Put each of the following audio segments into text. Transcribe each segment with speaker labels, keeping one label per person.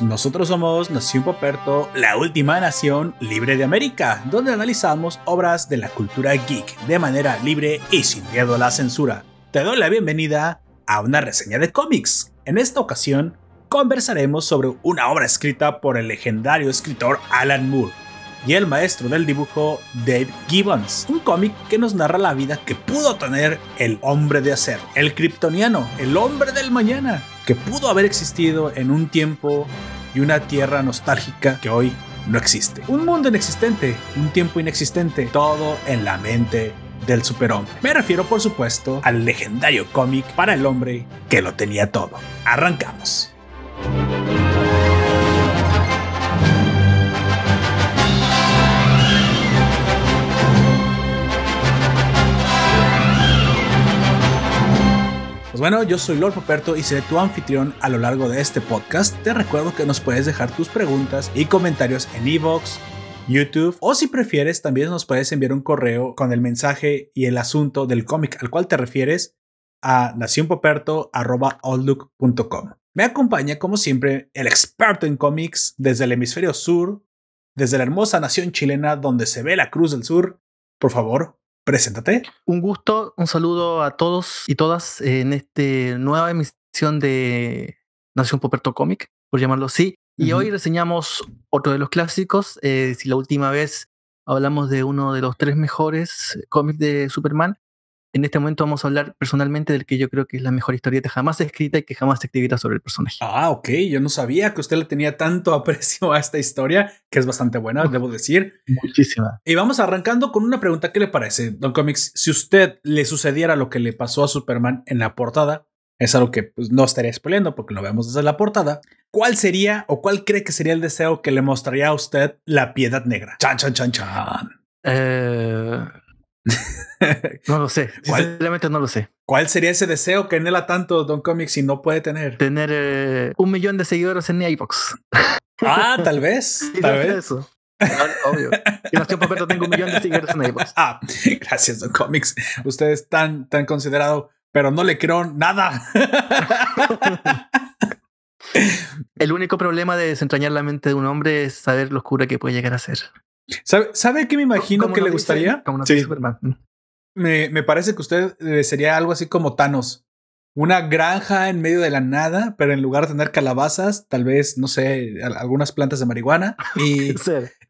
Speaker 1: Nosotros somos Nación Poperto, la última nación libre de América, donde analizamos obras de la cultura geek de manera libre y sin miedo a la censura. Te doy la bienvenida a una reseña de cómics. En esta ocasión, conversaremos sobre una obra escrita por el legendario escritor Alan Moore y el maestro del dibujo Dave Gibbons, un cómic que nos narra la vida que pudo tener el hombre de acero, el kryptoniano, el hombre del mañana, que pudo haber existido en un tiempo y una tierra nostálgica que hoy no existe. Un mundo inexistente, un tiempo inexistente, todo en la mente del superhombre. Me refiero por supuesto al legendario cómic para el hombre que lo tenía todo. Arrancamos. Pues bueno, yo soy Lord Poperto y seré tu anfitrión a lo largo de este podcast. Te recuerdo que nos puedes dejar tus preguntas y comentarios en Evox, YouTube o si prefieres también nos puedes enviar un correo con el mensaje y el asunto del cómic al cual te refieres a nacionpoperto.outlook.com. Me acompaña como siempre el experto en cómics desde el hemisferio sur, desde la hermosa nación chilena donde se ve la Cruz del Sur. Por favor, Preséntate.
Speaker 2: Un gusto, un saludo a todos y todas en esta nueva emisión de Nación Poperto Comic, por llamarlo así. Y hoy reseñamos otro de los clásicos. Eh, si la última vez hablamos de uno de los tres mejores cómics de Superman, en este momento vamos a hablar personalmente del que yo creo que es la mejor historieta jamás escrita y que jamás se escribirá sobre el personaje.
Speaker 1: Ah, ok. Yo no sabía que usted le tenía tanto aprecio a esta historia, que es bastante buena, debo decir.
Speaker 2: Muchísima.
Speaker 1: Y vamos arrancando con una pregunta. ¿Qué le parece, Don Comics? Si usted le sucediera lo que le pasó a Superman en la portada, es algo que pues, no estaría spoileando porque lo vemos desde la portada. ¿Cuál sería o cuál cree que sería el deseo que le mostraría a usted la piedad negra? Chan, chan, chan, chan.
Speaker 2: Eh, no lo sé, sinceramente no lo sé.
Speaker 1: ¿Cuál sería ese deseo que anhela tanto Don Comics y no puede tener?
Speaker 2: Tener eh, un millón de seguidores en iVox.
Speaker 1: Ah, tal vez. tal vez. Eso.
Speaker 2: Obvio. Y no estoy tengo un millón de seguidores en iVox.
Speaker 1: Ah, gracias, Don Comics. Usted es tan, tan considerado, pero no le creo nada.
Speaker 2: El único problema de desentrañar la mente de un hombre es saber lo oscura que puede llegar a ser.
Speaker 1: ¿Sabe, ¿sabe qué me imagino que le gustaría?
Speaker 2: sí. Superman.
Speaker 1: Me, me, parece que usted eh, sería algo así como Thanos. Una granja en medio de la nada, pero en lugar de tener calabazas, tal vez, no sé, algunas plantas de marihuana y,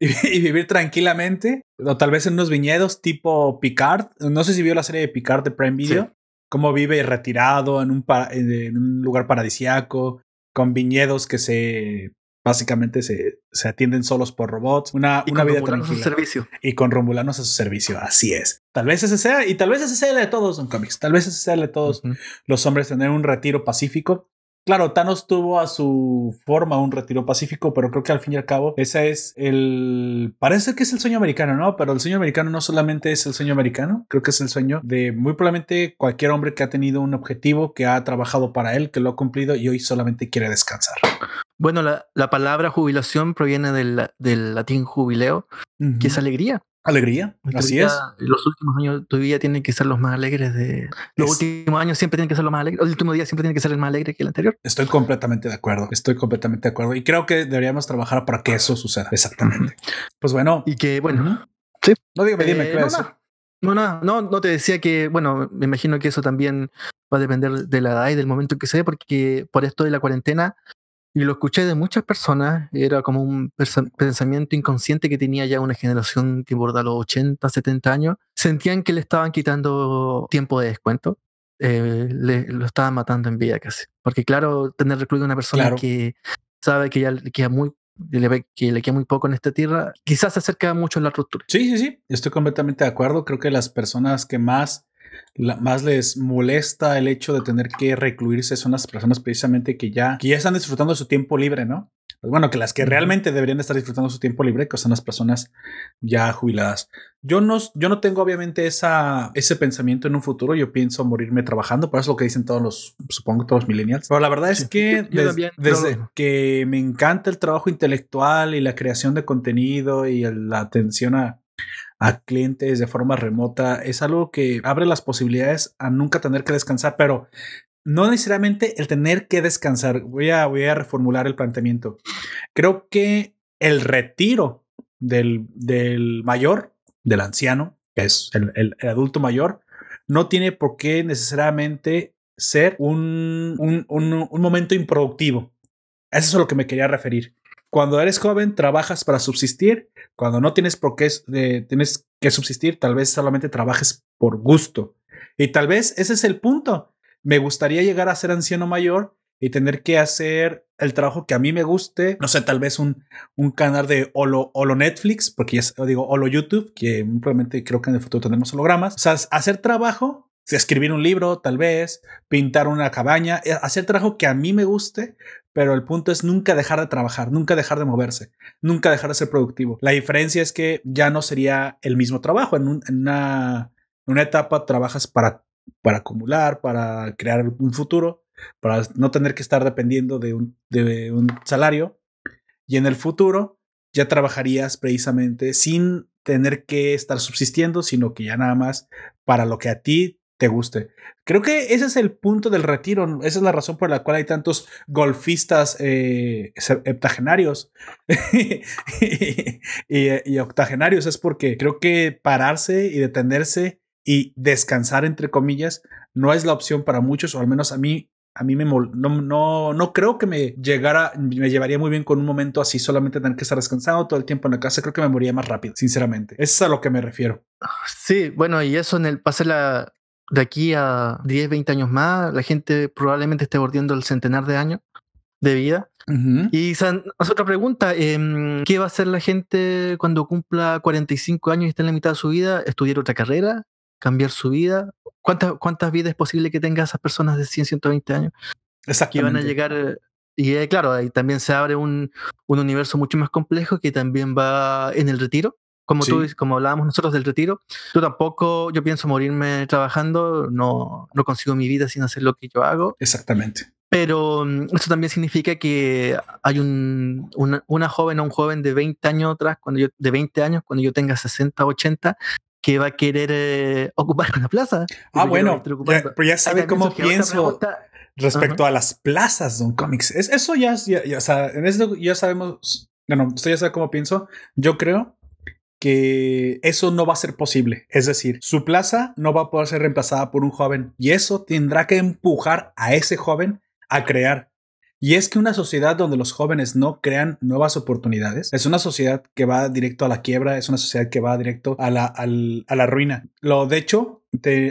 Speaker 1: y, vivir tranquilamente. O tal vez en unos viñedos tipo Picard. No sé si vio la serie de Picard de Prime Video. Cómo vive retirado en un, en un lugar paradisiaco, con viñedos que se básicamente se, se atienden solos por robots, una, una vida tranquila. A su
Speaker 2: servicio.
Speaker 1: Y con Romulanos a su servicio, así es. Tal vez ese sea, y tal vez ese sea el de todos son cómics, tal vez ese sea el de todos los hombres tener un retiro pacífico Claro, Thanos tuvo a su forma un retiro pacífico, pero creo que al fin y al cabo ese es el... Parece que es el sueño americano, ¿no? Pero el sueño americano no solamente es el sueño americano, creo que es el sueño de muy probablemente cualquier hombre que ha tenido un objetivo, que ha trabajado para él, que lo ha cumplido y hoy solamente quiere descansar.
Speaker 2: Bueno, la, palabra jubilación proviene del, del latín jubileo, que es alegría.
Speaker 1: Alegría, así es.
Speaker 2: Los últimos años todavía tienen que ser los más alegres de. Los últimos años siempre tienen que ser los más alegres. El último día siempre tiene que ser el más alegre que el anterior.
Speaker 1: Estoy completamente de acuerdo. Estoy completamente de acuerdo. Y creo que deberíamos trabajar para que eso suceda. Exactamente. Pues bueno.
Speaker 2: Y que, bueno. Sí.
Speaker 1: No dígame, dime, ¿qué
Speaker 2: eh, no, no, no, no, te decía que, bueno, me imagino que eso también va a depender de la edad y del momento en que se dé, porque por esto de la cuarentena y lo escuché de muchas personas, era como un pensamiento inconsciente que tenía ya una generación que borda los 80, 70 años, sentían que le estaban quitando tiempo de descuento, eh, le, lo estaban matando en vida casi. Porque claro, tener recluido a una persona que sabe que ya le queda muy que le queda muy poco en esta tierra, quizás se acerca mucho a la ruptura.
Speaker 1: Sí, sí, sí, estoy completamente de acuerdo. Creo que las personas que más más les molesta el hecho de tener que recluirse son las personas precisamente que ya, que ya están disfrutando de su tiempo libre, ¿no? Pues bueno, que las que realmente deberían estar disfrutando su tiempo libre, que son las personas ya jubiladas. Yo no, yo no tengo obviamente esa, ese pensamiento en un futuro. Yo pienso morirme trabajando, por eso es lo que dicen todos los, supongo todos los millennials. Pero la verdad es que desde que me encanta el trabajo intelectual y la creación de contenido y la atención a, a clientes de forma remota es algo que abre las posibilidades a nunca tener que descansar, pero no necesariamente el tener que descansar. Voy a, voy a reformular el planteamiento. Creo que el retiro del, del mayor, del anciano, que es el, el, adulto mayor, no tiene por qué necesariamente ser un, un, un, un momento improductivo. Eso es a lo que me quería referir. Cuando eres joven, trabajas para subsistir. Cuando no tienes por qué eh, tienes que subsistir, tal vez solamente trabajes por gusto. Y tal vez ese es el punto. Me gustaría llegar a ser anciano mayor y tener que hacer el trabajo que a mí me guste. No sé, tal vez un, un canal de holo, holo Netflix, porque ya digo holo YouTube, que probablemente creo que en el futuro tendremos hologramas. O sea, hacer trabajo escribir un libro, tal vez, pintar una cabaña, eh, hacer trabajo que a mí me guste, pero el punto es nunca dejar de trabajar, nunca dejar de moverse, nunca dejar de ser productivo. La diferencia es que ya no sería el mismo trabajo. En, una, una, etapa trabajas para, para acumular, para crear un futuro, para no tener que estar dependiendo de un, de un salario. Y en el futuro ya trabajarías precisamente sin tener que estar subsistiendo, sino que ya nada más para lo que a ti te guste. Creo que ese es el punto del retiro. Esa es la razón por la cual hay tantos golfistas eh, heptagenarios y, octogenarios. Es porque creo que pararse y detenerse y descansar, entre comillas, no es la opción para muchos, o al menos a mí. A mí me no, no, no creo que me llegara, me llevaría muy bien con un momento así, solamente tener que estar descansado todo el tiempo en la casa. Creo que me moriría más rápido, sinceramente. Eso es a lo que me refiero.
Speaker 2: Sí, bueno, y eso en el pase la, de aquí a 10, 20 años más, la gente probablemente esté bordeando el centenar de años de vida. Y otra pregunta, em, ¿qué va a hacer la gente cuando cumpla 45 años y esté en la mitad de su vida? ¿Estudiar otra carrera? ¿Cambiar su vida? ¿Cuántas, cuántas vidas es posible que tenga esas personas de 100, 120 años?
Speaker 1: Exactamente.
Speaker 2: Que van a llegar... Y eh, claro, ahí también se abre un, un universo mucho más complejo que también va en el retiro como tú, como hablábamos nosotros del retiro, tú tampoco, yo pienso morirme trabajando, no, no consigo mi vida sin hacer lo que yo hago.
Speaker 1: Exactamente.
Speaker 2: Pero mm, eso también significa que hay un, una, una, joven o un joven de 20 años atrás, cuando yo, de 20 años, cuando yo tenga 60, 80, que va a querer eh, ocupar una plaza.
Speaker 1: Ah, bueno, pero ya sabe cómo pienso respecto a las plazas de un cómics. Es, eso ya, ya, ya, o sea, en eso ya sabemos, bueno, usted ya sabe cómo pienso. Yo creo que eso no va a ser posible. Es decir, su plaza no va a poder ser reemplazada por un joven y eso tendrá que empujar a ese joven a crear. Y es que una sociedad donde los jóvenes no crean nuevas oportunidades es una sociedad que va directo a la quiebra, es una sociedad que va directo a la, a la ruina. Lo de hecho,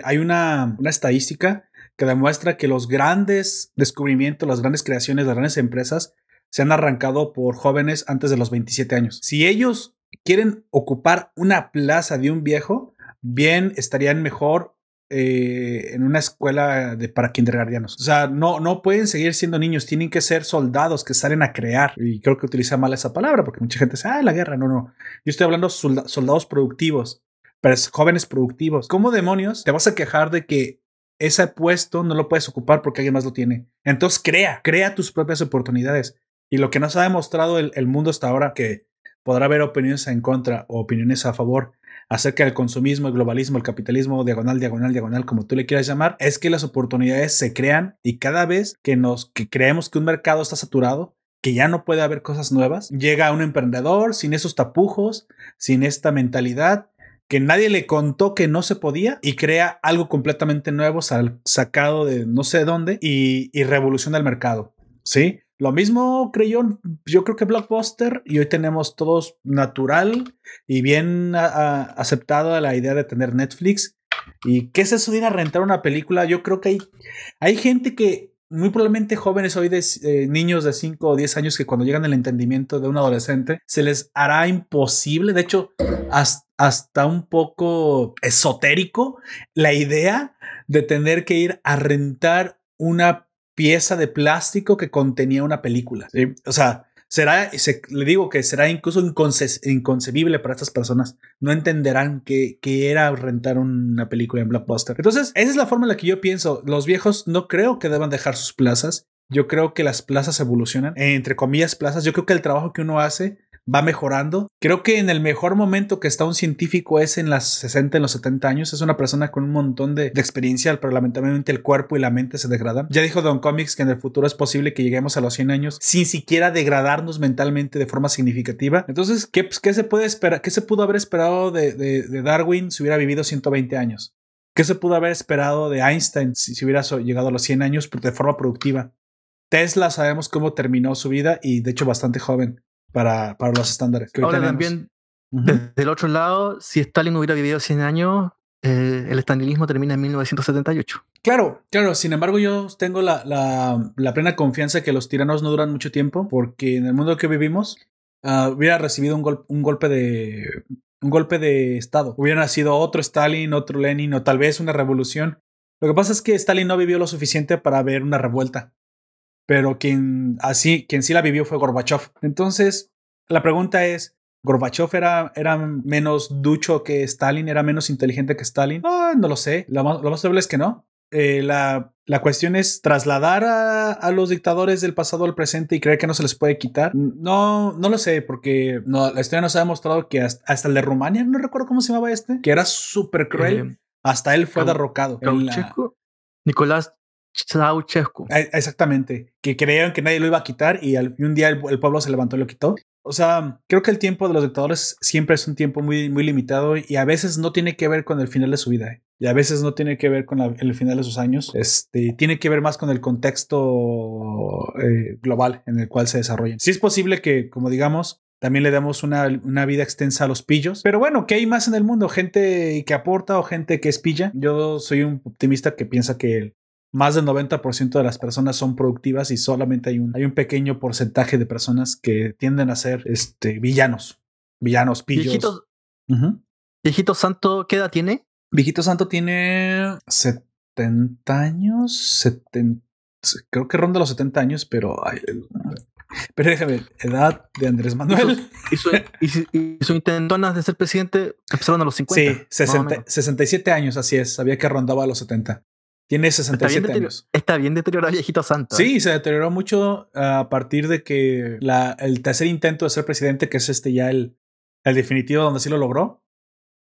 Speaker 1: hay una, una estadística que demuestra que los grandes descubrimientos, las grandes creaciones, las grandes empresas se han arrancado por jóvenes antes de los 27 años. Si ellos quieren ocupar una plaza de un viejo, bien estarían mejor eh, en una escuela de, para kindergartenos. O sea, no, no pueden seguir siendo niños, tienen que ser soldados que salen a crear. Y creo que utiliza mal esa palabra porque mucha gente dice, ah, la guerra. No, no. Yo estoy hablando de soldados productivos, pero jóvenes productivos. ¿Cómo demonios te vas a quejar de que ese puesto no lo puedes ocupar porque alguien más lo tiene? Entonces crea, crea tus propias oportunidades. Y lo que nos ha demostrado el, el mundo hasta ahora que podrá haber opiniones en contra o opiniones a favor acerca del consumismo, el globalismo, el capitalismo, diagonal, diagonal, diagonal, como tú le quieras llamar, es que las oportunidades se crean y cada vez que nos que creemos que un mercado está saturado, que ya no puede haber cosas nuevas, llega un emprendedor sin esos tapujos, sin esta mentalidad que nadie le contó que no se podía y crea algo completamente nuevo sacado de no sé dónde y, y revoluciona el mercado. ¿Sí? Lo mismo creyó, yo creo que Blockbuster, y hoy tenemos todos natural y bien aceptado la idea de tener Netflix. ¿Y qué es eso de ir a rentar una película? Yo creo que hay, hay gente que, muy probablemente jóvenes hoy de eh, niños de 5 o 10 años que cuando llegan al entendimiento de un adolescente, se les hará imposible, de hecho, hasta, hasta un poco esotérico, la idea de tener que ir a rentar una pieza de plástico que contenía una película. O sea, será, le digo que será incluso inconcebible para estas personas. No entenderán que, era rentar una película en Blockbuster. Entonces, esa es la forma en la que yo pienso. Los viejos no creo que deban dejar sus plazas. Yo creo que las plazas evolucionan. Entre comillas, plazas. Yo creo que el trabajo que uno hace va mejorando. Creo que en el mejor momento que está un científico es en las 60, en los 70 años. Es una persona con un montón de, experiencia, pero lamentablemente el cuerpo y la mente se degradan. Ya dijo Don Comics que en el futuro es posible que lleguemos a los 100 años sin siquiera degradarnos mentalmente de forma significativa. Entonces, ¿qué, pues, se puede esperar? ¿Qué se pudo haber esperado de, de, Darwin si hubiera vivido 120 años? ¿Qué se pudo haber esperado de Einstein si, si hubiera llegado a los 100 años de forma productiva? Tesla sabemos cómo terminó su vida y de hecho bastante joven para, para los estándares.
Speaker 2: Que Ahora también, desde el otro lado, si Stalin hubiera vivido 100 años, eh, el estalinismo termina en 1978.
Speaker 1: Claro, claro. Sin embargo, yo tengo la, la, la, plena confianza que los tiranos no duran mucho tiempo, porque en el mundo que vivimos uh, hubiera recibido un, un golpe de un golpe de estado. Hubiera nacido otro Stalin, otro Lenin o tal vez una revolución. Lo que pasa es que Stalin no vivió lo suficiente para ver una revuelta pero quien así, quien sí la vivió fue Gorbachev. Entonces, la pregunta es, ¿Gorbachev era, era menos ducho que Stalin? ¿Era menos inteligente que Stalin? No, no lo sé. Lo más, lo más probable es que no. Eh, la, la, cuestión es trasladar a, a, los dictadores del pasado al presente y creer que no se les puede quitar. No, no lo sé, porque no, la historia nos ha demostrado que hasta, el de Rumania, no recuerdo cómo se llamaba este, que era súper cruel. Eh, hasta él fue derrocado.
Speaker 2: Nicolás Ceausescu.
Speaker 1: Exactamente, que creyeron que nadie lo iba a quitar y, un día el, pueblo se levantó y lo quitó. O sea, creo que el tiempo de los dictadores siempre es un tiempo muy, muy limitado y a veces no tiene que ver con el final de su vida. ¿eh? Y a veces no tiene que ver con el final de sus años. Este, tiene que ver más con el contexto eh, global en el cual se desarrollan. Sí es posible que, como digamos, también le damos una, una, vida extensa a los pillos. Pero bueno, ¿qué hay más en el mundo? ¿Gente que aporta o gente que es pilla? Yo soy un optimista que piensa que más del 90% de las personas son productivas y solamente hay un, hay un pequeño porcentaje de personas que tienden a ser este, villanos. Villanos, pillos.
Speaker 2: Viejito, Viejito Santo, ¿qué edad tiene?
Speaker 1: Viejito Santo tiene 70 años, creo que ronda los 70 años, pero... pero déjame, edad de Andrés Manuel.
Speaker 2: Y su, y su, intentonas de ser presidente empezaron a los 50.
Speaker 1: Sí, 67 años, así es. Sabía que rondaba a los 70. Tiene 67 años.
Speaker 2: Está bien deteriorado viejito santo.
Speaker 1: Sí, ¿eh? se deterioró mucho a partir de que la, el tercer intento de ser presidente, que es este ya el, el definitivo donde sí lo logró,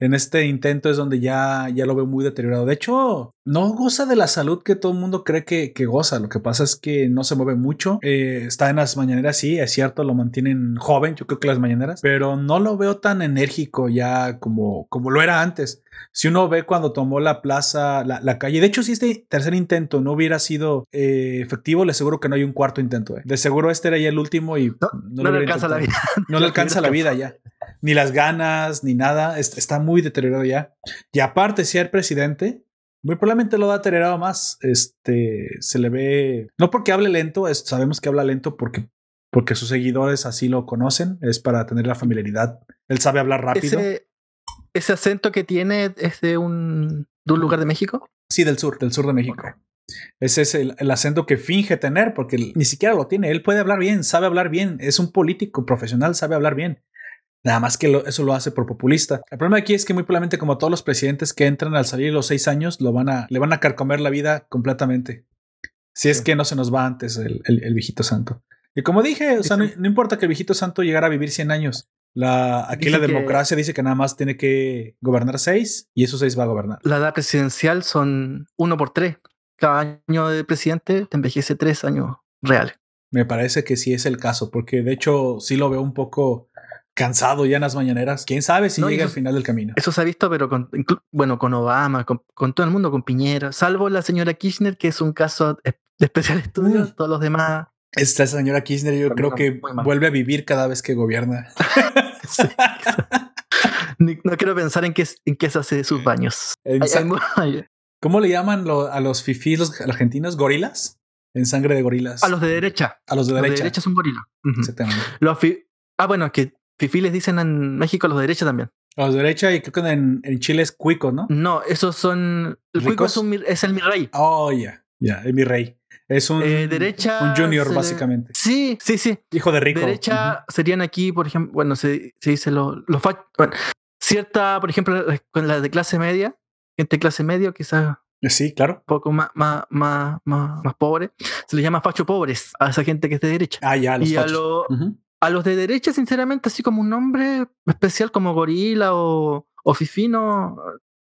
Speaker 1: en este intento es donde ya, ya lo veo muy deteriorado. De hecho, no goza de la salud que todo el mundo cree que, que goza. Lo que pasa es que no se mueve mucho. Eh, está en las mañaneras, sí, es cierto, lo mantienen joven, yo creo que las mañaneras, pero no lo veo tan enérgico ya como, como lo era antes. Si uno ve cuando tomó la plaza, la, calle, de hecho, si este tercer intento no hubiera sido eh, efectivo, le aseguro que no hay un cuarto intento. Eh. De seguro este era ya el último y
Speaker 2: no, le alcanza la vida.
Speaker 1: No le alcanza la vida ya ni las ganas, ni nada. Está muy deteriorado ya. Y aparte, si el presidente, muy probablemente lo ha deteriorado más. Este se le ve, no porque hable lento, sabemos que habla lento porque, porque sus seguidores así lo conocen, es para tener la familiaridad. Él sabe hablar rápido.
Speaker 2: Ese, acento que tiene es de un, de un lugar de México.
Speaker 1: Sí, del sur, del sur de México. Ese es el, el, acento que finge tener, porque ni siquiera lo tiene. Él puede hablar bien, sabe hablar bien, es un político profesional, sabe hablar bien. Nada más que eso lo hace por populista. El problema aquí es que muy probablemente como todos los presidentes que entran al salir los seis años, lo van a, le van a carcomer la vida completamente. Si es que no se nos va antes el, el, viejito santo. Y como dije, o sea, no, importa que el viejito santo llegara a vivir 100 años. La, aquí la democracia dice que nada más tiene que gobernar seis y esos seis va a gobernar.
Speaker 2: La edad presidencial son uno por tres. Cada año de presidente te envejece tres años reales.
Speaker 1: Me parece que sí es el caso, porque de hecho sí lo veo un poco cansado ya en las mañaneras. Quién sabe si llega al final del camino.
Speaker 2: Eso se ha visto, pero con, bueno, con Obama, con, todo el mundo, con Piñera, salvo la señora Kirchner, que es un caso de especial estudio, mm. todos los demás.
Speaker 1: Esta señora Kirchner, yo creo que vuelve a vivir cada vez que gobierna.
Speaker 2: no quiero pensar en qué, en qué se hace sus baños.
Speaker 1: ¿Cómo le llaman a los fifís los argentinos? ¿Gorilas? En sangre de gorilas.
Speaker 2: A los de derecha.
Speaker 1: A los de derecha. Los de
Speaker 2: derecha son gorilas. Los ah, bueno, que Fifi les dicen en México a los de derecha también.
Speaker 1: A los de derecha y creo que en, Chile es cuico, ¿no?
Speaker 2: No, esos son. El cuico es, un, es el mi rey.
Speaker 1: Oh, ya, ya, el mi rey. Es un,
Speaker 2: eh, derecha
Speaker 1: un junior, básicamente.
Speaker 2: Sí, sí, sí.
Speaker 1: Hijo de rico.
Speaker 2: Derecha serían aquí, por ejemplo, bueno, se, se dice los lo bueno, cierta, por ejemplo, con la de clase media, gente de clase media, quizás
Speaker 1: Sí, claro.
Speaker 2: Un poco más, más, más, más, pobre. Se le llama facho pobres a esa gente que es de derecha.
Speaker 1: Ah, ya, los
Speaker 2: y a, lo, a los de derecha, sinceramente, así como un nombre especial como Gorila o, o Fifino,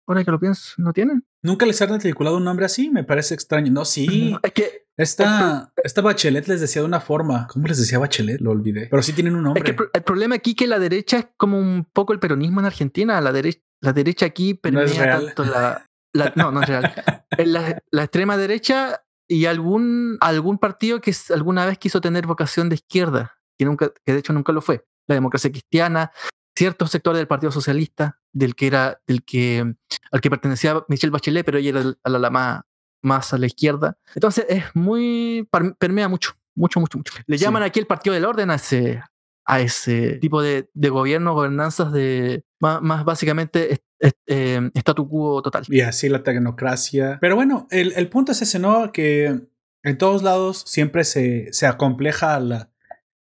Speaker 2: ahora que lo pienso, ¿no tienen?
Speaker 1: Nunca les han articulado un nombre así, me parece extraño. No, sí.
Speaker 2: Es que
Speaker 1: esta, esta Bachelet les decía de una forma. ¿Cómo les decía Bachelet? Lo olvidé. Pero sí tienen un nombre.
Speaker 2: Es que el, problema aquí es que la derecha es como un poco el peronismo en Argentina. La, derecha la derecha aquí permea tanto la, No, no es real. la, la, extrema derecha y algún, algún partido que alguna vez quiso tener vocación de izquierda, que, nunca, que de hecho nunca lo fue. La democracia cristiana, ciertos sectores del Partido Socialista, del que era, del que, al que pertenecía Michel Bachelet, pero ella era a la, más, más a la izquierda. Entonces es muy, permea mucho, mucho, mucho, mucho. Le llaman aquí el Partido del Orden a ese, a ese tipo de, de gobierno, gobernanzas de más, más básicamente eh, statu quo total.
Speaker 1: Y así la tecnocracia. Pero bueno, el, el, punto es ese, ¿no? Que en todos lados siempre se, se acompleja la,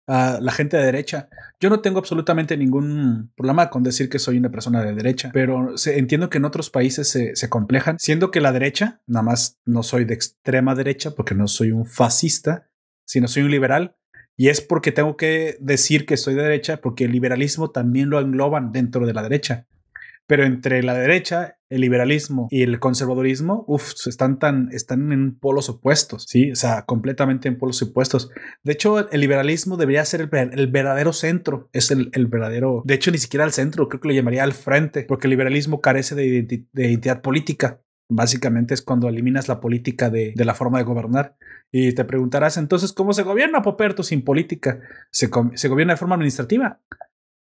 Speaker 1: a la gente de derecha. Yo no tengo absolutamente ningún problema con decir que soy una persona de derecha, pero entiendo que en otros países se, se, complejan, siendo que la derecha, nada más no soy de extrema derecha porque no soy un fascista, sino soy un liberal. Y es porque tengo que decir que soy de derecha porque el liberalismo también lo engloban dentro de la derecha. Pero entre la derecha, el liberalismo y el conservadurismo, uff, están tan, están en polos opuestos, sí, o sea, completamente en polos opuestos. De hecho, el liberalismo debería ser el, verdadero centro, es el, verdadero, de hecho, ni siquiera el centro, creo que lo llamaría al frente, porque el liberalismo carece de, identidad política. Básicamente es cuando eliminas la política de, la forma de gobernar. Y te preguntarás entonces, ¿cómo se gobierna Poperto sin política? Se, se gobierna de forma administrativa.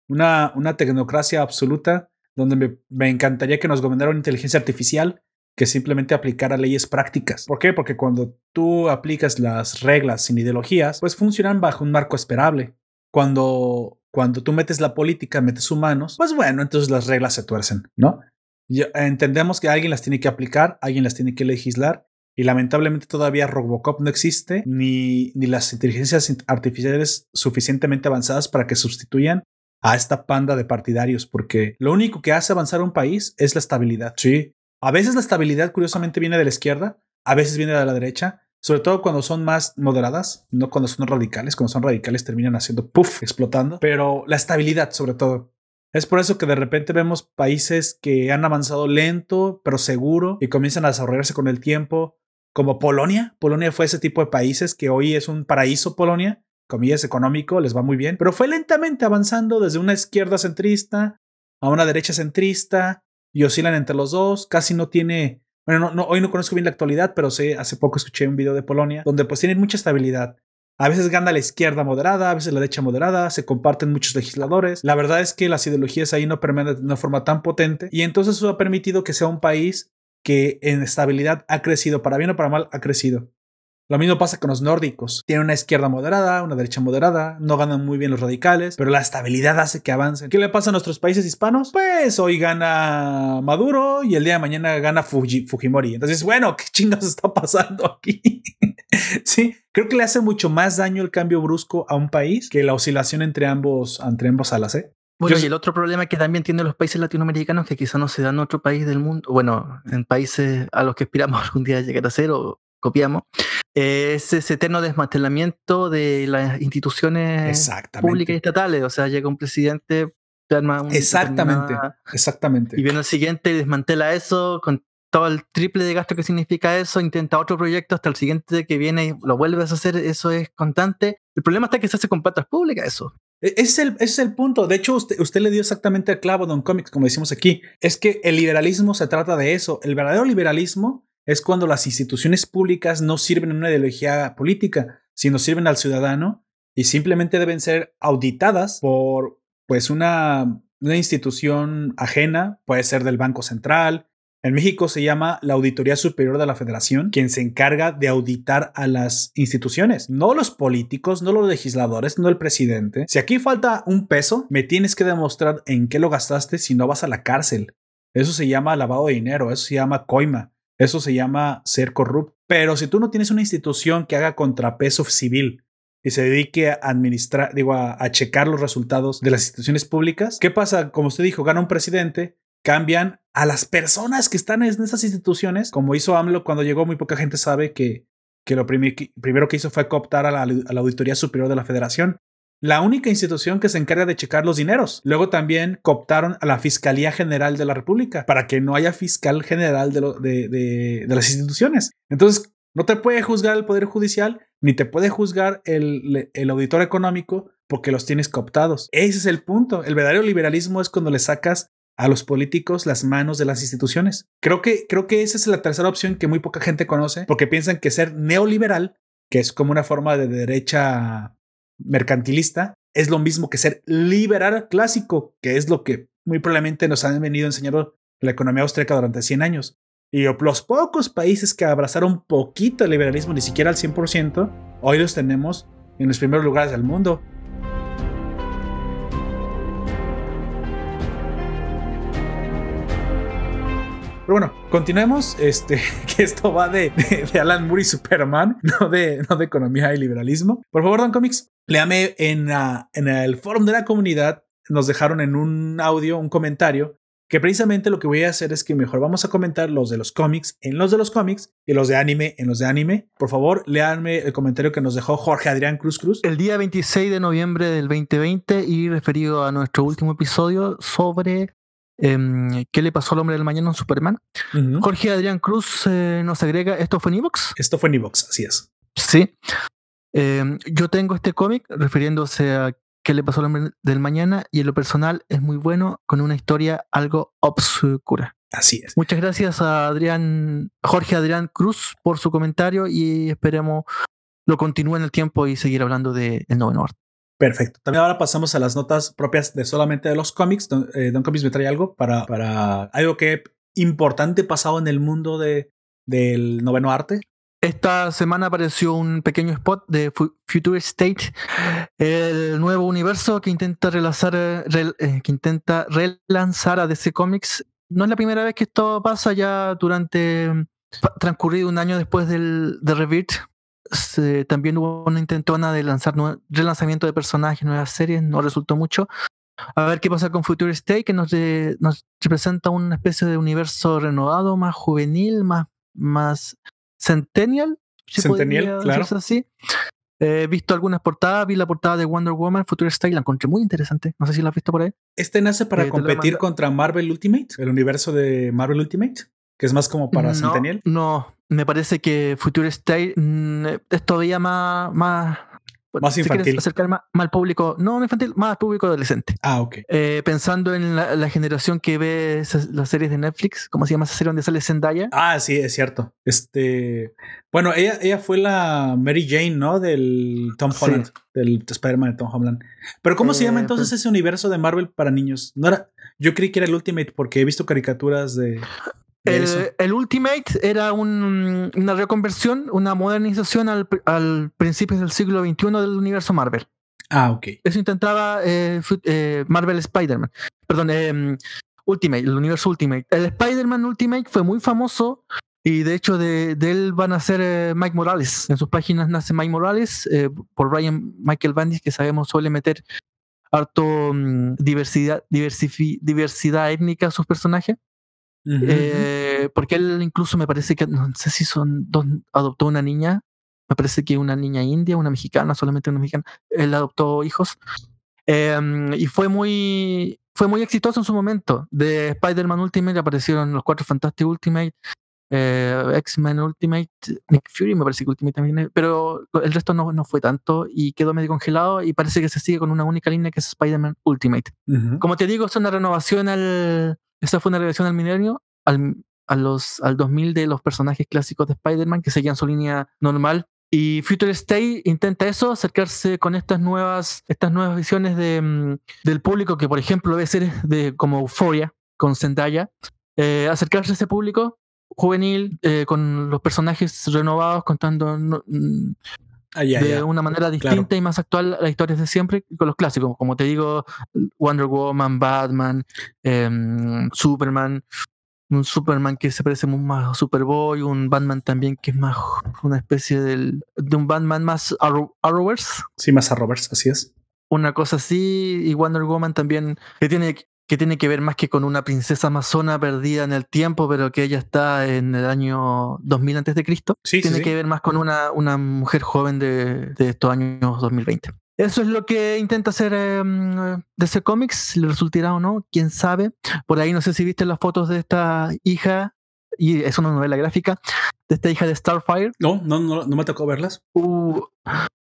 Speaker 1: Una, una tecnocracia absoluta donde me, encantaría que nos gobernara una inteligencia artificial que simplemente aplicara leyes prácticas. ¿Por qué? Porque cuando tú aplicas las reglas sin ideologías, pues funcionan bajo un marco esperable. Cuando, cuando tú metes la política, metes humanos, pues bueno, entonces las reglas se tuercen, ¿no? entendemos que alguien las tiene que aplicar, alguien las tiene que legislar y lamentablemente todavía Robocop no existe, ni, ni las inteligencias artificiales suficientemente avanzadas para que sustituyan a esta panda de partidarios, porque lo único que hace avanzar un país es la estabilidad. Sí. A veces la estabilidad, curiosamente, viene de la izquierda, a veces viene de la derecha, sobre todo cuando son más moderadas, no cuando son radicales. Cuando son radicales terminan haciendo puff, explotando, pero la estabilidad, sobre todo. Es por eso que de repente vemos países que han avanzado lento, pero seguro, y comienzan a desarrollarse con el tiempo, como Polonia. Polonia fue ese tipo de países que hoy es un paraíso, Polonia, comillas, económico, les va muy bien, pero fue lentamente avanzando desde una izquierda centrista a una derecha centrista y oscilan entre los dos, casi no tiene, bueno, no, hoy no conozco bien la actualidad, pero sé, hace poco escuché un video de Polonia donde pues tienen mucha estabilidad. A veces gana la izquierda moderada, a veces la derecha moderada, se comparten muchos legisladores. La verdad es que las ideologías ahí no permean de una forma tan potente y entonces eso ha permitido que sea un país que en estabilidad ha crecido, para bien o para mal, ha crecido. Lo mismo pasa con los nórdicos. Tienen una izquierda moderada, una derecha moderada, no ganan muy bien los radicales, pero la estabilidad hace que avancen. ¿Qué le pasa a nuestros países hispanos? Pues hoy gana Maduro y el día de mañana gana Fujimori. Entonces, bueno, ¿qué chingados está pasando aquí? sí, creo que le hace mucho más daño el cambio brusco a un país que la oscilación entre ambos, entre ambos alas, ¿eh?
Speaker 2: Bueno, y el otro problema que también tienen los países latinoamericanos que quizá no se dan en otro país del mundo, bueno, en países a los que aspiramos algún día llegar a ser o copiamos, es ese eterno desmantelamiento de las instituciones públicas y estatales. O sea, llega un presidente,
Speaker 1: exactamente, exactamente.
Speaker 2: Y viene el siguiente y desmantela eso con todo el triple de gasto que significa eso, intenta otro proyecto hasta el siguiente que viene y lo vuelves a hacer, eso es constante. El problema está que se hace con patas públicas eso.
Speaker 1: E, es el, es el punto. De hecho, usted, usted le dio exactamente el clavo, Don Comics, como decimos aquí. Es que el liberalismo se trata de eso. El verdadero liberalismo es cuando las instituciones públicas no sirven en una ideología política, sino sirven al ciudadano y simplemente deben ser auditadas por pues una, una institución ajena, puede ser del Banco Central. En México se llama la Auditoría Superior de la Federación, quien se encarga de auditar a las instituciones, no los políticos, no los legisladores, no el presidente. Si aquí falta un peso, me tienes que demostrar en qué lo gastaste si no vas a la cárcel. Eso se llama lavado de dinero, eso se llama coima. Eso se llama ser corrupto. Pero si tú no tienes una institución que haga contrapeso civil y se dedique a administrar, digo, a, checar los resultados de las instituciones públicas, ¿qué pasa? Como usted dijo, gana un presidente, cambian a las personas que están en esas instituciones, como hizo AMLO cuando llegó, muy poca gente sabe que, que lo primero que hizo fue cooptar a la, a la Auditoría Superior de la Federación. La única institución que se encarga de checar los dineros. Luego también cooptaron a la Fiscalía General de la República para que no haya fiscal general de, las instituciones. Entonces, no te puede juzgar el Poder Judicial ni te puede juzgar el, el auditor económico porque los tienes cooptados. Ese es el punto. El verdadero liberalismo es cuando le sacas a los políticos las manos de las instituciones. Creo que, creo que esa es la tercera opción que muy poca gente conoce porque piensan que ser neoliberal, que es como una forma de derecha mercantilista, es lo mismo que ser liberal clásico, que es lo que muy probablemente nos han venido enseñando la economía austríaca durante 100 años. Y los pocos países que abrazaron poquito el liberalismo, ni siquiera al 100%, hoy los tenemos en los primeros lugares del mundo. Pero bueno, continuemos. Este, que esto va de, Alan Moore y Superman, no de, no de economía y liberalismo. Por favor, Don Comics, léame en, en el foro de la comunidad. Nos dejaron en un audio, un comentario, que precisamente lo que voy a hacer es que mejor vamos a comentar los de los cómics en los de los cómics y los de anime en los de anime. Por favor, léanme el comentario que nos dejó Jorge Adrián Cruz Cruz.
Speaker 2: El día 26 de noviembre del 2020 y referido a nuestro último episodio sobre Em, ¿Qué le pasó al hombre del mañana en Superman? Jorge Adrián Cruz eh, nos agrega, ¿esto fue en Evox?
Speaker 1: Esto fue en Evox, así es.
Speaker 2: Sí. Em, yo tengo este cómic refiriéndose a qué le pasó al hombre del mañana y en lo personal es muy bueno con una historia algo obscura.
Speaker 1: Así es.
Speaker 2: Muchas gracias a Adrián, Jorge Adrián Cruz por su comentario y esperemos lo continúe en el tiempo y seguir hablando de El Noveno Arte.
Speaker 1: Perfecto. También ahora pasamos a las notas propias de solamente de los cómics. Don, eh, Comics me trae algo para, para algo que importante pasado en el mundo de, del noveno arte.
Speaker 2: Esta semana apareció un pequeño spot de Future State, el nuevo universo que intenta relanzar, eh, que intenta relanzar a DC Comics. No es la primera vez que esto pasa ya durante transcurrido un año después del de Rebirth también hubo una intentona de lanzar relanzamiento de personajes, nuevas series, no resultó mucho. A ver qué pasa con Future State, que nos, nos representa una especie de universo renovado, más juvenil, más, más centennial.
Speaker 1: centennial, claro.
Speaker 2: Así. He visto algunas portadas, vi la portada de Wonder Woman, Future State, la encontré muy interesante. No sé si la has visto por ahí.
Speaker 1: ¿Este nace para eh, competir contra Marvel Ultimate? ¿El universo de Marvel Ultimate? Que es más como para Centennial.
Speaker 2: No, me parece que Future State mm, es todavía más, más
Speaker 1: más infantil.
Speaker 2: acercar más, al público, no infantil, más al público adolescente.
Speaker 1: Ah, ok.
Speaker 2: Eh, pensando en la, generación que ve las series de Netflix, ¿cómo se llama esa serie donde sale Zendaya?
Speaker 1: Ah, sí, es cierto. Este, bueno, ella, ella fue la Mary Jane, ¿no? Del Tom Holland, del Spider-Man de Tom Holland. Pero ¿cómo se llama eh, entonces ese universo de Marvel para niños? No era, yo creí que era el Ultimate porque he visto caricaturas de
Speaker 2: el, Ultimate era una reconversión, una modernización al, al principios del siglo XXI del universo Marvel.
Speaker 1: Ah, ok.
Speaker 2: Eso intentaba eh, eh, Marvel Spider-Man. Perdón, em, Ultimate, el universo Ultimate. El Spider-Man Ultimate fue muy famoso y de hecho de, él van a ser eh, Mike Morales. En sus páginas nace Mike Morales por Ryan Michael Bandis, que sabemos suele meter harto mm, diversidad, diversidad étnica a sus personajes. Eh, porque él incluso me parece que, no sé si son dos, adoptó una niña, me parece que una niña india, una mexicana, solamente una mexicana, él adoptó hijos. Em, y fue muy, fue muy exitoso en su momento. De Spider-Man Ultimate aparecieron los Cuatro Fantastic Ultimate, eh, X-Men Ultimate, Nick Fury me parece que Ultimate también, pero el resto no, no, fue tanto y quedó medio congelado y parece que se sigue con una única línea que es Spider-Man Ultimate. Como te digo, es una renovación al, esta fue una revisión al milenio, al, a los, al 2000 de los personajes clásicos de Spider-Man que seguían su línea normal. Y Future State intenta eso, acercarse con estas nuevas, estas nuevas visiones de, mm, del público que, por ejemplo, debe ser de, como Euphoria con Zendaya, eh, acercarse a ese público juvenil eh, con los personajes renovados, contando mm, Ah, de una manera distinta y más actual a las historias de siempre con los clásicos. Como te digo, Wonder Woman, Batman, em, Superman, un Superman que se parece más a Superboy, un Batman también que es más una especie del, de un Batman más Arrowverse.
Speaker 1: Sí, más Arrowverse, así es.
Speaker 2: Una cosa así, y Wonder Woman también, que tiene que tiene que ver más que con una princesa amazona perdida en el tiempo, pero que ella está en el año 2000 antes de Cristo.
Speaker 1: Sí,
Speaker 2: tiene que ver más con una, una mujer joven de, de estos años 2020. Eso es lo que intenta hacer eh, DC Comics, le resultará o no, quién sabe. Por ahí no sé si viste las fotos de esta hija, y es una novela gráfica, de esta hija de Starfire.
Speaker 1: No, no, no, no me tocó verlas.
Speaker 2: Uh,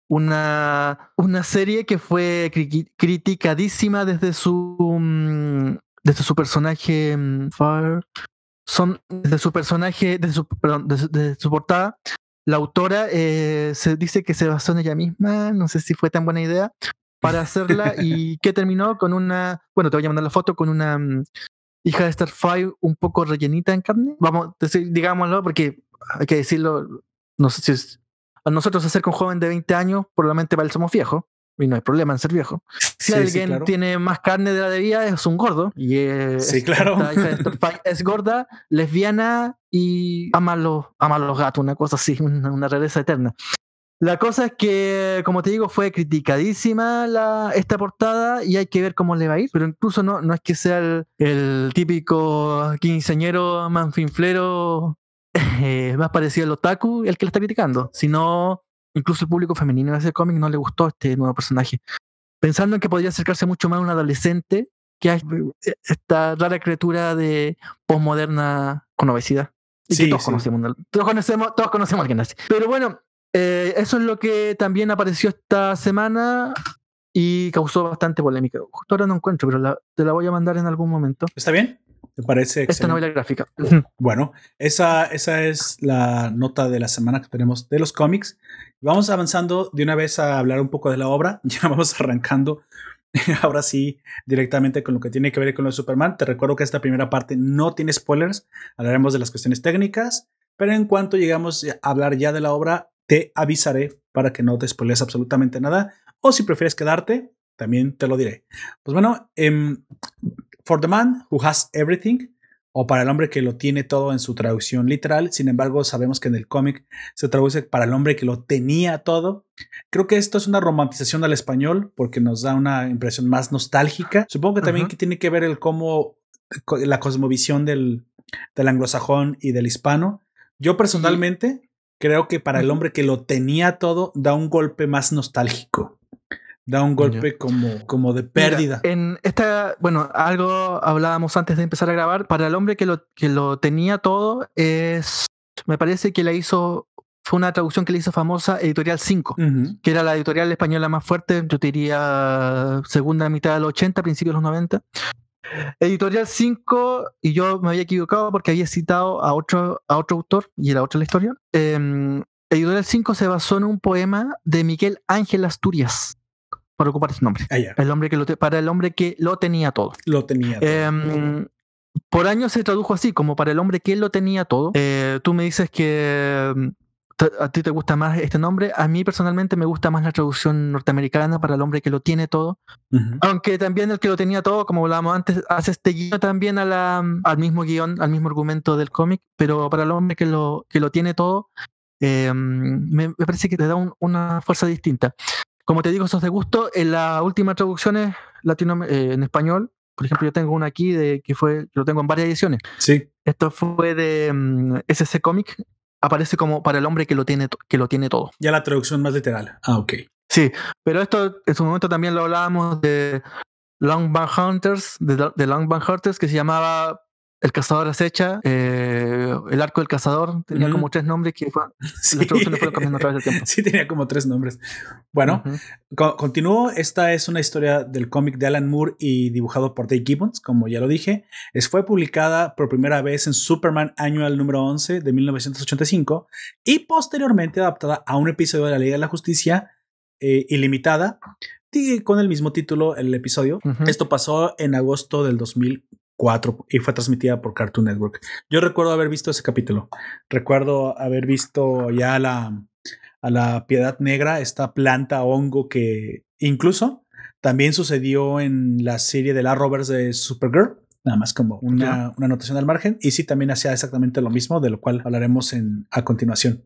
Speaker 2: una, una serie que fue criticadísima desde su, mm, desde su personaje mm, Fire. Son desde su personaje, desde su, perdón, desde, su portada, la autora eh, se dice que se basó en ella misma, no sé si fue tan buena idea para hacerla y que terminó con una, bueno, te voy a mandar la foto con una mm, hija de Starfire un poco rellenita en carne, vamos, digámoslo porque hay que decirlo, no sé si es a nosotros hacer con un joven de 20 años, probablemente para él somos viejos. Y no hay problema en ser viejo. Si alguien tiene más carne de la debida, es un gordo. Y es,
Speaker 1: sí, claro.
Speaker 2: es gorda, lesbiana y ama los, ama los gatos, una cosa así, una, una rareza eterna. La cosa es que, como te digo, fue criticadísima la, esta portada y hay que ver cómo le va a ir. Pero incluso no, no es que sea el, el típico quinceañero manfinflero eh, más parecido al otaku el que le está criticando, sino incluso el público femenino de ese cómic no le gustó este nuevo personaje. Pensando en que podría acercarse mucho más a un adolescente que a esta rara criatura de posmoderna con obesidad. Y todos, Conocemos, todos, conocemos, todos conocemos a alguien así. Pero bueno, eh, eso es lo que también apareció esta semana y causó bastante polémica. Justo ahora no encuentro, pero te la voy a mandar en algún momento.
Speaker 1: ¿Está bien? Me parece
Speaker 2: Esta novela gráfica.
Speaker 1: Bueno, esa, esa es la nota de la semana que tenemos de los cómics. Vamos avanzando de una vez a hablar un poco de la obra. Ya vamos arrancando ahora sí directamente con lo que tiene que ver con lo de Superman. Te recuerdo que esta primera parte no tiene spoilers. Hablaremos de las cuestiones técnicas. Pero en cuanto llegamos a hablar ya de la obra, te avisaré para que no te spoiles absolutamente nada. O si prefieres quedarte, también te lo diré. Pues bueno, eh, For the Man Who Has Everything, o para el hombre que lo tiene todo en su traducción literal. Sin embargo, sabemos que en el cómic se traduce para el hombre que lo tenía todo. Creo que esto es una romantización al español porque nos da una impresión más nostálgica. Supongo que también que tiene que ver el cómo la cosmovisión del, del anglosajón y del hispano. Yo personalmente creo que para el hombre que lo tenía todo da un golpe más nostálgico da un golpe como, como de pérdida.
Speaker 2: en esta, bueno, algo hablábamos antes de empezar a grabar, para el hombre que lo, que lo tenía todo, es, me parece que la hizo, fue una traducción que le hizo famosa Editorial 5, que era la editorial española más fuerte, yo diría segunda mitad de los 80, principios de los 90. Editorial 5, y yo me había equivocado porque había citado a otro, a otro autor, y era otra la historia. Em, Editorial 5 se basó en un poema de Miguel Ángel Asturias para ocupar ese nombre.
Speaker 1: Ah,
Speaker 2: el hombre que lo para el hombre que lo tenía todo.
Speaker 1: Lo tenía
Speaker 2: todo. Em, por años se tradujo así, como para el hombre que lo tenía todo. Eh, tú me dices que em, a ti te gusta más este nombre. A mí personalmente me gusta más la traducción norteamericana para el hombre que lo tiene todo. Aunque también el que lo tenía todo, como hablábamos antes, hace este guion también a la, al mismo guion, al mismo argumento del cómic. Pero para el hombre que lo, que lo tiene todo, em, me, parece que te da una fuerza distinta. Como te digo, esos de gusto. En las últimas traducciones latino, eh, en español, por ejemplo, yo tengo una aquí de que fue, lo tengo en varias ediciones.
Speaker 1: Sí.
Speaker 2: Esto fue de mm, SC Comic. Aparece como para el hombre que lo tiene, que lo tiene todo.
Speaker 1: Ya la traducción más literal. Ah, ok.
Speaker 2: Sí, pero esto en su momento también lo hablábamos de Long Hunters, de, de Long Hunters, que se llamaba el cazador acecha, eh, el arco del cazador, tenía como tres nombres que fue,
Speaker 1: sí. traducciones fueron cambiando a través del tiempo. Sí, tenía como tres nombres. Bueno, continúo. Esta es una historia del cómic de Alan Moore y dibujado por Dave Gibbons, como ya lo dije. Es, fue publicada por primera vez en Superman Annual número 11 de 1985 y posteriormente adaptada a un episodio de la Liga de la Justicia eh, ilimitada con el mismo título el episodio. Esto pasó en agosto del 2000 y fue transmitida por Cartoon Network. Yo recuerdo haber visto ese capítulo. Recuerdo haber visto ya la, a la Piedad Negra, esta planta hongo que incluso también sucedió en la serie de la Rovers de Supergirl. Nada más como una, una anotación al margen. Y sí, también hacía exactamente lo mismo, de lo cual hablaremos en, a continuación.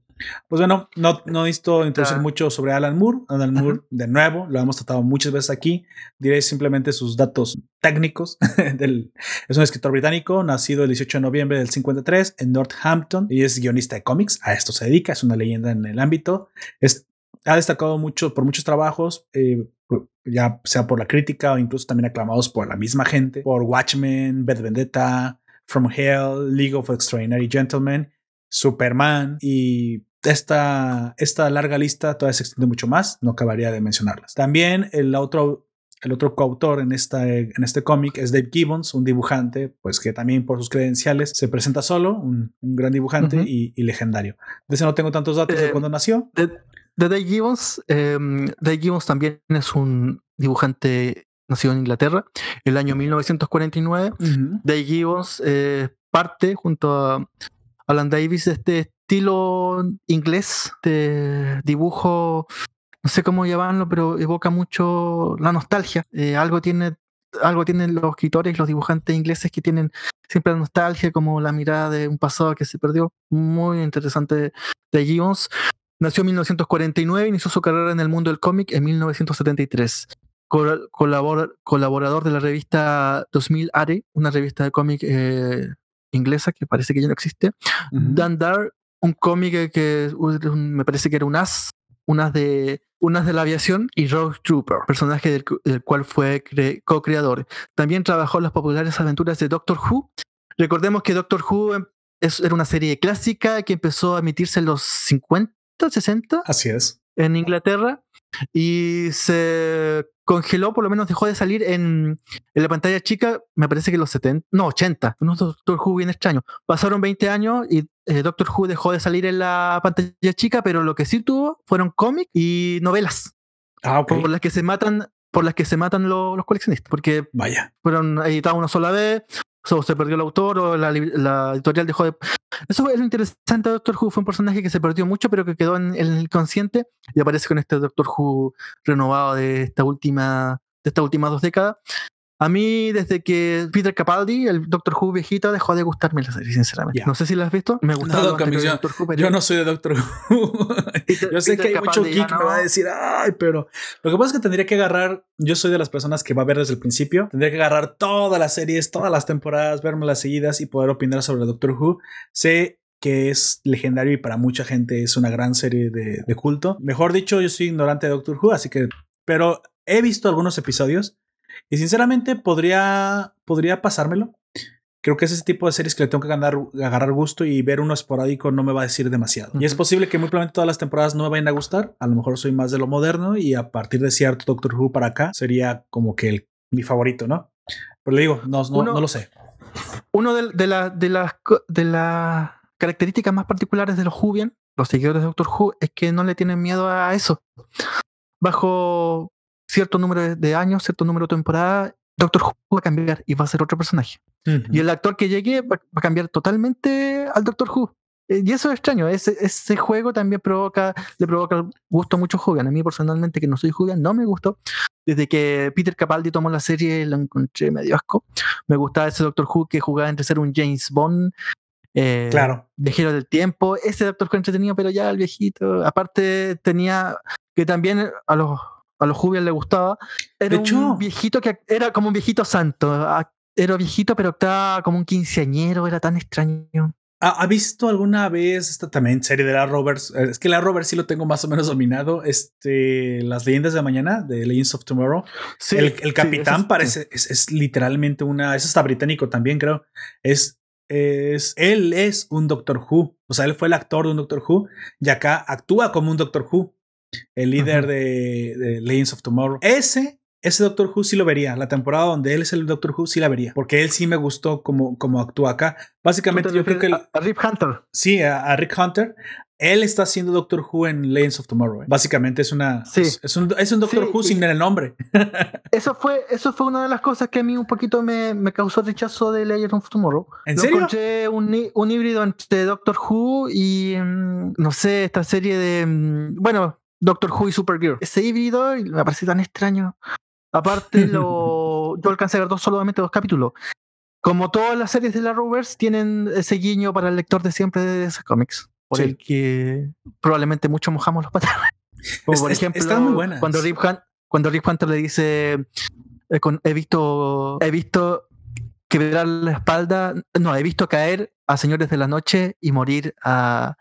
Speaker 1: Pues bueno, no, no necesito introducir ah. mucho sobre Alan Moore. Alan Moore, de nuevo, lo hemos tratado muchas veces aquí. Diré simplemente sus datos técnicos. del, es un escritor británico, nacido el 18 de noviembre del 53 en Northampton y es guionista de cómics. A esto se dedica, es una leyenda en el ámbito. Es, ha destacado mucho por muchos trabajos, eh, ya sea por la crítica o incluso también aclamados por la misma gente, por Watchmen, Bad Vendetta, From Hell, League of Extraordinary Gentlemen, Superman y esta, esta larga lista todavía se extiende mucho más, no acabaría de mencionarlas. También el otro el otro coautor en, esta, en este cómic es Dave Gibbons, un dibujante, pues que también por sus credenciales se presenta solo, un, gran dibujante y, legendario. De ese no tengo tantos datos de eh, cuándo nació.
Speaker 2: De, Dave Gibbons, em, Dave Gibbons también es un dibujante nacido en Inglaterra, el año 1949. Dave Gibbons eh, parte junto a Alan Davis de este estilo inglés de dibujo no sé cómo llamarlo, pero evoca mucho la nostalgia. Eh, algo tiene algo tienen los escritores los dibujantes ingleses que tienen siempre la nostalgia, como la mirada de un pasado que se perdió. Muy interesante de Gibbons. Nació en 1949, inició su carrera en el mundo del cómic en 1973. colaborador de la revista 2000 Are, una revista de cómic eh, inglesa que parece que ya no existe. Dan Dar, un cómic que, me parece que era un as unas de, unas de la aviación, y Rogue Trooper, personaje del, cual fue co-creador. También trabajó en las populares aventuras de Doctor Who. Recordemos que Doctor Who em, era una serie clásica que empezó a emitirse en los 50, 60.
Speaker 1: Así es.
Speaker 2: En Inglaterra y se congeló, por lo menos dejó de salir en, en la pantalla chica, me parece que los 70, no, 80, un Doctor Who bien extraño. Pasaron 20 años y eh, Doctor Who dejó de salir en la pantalla chica, pero lo que sí tuvo fueron cómics y novelas.
Speaker 1: Ah,
Speaker 2: Por las que se matan, por las que se matan los, los coleccionistas, porque
Speaker 1: Vaya.
Speaker 2: fueron editados una sola vez, o se perdió el autor o la, editorial dejó de... Eso es lo interesante de Doctor Who, fue un personaje que se perdió mucho pero que quedó en, el consciente y aparece con este Doctor Who renovado de esta última de estas últimas dos décadas a mí, desde que Peter Capaldi, el Doctor Who viejito, dejó de gustarme la serie, sinceramente. No sé si la has visto. Me gusta
Speaker 1: no, Doctor Who. Yo no soy de Doctor Who. yo sé que hay mucho geek que me va a decir, ay, pero lo que pasa es que tendría que agarrar. Yo soy de las personas que va a ver desde el principio. Tendría que agarrar todas las series, todas las temporadas, verme las seguidas y poder opinar sobre Doctor Who. Sé que es legendario y para mucha gente es una gran serie de, de culto. Mejor dicho, yo soy ignorante de Doctor Who, así que. Pero he visto algunos episodios y sinceramente podría, podría pasármelo. Creo que es ese tipo de series que le tengo que ganar, agarrar gusto y ver uno esporádico no me va a decir demasiado. Y es posible que muy probablemente todas las temporadas no me vayan a gustar. A lo mejor soy más de lo moderno y a partir de cierto Doctor Who para acá sería como que el, mi favorito, ¿no? Pero le digo, no, no, no lo sé.
Speaker 2: Uno de, de, la, de, las, de las características más particulares de los Whovian, los seguidores de Doctor Who, es que no le tienen miedo a eso. Bajo cierto número de años, cierto número de temporadas, Doctor Who va a cambiar y va a ser otro personaje. Y el actor que llegue va, a cambiar totalmente al Doctor Who. Eh, y eso es extraño, ese, ese juego también provoca, le provoca gusto a muchos Hogan. A mí personalmente, que no soy Hogan, no me gustó. Desde que Peter Capaldi tomó la serie, lo encontré medio asco. Me gustaba ese Doctor Who que jugaba entre ser un James Bond,
Speaker 1: eh, claro.
Speaker 2: viajero del tiempo. Ese Doctor Who entretenido, pero ya el viejito. Aparte, tenía que también a los a los Jubias le gustaba. Era un viejito que era como un viejito santo. Era viejito, pero estaba como un quinceañero, era tan extraño.
Speaker 1: ¿Ha, visto alguna vez esta también serie de la Roberts? Es que la Roberts sí lo tengo más o menos dominado. Este, las leyendas de mañana, de Legends of Tomorrow. Sí, el, capitán parece, es, literalmente una, es hasta británico también, creo. Es, es, él es un Doctor Who. O sea, él fue el actor de un Doctor Who y acá actúa como un Doctor Who el líder de, de, Legends of Tomorrow. Ese, ese Doctor Who sí lo vería. La temporada donde él es el Doctor Who sí la vería. Porque él sí me gustó como, como actúa acá. Básicamente, yo creo que.
Speaker 2: a, Rick Hunter.
Speaker 1: Sí, a, Rick Hunter. Él está haciendo Doctor Who en Legends of Tomorrow. ¿eh? Básicamente es una. Sí. Es, un, es, un, Doctor Who sin el nombre.
Speaker 2: eso fue, eso fue una de las cosas que a mí un poquito me, me causó rechazo de Legends of Tomorrow.
Speaker 1: ¿En serio?
Speaker 2: Encontré un, un híbrido entre Doctor Who y. Mm, no sé, esta serie de. Mm, bueno, Doctor Who y Supergirl. Ese híbrido me parece tan extraño. Aparte, lo, yo alcancé a ver dos, solamente dos capítulos. Como todas las series de la Rovers, tienen ese guiño para el lector de siempre de esos cómics. Por el que probablemente mucho mojamos los patrones. Como por ejemplo, cuando Rip, cuando Rip Hunter le dice: eh, He visto, he visto quebrar la espalda, no, he visto caer a señores de la noche y morir a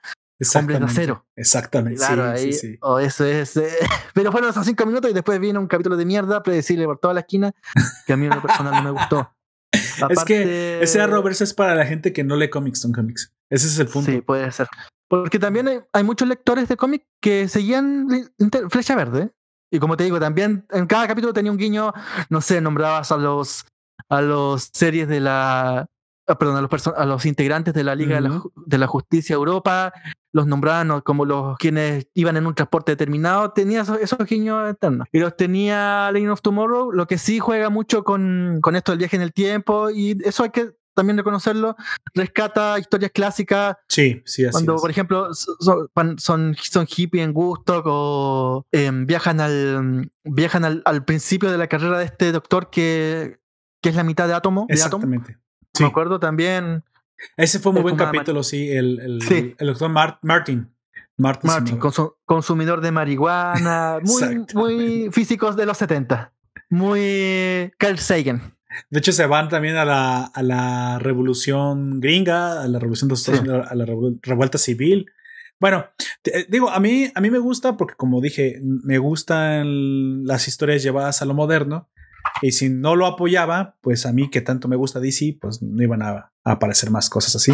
Speaker 2: Hombres de acero.
Speaker 1: Exactamente.
Speaker 2: Claro, ahí, o eso es. Eh, pero fueron esos cinco minutos y después viene un capítulo de mierda, predecible por toda la esquina, que a mí en lo personal no me gustó.
Speaker 1: es que ese Arrowverse es para la gente que no lee cómics, son cómics. Ese es el punto.
Speaker 2: Sí, puede ser. Porque también hay, muchos lectores de cómics que seguían Flecha Verde. Y como te digo, también en cada capítulo tenía un guiño, no sé, nombrabas a los a los series de la ah, perdón, a los, a los integrantes de la Liga de, la, Justicia Europa, los nombraban como los quienes iban en un transporte determinado, tenía esos, esos guiños eternos. Y los tenía Lane of Tomorrow, lo que sí juega mucho con, con esto del viaje en el tiempo, y eso hay que también reconocerlo, rescata historias clásicas.
Speaker 1: Sí, sí, así
Speaker 2: Cuando, por ejemplo, son, son, son hippie en gusto o em, viajan, al, viajan al, al, principio de la carrera de este doctor que, que es la mitad de átomo.
Speaker 1: Exactamente.
Speaker 2: Me acuerdo también.
Speaker 1: Ese fue un muy buen capítulo, sí. El, el, el doctor Martin.
Speaker 2: Martin, Martin consumidor de marihuana, muy, muy físicos de los 70. Muy Carl Sagan.
Speaker 1: De hecho, se van también a la, a la revolución gringa, a la revolución de a la revuelta civil. Bueno, eh, digo, a mí, a mí me gusta porque, como dije, me gustan las historias llevadas a lo moderno. Y si no lo apoyaba, pues a mí que tanto me gusta DC, pues no iban a, aparecer más cosas así.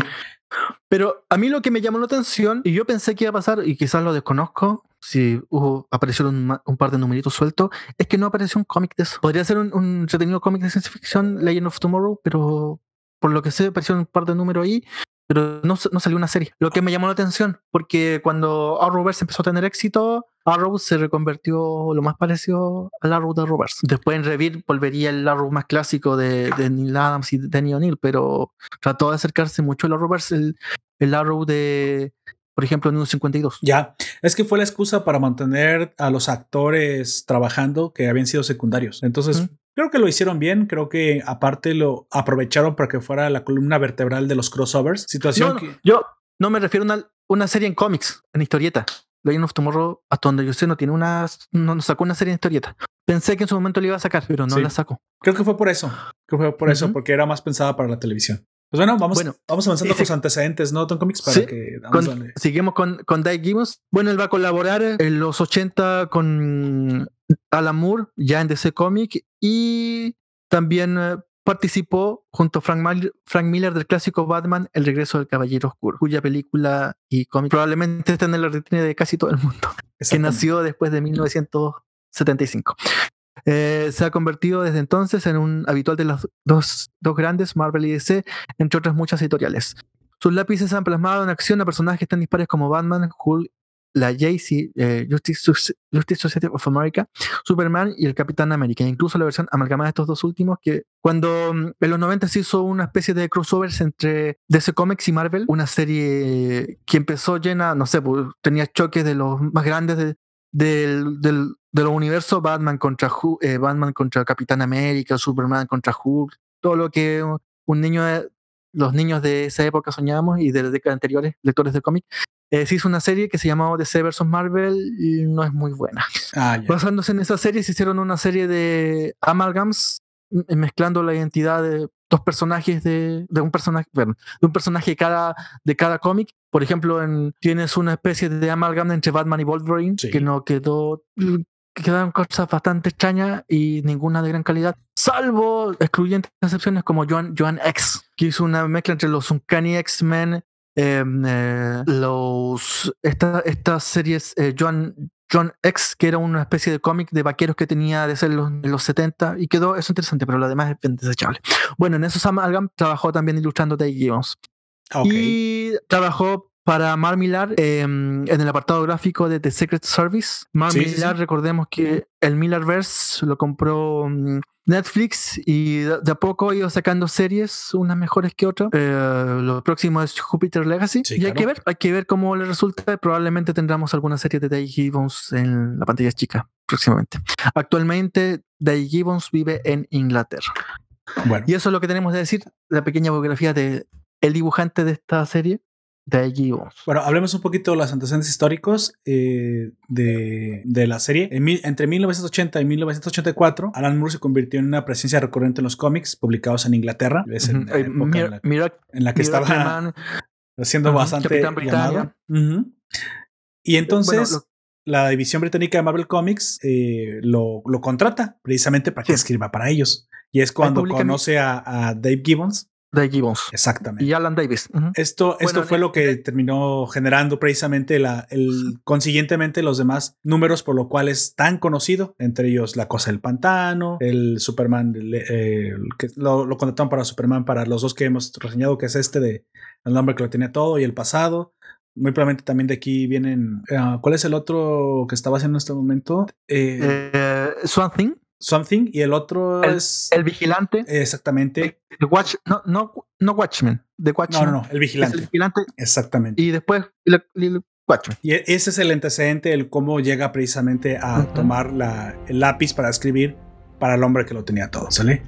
Speaker 2: Pero a mí lo que me llamó la atención, y yo pensé que iba a pasar, y quizás lo desconozco, si hubo, aparecieron un, par de numeritos sueltos, es que no apareció un cómic de eso. Podría ser un, un entretenido cómic de ciencia ficción, Legend of Tomorrow, pero por lo que sé, aparecieron un par de números ahí pero no, no, salió una serie. Lo que me llamó la atención, porque cuando Arrowverse empezó a tener éxito, Arrow se reconvirtió lo más parecido al Arrow de Arrowverse. Después en Revir volvería el Arrow más clásico de, de Neil Adams y Danny O'Neill, pero trató de acercarse mucho al Arrowverse, el, el Arrow de, por ejemplo, en 52.
Speaker 1: Ya, es que fue la excusa para mantener a los actores trabajando que habían sido secundarios. Entonces, Creo que lo hicieron bien, creo que aparte lo aprovecharon para que fuera la columna vertebral de los crossovers. Situación que...
Speaker 2: Yo no me refiero a una, serie en cómics, en historieta. Legend of Tomorrow, hasta donde yo sé, no tiene una. No sacó una serie en historieta. Pensé que en su momento le iba a sacar, pero no la sacó.
Speaker 1: Creo que fue por eso. Creo que fue por eso, porque era más pensada para la televisión. Pues bueno, vamos, vamos avanzando con los antecedentes, ¿no? Tom Comics para que.
Speaker 2: seguimos con, con Dave Gibbons. Bueno, él va a colaborar en los 80 con Alan Moore, ya en DC Comic, y también eh, participó junto a Frank, Frank, Miller del clásico Batman, El regreso del Caballero Oscuro, cuya película y cómic probablemente está en la retina de casi todo el mundo, que nació después de 1975. Eh, se ha convertido desde entonces en un habitual de los dos, dos grandes, Marvel y DC, entre otras muchas editoriales. Sus lápices han plasmado en acción a personajes tan dispares como Batman, Hulk, la JC, eh, Justice, Society of America, Superman y el Capitán América, incluso la versión amalgamada de estos dos últimos, que cuando mm, en los 90 se hizo una especie de crossovers entre DC Comics y Marvel, una serie que empezó llena, no sé, pues, tenía choques de los más grandes de, del, del, de los Batman contra, eh, Batman contra Capitán América, Superman contra Hulk, todo lo que un niño, los niños de esa época soñábamos y de las décadas anteriores, lectores de cómics, eh, se hizo una serie que se llamaba DC vs. Marvel y no es muy buena. Ah, Basándose en esa serie, se hicieron una serie de amalgams mezclando la identidad de dos personajes de, de un personaje, de un personaje cada, de cada cómic. Por ejemplo, en, tienes una especie de amalgam entre Batman y Wolverine que no quedó quedaron cosas bastante extrañas y ninguna de gran calidad, salvo excluyentes excepciones como Joan, Joan X, que hizo una mezcla entre los Uncanny X-Men, Em, eh, los estas series eh, John, John X, que era una especie de cómic de vaqueros que tenía de ser los, los 70 y quedó eso interesante, pero lo demás es desechable. Bueno, en esos Amalgam trabajó también ilustrando Day Gibbons. Y trabajó para Mar Millar em, en el apartado gráfico de The Secret Service. Mar Millar, recordemos que el Millarverse lo compró mm, Netflix y de, a poco ha ido sacando series, unas mejores que otras. Eh, lo próximo es Jupiter Legacy. y hay que ver, hay que ver cómo le resulta. Probablemente tendremos alguna serie de Day Gibbons en la pantalla chica próximamente. Actualmente, Day Gibbons vive en Inglaterra. Bueno. Y eso es lo que tenemos que decir, la pequeña biografía de el dibujante de esta serie, de allí
Speaker 1: Bueno, hablemos un poquito de los antecedentes históricos eh, de, de, la serie. entre 1980 y 1984, Alan Moore se convirtió en una presencia recurrente en los cómics publicados en Inglaterra. Es en, la, en, la, que estaba haciendo bastante llamado. Y entonces la división británica de Marvel Comics eh, lo, lo, contrata precisamente para que escriba para ellos. Y es cuando conoce a, a Dave Gibbons
Speaker 2: Dave Gibbons.
Speaker 1: Exactamente.
Speaker 2: Y Alan Davis.
Speaker 1: Esto, esto fue lo que terminó generando precisamente la, el, consiguientemente los demás números por lo cual es tan conocido, entre ellos La Cosa del Pantano, el Superman, eh, que lo, lo contrataron para Superman para los dos que hemos reseñado, que es este de El nombre que lo tenía todo y el pasado. Muy probablemente también de aquí vienen. Ah, ¿Cuál es el otro que estaba haciendo en este momento?
Speaker 2: Eh, eh Thing.
Speaker 1: Something y el otro es.
Speaker 2: El vigilante.
Speaker 1: Exactamente.
Speaker 2: El watch, no, no, no Watchmen. The Watchmen.
Speaker 1: No, no, el vigilante.
Speaker 2: el vigilante.
Speaker 1: Exactamente.
Speaker 2: Y después el, Watchmen.
Speaker 1: Y ese es el antecedente, el cómo llega precisamente a tomar la, el lápiz para escribir para el hombre que lo tenía todo, ¿sale?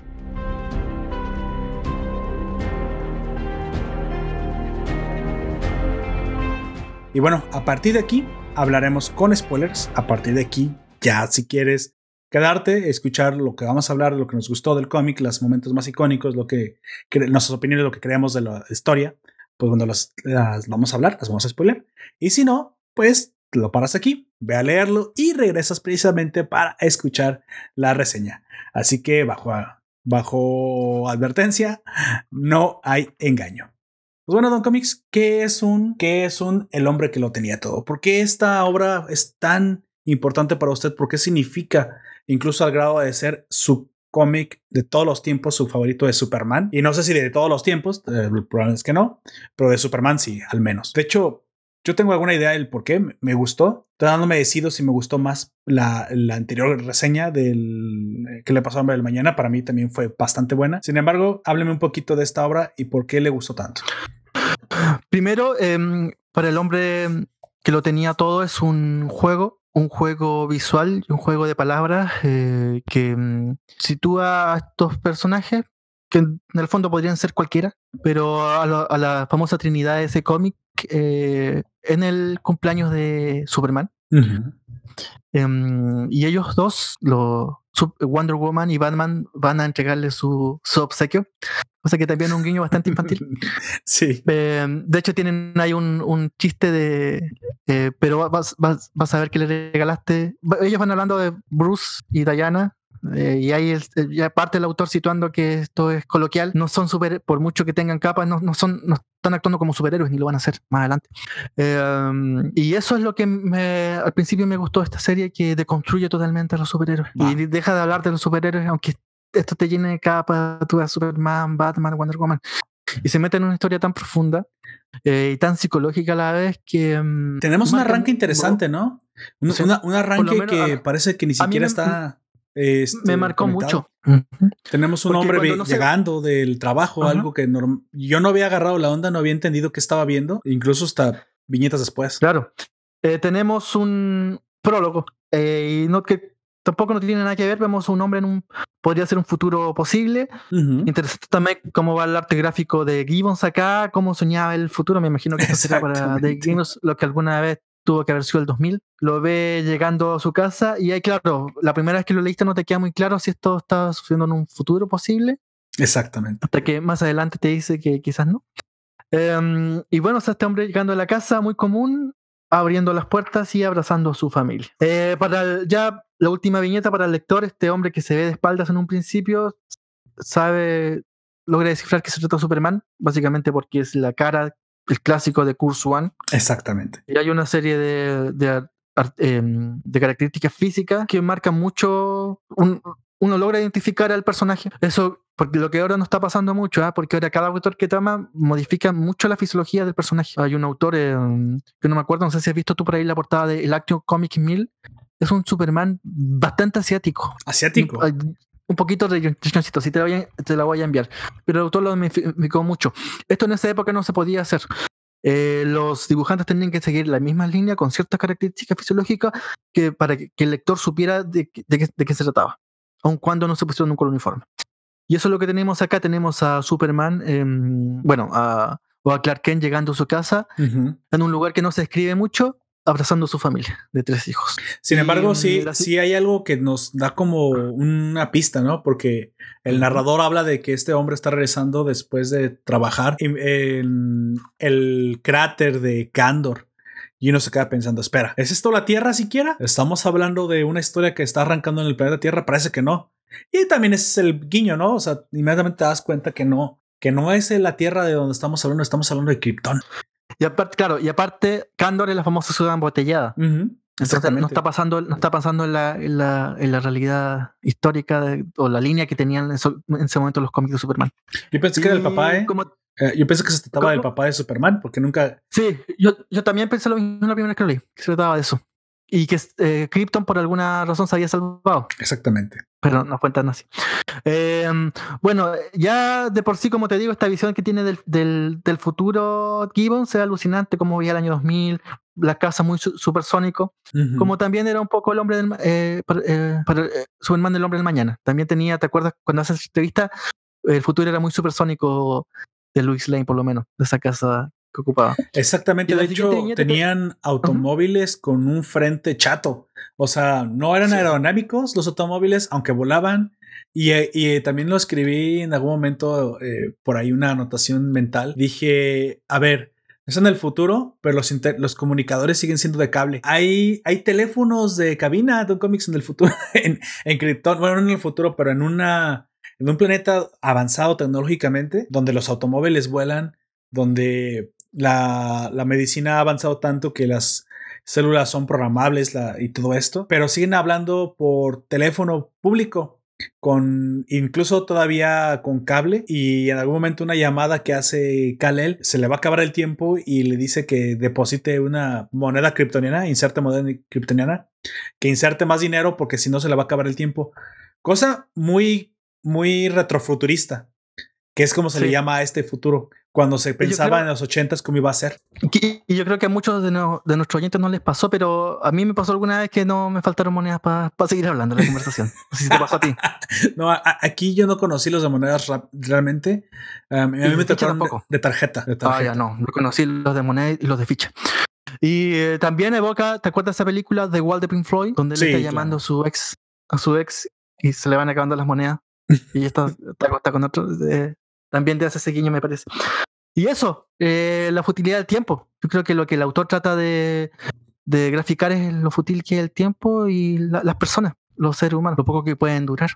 Speaker 1: Y bueno, a partir de aquí hablaremos con spoilers. A partir de aquí, ya si quieres quedarte, escuchar lo que vamos a hablar, lo que nos gustó del cómic, los momentos más icónicos, lo que, nuestras opiniones, lo que creemos de la historia, pues cuando las, vamos a hablar, las vamos a spoiler. Y si no, pues lo paras aquí, ve a leerlo y regresas precisamente para escuchar la reseña. Así que bajo, bajo advertencia, no hay engaño. Pues bueno, Don Comics, ¿qué es un, qué es un El hombre que lo tenía todo? ¿Por qué esta obra es tan importante para usted? ¿Por qué significa incluso al grado de ser su cómic de todos los tiempos, su favorito de Superman. Y no sé si de todos los tiempos, eh, probablemente es que no, pero de Superman sí, al menos. De hecho, yo tengo alguna idea del por qué me gustó. Todavía no decido si me gustó más la, la anterior reseña del eh, que le pasó a Hombre del Mañana. Para mí también fue bastante buena. Sin embargo, hábleme un poquito de esta obra y por qué le gustó tanto.
Speaker 2: Primero, em, para el hombre que lo tenía todo, es un juego un juego visual y un juego de palabras eh, que mm, sitúa a estos personajes que en el fondo podrían ser cualquiera, pero a, la famosa trinidad de ese cómic eh, en el cumpleaños de Superman. Em, y ellos dos, los Wonder Woman y Batman, van a entregarle su, su obsequio. O sea que también un guiño bastante infantil.
Speaker 1: sí.
Speaker 2: Em, de hecho, tienen ahí un, un chiste de. Eh, pero vas, vas, vas, a ver que le regalaste. Ellos van hablando de Bruce y Diana, eh, y ahí es, eh, ya parte el autor situando que esto es coloquial, no son super, por mucho que tengan capas, no, no, son, no están actuando como superhéroes ni lo van a hacer más adelante. Eh, y eso es lo que me, al principio me gustó de esta serie, que deconstruye totalmente a los superhéroes. Y deja de hablar de los superhéroes, aunque esto te llene de capas, tú ves Superman, Batman, Wonder Woman. Y se mete en una historia tan profunda y tan psicológica a la vez que...
Speaker 1: Mm, Tenemos un arranque interesante, ¿no? Un, un arranque que parece que ni siquiera está este,
Speaker 2: me marcó mucho.
Speaker 1: Tenemos un hombre llegando del trabajo, algo que yo no había agarrado la onda, no había entendido qué estaba viendo, incluso hasta viñetas después.
Speaker 2: Claro. Eh, tenemos un prólogo eh, y no que tampoco no tiene nada que ver. Vemos un hombre en un podría ser un futuro posible. Interesante también cómo va el arte gráfico de Gibbons acá, cómo soñaba el futuro. Me imagino que esto será para de Gibbons lo que alguna vez tuvo que haber sido el 2000, lo ve llegando a su casa y ahí, claro, la primera vez que lo leíste no te queda muy claro si esto está sucediendo en un futuro posible.
Speaker 1: Exactamente.
Speaker 2: Hasta que más adelante te dice que quizás no. Em, y bueno, o este hombre llegando a la casa, muy común, abriendo las puertas y abrazando a su familia. Eh, para ya la última viñeta para el lector, este hombre que se ve de espaldas en un principio, sabe, logra descifrar que se trata de Superman, básicamente porque es la cara el clásico de Curse One.
Speaker 1: Exactamente.
Speaker 2: Y hay una serie de, de, em, de características físicas que marcan mucho. uno logra identificar al personaje. Eso, porque lo que ahora no está pasando mucho, ¿ah? porque ahora cada autor que toma modifica mucho la fisiología del personaje. Hay un autor em, que no me acuerdo, no sé si has visto tú por ahí la portada de El Action Comic Mill. Es un Superman bastante asiático.
Speaker 1: Asiático
Speaker 2: un poquito de si te, te la voy a enviar. Pero el autor lo modificó mucho. Esto en esa época no se podía hacer. Eh, los dibujantes tenían que seguir la misma línea con ciertas características fisiológicas que, para que, el lector supiera de, qué, se trataba, aun cuando no se pusieron un color uniforme. Y eso es lo que tenemos acá. Tenemos a Superman, bueno, a, o a Clark Kent llegando a su casa en un lugar que no se describe mucho, abrazando a su familia de tres hijos.
Speaker 1: Sin embargo, sí, sí hay algo que nos da como una pista, ¿no? Porque el narrador habla de que este hombre está regresando después de trabajar en el cráter de Candor. Y uno se queda pensando, espera, ¿es esto la Tierra siquiera? ¿Estamos hablando de una historia que está arrancando en el planeta Tierra? Parece que no. Y también es el guiño, ¿no? O sea, inmediatamente te das cuenta que no, que no es la Tierra de donde estamos hablando, estamos hablando de Krypton.
Speaker 2: Y aparte, claro, y aparte, Candor es la famosa ciudad embotellada. Entonces no está pasando, no está pasando en la, en la, en la realidad histórica o la línea que tenían en, ese momento los cómics de Superman.
Speaker 1: Yo pensé que era el papá, ¿eh? ¿eh? yo pensé que se trataba del papá de Superman, porque nunca.
Speaker 2: Sí, yo, yo también pensé lo mismo la primera vez que lo leí, que se trataba de eso y que eh, Krypton por alguna razón se había salvado.
Speaker 1: Exactamente.
Speaker 2: Pero no cuentan así. Em, bueno, ya de por sí, como te digo, esta visión que tiene del, del, futuro Gibbon sea alucinante, como veía el año 2000, la casa muy supersónico, como también era un poco el hombre del eh, eh, eh, Superman del hombre del mañana. También tenía, ¿te acuerdas cuando haces entrevista? El futuro era muy supersónico de Louis Lane, por lo menos, de esa casa ocupaba.
Speaker 1: Exactamente, de hecho tenían automóviles con un frente chato, o sea, no eran aerodinámicos los automóviles, aunque volaban. Y, y, también lo escribí en algún momento eh, por ahí una anotación mental. Dije, a ver, es en el futuro, pero los, los comunicadores siguen siendo de cable. Hay, hay teléfonos de cabina de un cómics en el futuro, en, en Krypton, bueno, no en el futuro, pero en una en un planeta avanzado tecnológicamente, donde los automóviles vuelan, donde la, medicina ha avanzado tanto que las células son programables y todo esto, pero siguen hablando por teléfono público con incluso todavía con cable y en algún momento una llamada que hace Kalel se le va a acabar el tiempo y le dice que deposite una moneda kryptoniana, inserte moneda kryptoniana, que inserte más dinero porque si no se le va a acabar el tiempo. Cosa muy muy retrofuturista que es como se le llama a este futuro, cuando se pensaba en los ochentas cómo iba a ser.
Speaker 2: Y, yo creo que a muchos de, nuestros oyentes no les pasó, pero a mí me pasó alguna vez que no me faltaron monedas para seguir hablando en la conversación. No sé si te pasó a ti.
Speaker 1: no, aquí yo no conocí los de monedas realmente. a mí me tocaron de, de, tarjeta,
Speaker 2: Ah, ya no, no conocí los de monedas y los de ficha. Y eh, también evoca, ¿te acuerdas de esa película de Walt de Pink Floyd? Donde le está llamando a su ex, a su ex y se le van acabando las monedas. y está, está, con otro. Eh, también te hace ese guiño, me parece. Y eso, eh, la futilidad del tiempo. Yo creo que lo que el autor trata de, de graficar es lo fútil que es el tiempo y las personas, los seres humanos, lo poco que pueden durar.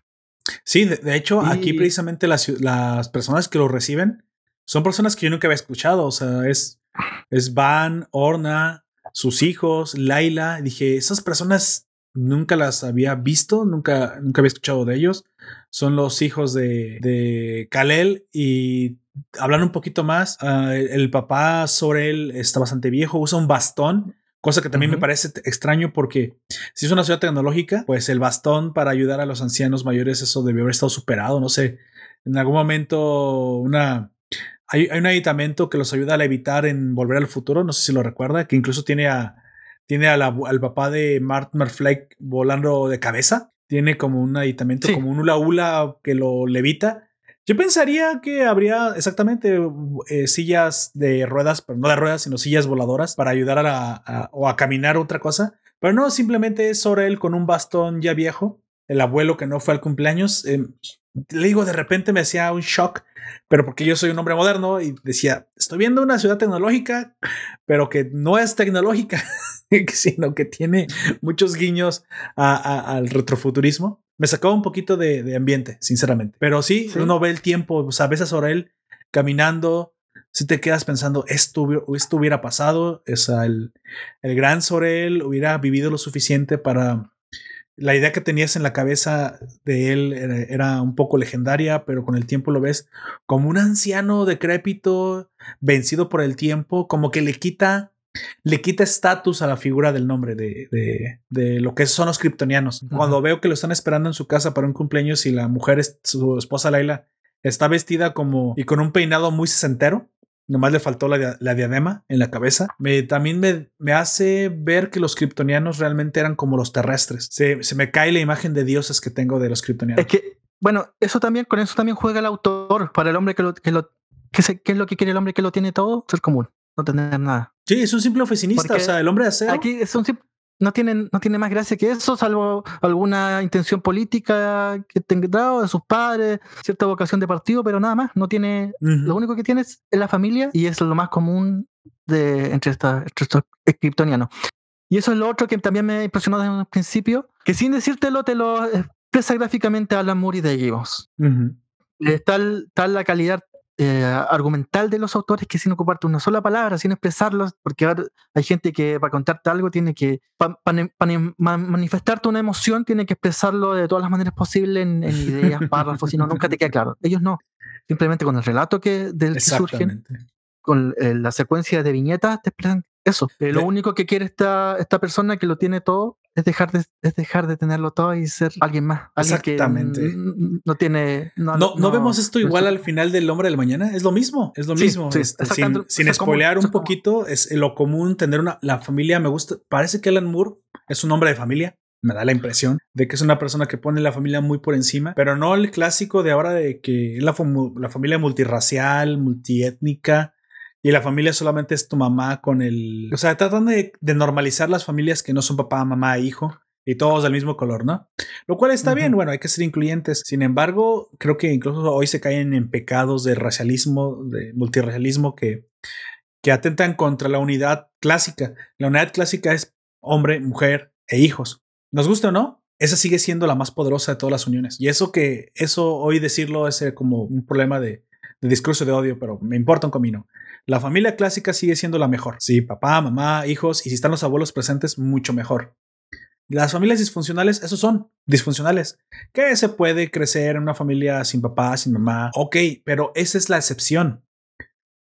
Speaker 1: Sí, de, hecho, aquí precisamente las, las, personas que lo reciben son personas que yo nunca había escuchado. O sea, es, es Van, Orna, sus hijos, Laila. Dije, esas personas nunca las había visto, nunca, nunca había escuchado de ellos. Son los hijos de, de Kalel y hablan un poquito más. Ah, el, papá sobre él está bastante viejo, usa un bastón. Cosa que también me parece extraño porque si es una ciudad tecnológica, pues el bastón para ayudar a los ancianos mayores, eso debió haber estado superado. No sé, en algún momento una, hay, hay, un aditamento que los ayuda a evitar en Volver al Futuro, no sé si lo recuerda, que incluso tiene a, tiene al papá de Mart Marfleck volando de cabeza. Tiene como un aditamento, como un hula hula que lo levita. Yo pensaría que habría exactamente eh, sillas de ruedas, pero no de ruedas, sino sillas voladoras para ayudar a, la, o a caminar otra cosa. Pero no, simplemente es sobre él con un bastón ya viejo. El abuelo que no fue al cumpleaños. Eh, le digo, de repente me hacía un shock, pero porque yo soy un hombre moderno y decía, estoy viendo una ciudad tecnológica, pero que no es tecnológica. sino que tiene muchos guiños al retrofuturismo. Me sacó un poquito de, ambiente, sinceramente. Pero sí, uno ve el tiempo, o sea, ves a Sorel caminando, si te quedas pensando, esto, esto hubiera pasado, o sea, el, el gran Sorel hubiera vivido lo suficiente para... La idea que tenías en la cabeza de él era, un poco legendaria, pero con el tiempo lo ves como un anciano decrépito, vencido por el tiempo, como que le quita le quita estatus a la figura del nombre de, de, lo que son los kryptonianos. Cuando veo que lo están esperando en su casa para un cumpleaños y la mujer, es, su esposa Laila, está vestida como y con un peinado muy sesentero. Nomás le faltó la, la diadema en la cabeza. Me, también me, me, hace ver que los kryptonianos realmente eran como los terrestres. Se, se, me cae la imagen de dioses que tengo de los kryptonianos.
Speaker 2: Es que, bueno, eso también, con eso también juega el autor para el hombre que lo, que lo, que, ¿qué es lo que quiere el hombre que lo tiene todo? Ser común, no tener nada.
Speaker 1: Sí, es un simple oficinista, o sea, el hombre de acero.
Speaker 2: Aquí es un no tiene, no tiene más gracia que eso, salvo alguna intención política que tenga dado de sus padres, cierta vocación de partido, pero nada más. No tiene, lo único que tiene es la familia y es lo más común de, entre, esta, entre estos kryptonianos. Y eso es lo otro que también me impresionó desde un principio, que sin decírtelo te lo expresa gráficamente Alan Moore y de Gibbons. Es tal, tal la calidad eh, argumental de los autores que sin ocuparte una sola palabra, sin expresarlos, porque hay gente que para contarte algo tiene que, para manifestarte una emoción, tiene que expresarlo de todas las maneras posibles en, ideas, párrafos, si no, nunca te queda claro. Ellos no. Simplemente con el relato que, del que surgen, con eh, la secuencia de viñetas, te expresan eso. Eh, lo único que quiere esta, esta persona que lo tiene todo es dejar de, es dejar de tenerlo todo y ser alguien más.
Speaker 1: Exactamente.
Speaker 2: no tiene.
Speaker 1: No, no, vemos esto igual al final del hombre del mañana. Es lo mismo. Es lo mismo. Este, sin, sin spoilear un poquito, es lo común tener una. La familia me gusta. Parece que Alan Moore es un hombre de familia. Me da la impresión de que es una persona que pone la familia muy por encima, pero no el clásico de ahora de que es la, la familia multirracial, multiétnica, y la familia solamente es tu mamá con el... O sea, tratan de, normalizar las familias que no son papá, mamá e hijo y todos del mismo color, ¿no? Lo cual está bien, bueno, hay que ser incluyentes. Sin embargo, creo que incluso hoy se caen en pecados de racialismo, de multiracialismo que, que atentan contra la unidad clásica. La unidad clásica es hombre, mujer e hijos. ¿Nos gusta o no? Esa sigue siendo la más poderosa de todas las uniones. Y eso que, eso hoy decirlo es eh, como un problema de, de discurso de odio, pero me importa un comino. La familia clásica sigue siendo la mejor. Sí, papá, mamá, hijos, y si están los abuelos presentes, mucho mejor. Las familias disfuncionales, esos son disfuncionales. Que se puede crecer en una familia sin papá, sin mamá. Ok, pero esa es la excepción.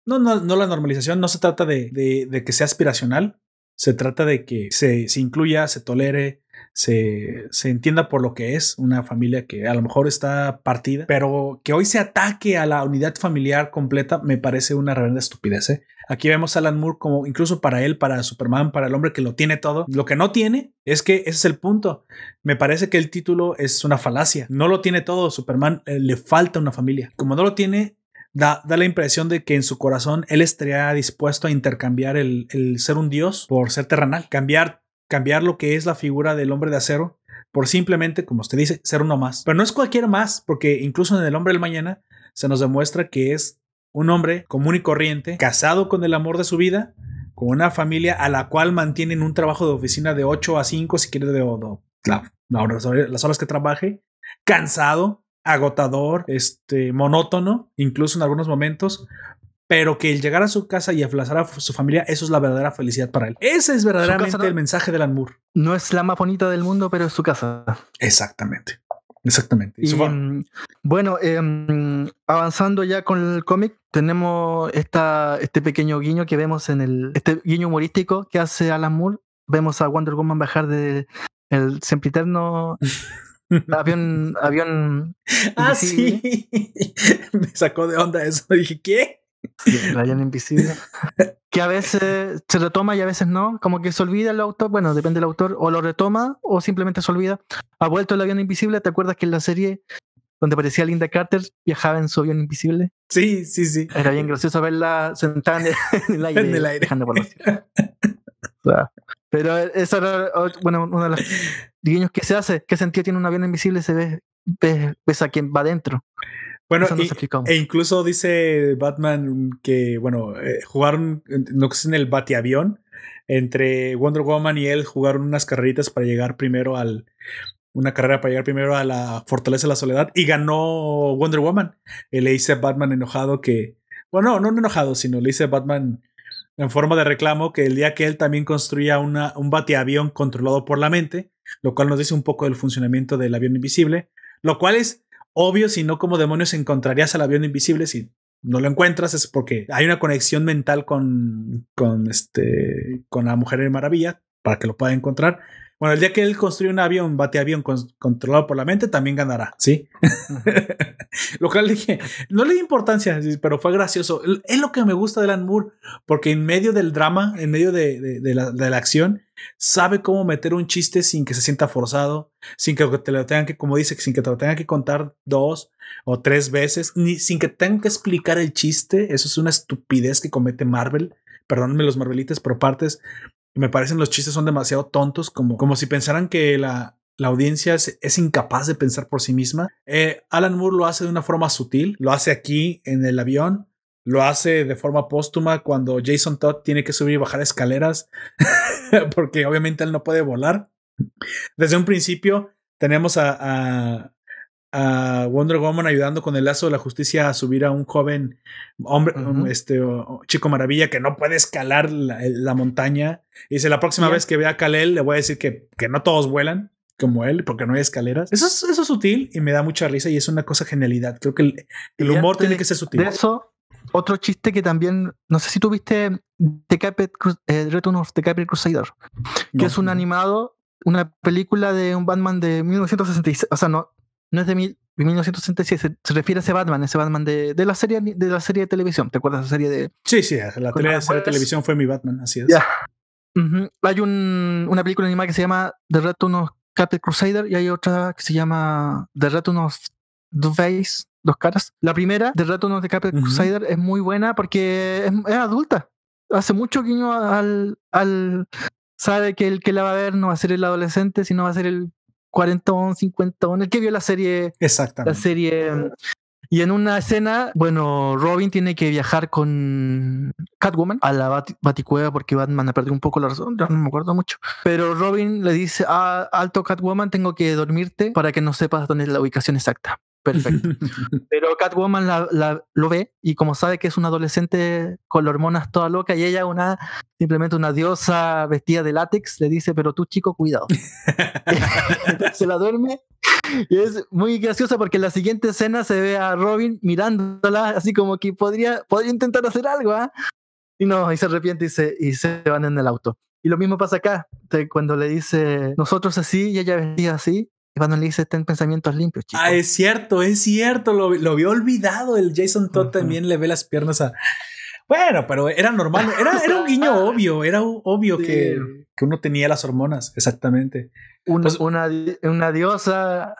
Speaker 1: No, no, no la normalización. No se trata de, de, que sea aspiracional. Se trata de que se, se incluya, se tolere, se, se, entienda por lo que es una familia que a lo mejor está partida, pero que hoy se ataque a la unidad familiar completa me parece una reverenda estupidez. ¿eh? Aquí vemos a Alan Moore como incluso para él, para Superman, para el hombre que lo tiene todo. Lo que no tiene es que ese es el punto. Me parece que el título es una falacia. No lo tiene todo. Superman eh, le falta una familia. Como no lo tiene, Da, da, la impresión de que en su corazón él estaría dispuesto a intercambiar el, el, ser un dios por ser terrenal, cambiar cambiar lo que es la figura del hombre de acero por simplemente, como usted dice, ser uno más. Pero no es cualquier más, porque incluso en el hombre del mañana se nos demuestra que es un hombre común y corriente, casado con el amor de su vida, con una familia a la cual mantienen un trabajo de oficina de 8 a 5, si quiere, de, las horas que trabaje, cansado, agotador, este, monótono, incluso en algunos momentos, pero que el llegar a su casa y aflazar a su familia, eso es la verdadera felicidad para él. Ese es verdaderamente el mensaje de Alan Moore.
Speaker 2: No es la más bonita del mundo, pero es su casa.
Speaker 1: Exactamente. Exactamente.
Speaker 2: Mm, bueno, em, avanzando ya con el cómic, tenemos esta, este pequeño guiño que vemos en el. Este guiño humorístico que hace Alan Moore. Vemos a Wonder Woman bajar del el sempiterno avión. avión
Speaker 1: ah, sí. Me sacó de onda eso. Dije, ¿qué?
Speaker 2: El avión invisible. que a veces se retoma y a veces no. Como que se olvida el autor, bueno, depende del autor, o lo retoma o simplemente se olvida. Ha vuelto el avión invisible. ¿Te acuerdas que en la serie donde aparecía Linda Carter viajaba en su avión invisible?
Speaker 1: Sí, sí, sí.
Speaker 2: Era bien gracioso verla sentada en el, aire, en el aire. dejando por Pero eso era, bueno, uno de los guiños que se hace. ¿Qué sentido tiene un avión invisible? Se ve, ves, a quien va adentro.
Speaker 1: Bueno, e incluso dice Batman que, bueno, eh, jugaron, no sé, en el batiavión entre Wonder Woman y él jugaron unas carreritas para llegar primero al, una carrera para llegar primero a la Fortaleza de la Soledad y ganó Wonder Woman. Y le dice Batman enojado que, bueno, no, no enojado, sino le dice Batman en forma de reclamo que el día que él también construía una, un batiavión controlado por la mente, lo cual nos dice un poco del funcionamiento del avión invisible, lo cual es obvio, si no, como demonios encontrarías al avión invisible si no lo encuentras? Es porque hay una conexión mental con, con, este, con la Mujer de Maravilla para que lo pueda encontrar. Bueno, el día que él construye un avión, bate avión controlado por la mente, también ganará, ¿sí? lo cual dije, no le di importancia, pero fue gracioso. Es lo que me gusta de Alan Moore, porque en medio del drama, en medio de, la, de la, acción, sabe cómo meter un chiste sin que se sienta forzado, sin que te lo tengan que, como dice, sin que te lo tengan que contar dos o tres veces, ni sin que tengan que explicar el chiste. Eso es una estupidez que comete Marvel. Perdónenme los Marvelites, pero partes me parecen los chistes son demasiado tontos, como, como si pensaran que la, la audiencia es, incapaz de pensar por sí misma. Eh, Alan Moore lo hace de una forma sutil, lo hace aquí en el avión, lo hace de forma póstuma cuando Jason Todd tiene que subir y bajar escaleras, porque obviamente él no puede volar. Desde un principio tenemos a, Wonder Woman ayudando con el lazo de la justicia a subir a un joven hombre, este chico maravilla que no puede escalar la, montaña. Y dice, la próxima vez que vea a Kalel le voy a decir que, que no todos vuelan como él, porque no hay escaleras. Eso es, eso es sutil y me da mucha risa y es una cosa genialidad. Creo que el, humor tiene que ser sutil.
Speaker 2: De eso, otro chiste que también, no sé si tuviste The Capet, eh, Return of the Capet Crusader, que es un animado, una película de un Batman de 1966, o sea, no, no es de, 1966, se, refiere a ese Batman, ese Batman de, de, la serie de la serie de televisión. ¿Te acuerdas de la serie de?
Speaker 1: Sí, sí, la, serie de televisión fue mi Batman, así es.
Speaker 2: Hay un, una película animada que se llama The Return of Captain Crusader y hay otra que se llama The Return of the Face, dos caras. La primera, The Return of the Captain Crusader, es muy buena porque es, adulta. Hace mucho guiño al, al. Sabe que el que la va a ver no va a ser el adolescente, sino va a ser el cuarentón, cincuentón, el que vio la serie.
Speaker 1: Exactamente.
Speaker 2: La serie y en una escena, bueno, Robin tiene que viajar con Catwoman a la Baticueva porque Batman ha perdido un poco la razón, no me acuerdo mucho. Pero Robin le dice, ah, alto Catwoman, tengo que dormirte para que no sepas dónde es la ubicación exacta. Perfecto. Pero Catwoman la, lo ve y como sabe que es una adolescente con hormonas toda loca y ella una simplemente una diosa vestida de látex, le dice, pero tú chico, cuidado. se la duerme y es muy graciosa porque en la siguiente escena se ve a Robin mirándola así como que podría, podría intentar hacer algo, ¿ah? Y no, y se arrepiente y se, y se van en el auto. Y lo mismo pasa acá, cuando le dice nosotros así y ella vestida así, cuando le dice ten pensamientos limpios, chicos.
Speaker 1: Ah, es cierto, es cierto, lo, lo había olvidado. El Jason Todd también le ve las piernas a. Bueno, pero era normal, era, era un guiño obvio, era obvio que, que, uno tenía las hormonas, exactamente.
Speaker 2: Una, pues una, una, diosa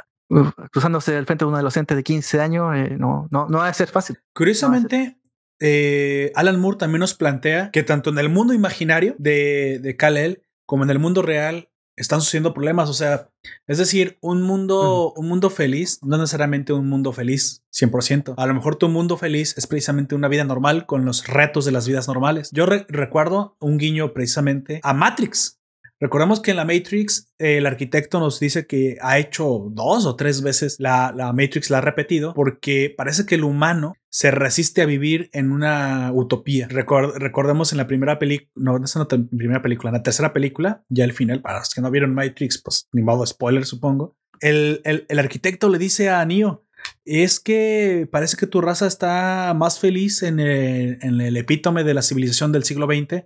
Speaker 2: cruzándose al frente de un adolescente de 15 años, eh, no, no, no va a ser fácil.
Speaker 1: Curiosamente, eh, Alan Moore también nos plantea que tanto en el mundo imaginario de, de Kal-El como en el mundo real están sucediendo problemas. O sea, es decir, un mundo, un mundo feliz, no necesariamente un mundo feliz 100%. A lo mejor tu mundo feliz es precisamente una vida normal con los retos de las vidas normales. Yo recuerdo un guiño precisamente a Matrix. Recordemos que en la Matrix el arquitecto nos dice que ha hecho dos o tres veces la, la, Matrix, la ha repetido, porque parece que el humano se resiste a vivir en una utopía. recordemos en la primera película, no, no es la primera película, en la tercera película, ya al final, para los que no vieron Matrix, pues ni modo spoiler supongo, el, el, el arquitecto le dice a Neo, es que parece que tu raza está más feliz en el, en el epítome de la civilización del siglo XX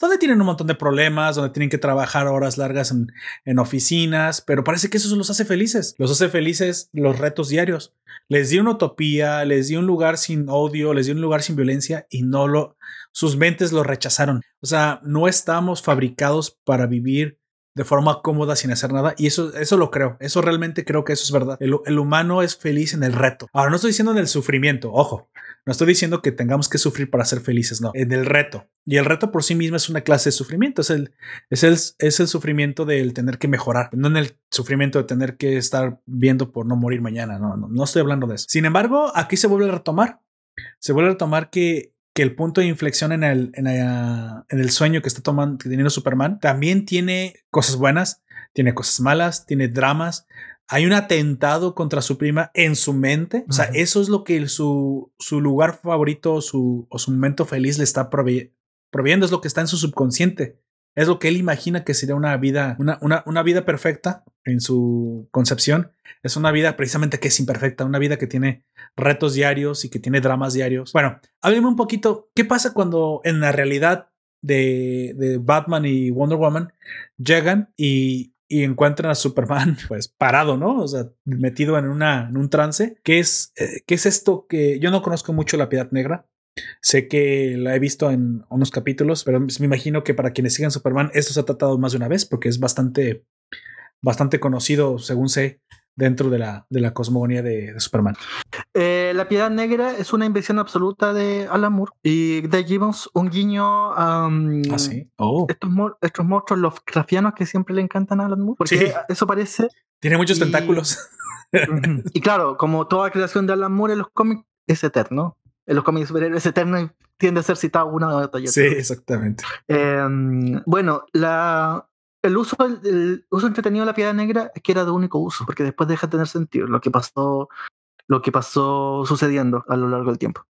Speaker 1: donde tienen un montón de problemas, donde tienen que trabajar horas largas en, oficinas, pero parece que eso los hace felices. Los hace felices los retos diarios. Les dio una utopía, les dio un lugar sin odio, les dio un lugar sin violencia y no lo, sus mentes lo rechazaron. O sea, no estamos fabricados para vivir de forma cómoda sin hacer nada. Y eso, eso lo creo. Eso realmente creo que eso es verdad. El, el, humano es feliz en el reto. Ahora, no estoy diciendo en el sufrimiento, ojo. No estoy diciendo que tengamos que sufrir para ser felices, no. En el reto. Y el reto por sí mismo es una clase de sufrimiento. Es el, es el, es el sufrimiento del tener que mejorar. No en el sufrimiento de tener que estar viendo por no morir mañana. No, no, no estoy hablando de eso. Sin embargo, aquí se vuelve a retomar. Se vuelve a retomar que que el punto de inflexión en el, en, el sueño que está tomando, teniendo Superman, también tiene cosas buenas, tiene cosas malas, tiene dramas. Hay un atentado contra su prima en su mente. O sea, eso es lo que su, su lugar favorito su, o su momento feliz le está proveyendo. Es lo que está en su subconsciente. Es lo que él imagina que sería una vida, una, una, una, vida perfecta en su concepción. Es una vida precisamente que es imperfecta, una vida que tiene retos diarios y que tiene dramas diarios. Bueno, hábleme un poquito, ¿qué pasa cuando en la realidad de, de Batman y Wonder Woman llegan y, y encuentran a Superman pues parado, ¿no? O sea, metido en, una, en un trance. ¿Qué es, eh, ¿Qué es esto que yo no conozco mucho la piedad negra? Sé que la he visto en unos capítulos, pero me imagino que para quienes sigan Superman, esto se ha tratado más de una vez porque es bastante, bastante conocido, según sé, dentro de la, de la cosmogonía de, Superman.
Speaker 2: Eh, la Piedad Negra es una invención absoluta de Alan Moore y de Gibbons un guiño a
Speaker 1: ¿Ah, sí? oh.
Speaker 2: estos, estos monstruos Lovecraftianos que siempre le encantan a Alan Moore. Porque eso parece.
Speaker 1: Tiene muchos tentáculos.
Speaker 2: y claro, como toda creación de Alan Moore en los cómics es eterno en los cómics superhéroes eternos y tiende a ser citado una o otra.
Speaker 1: Sí, exactamente.
Speaker 2: Em, bueno, la, el uso, el, uso entretenido de la piedra negra es que era de único uso, porque después deja de tener sentido lo que pasó, lo que pasó sucediendo a lo largo del tiempo.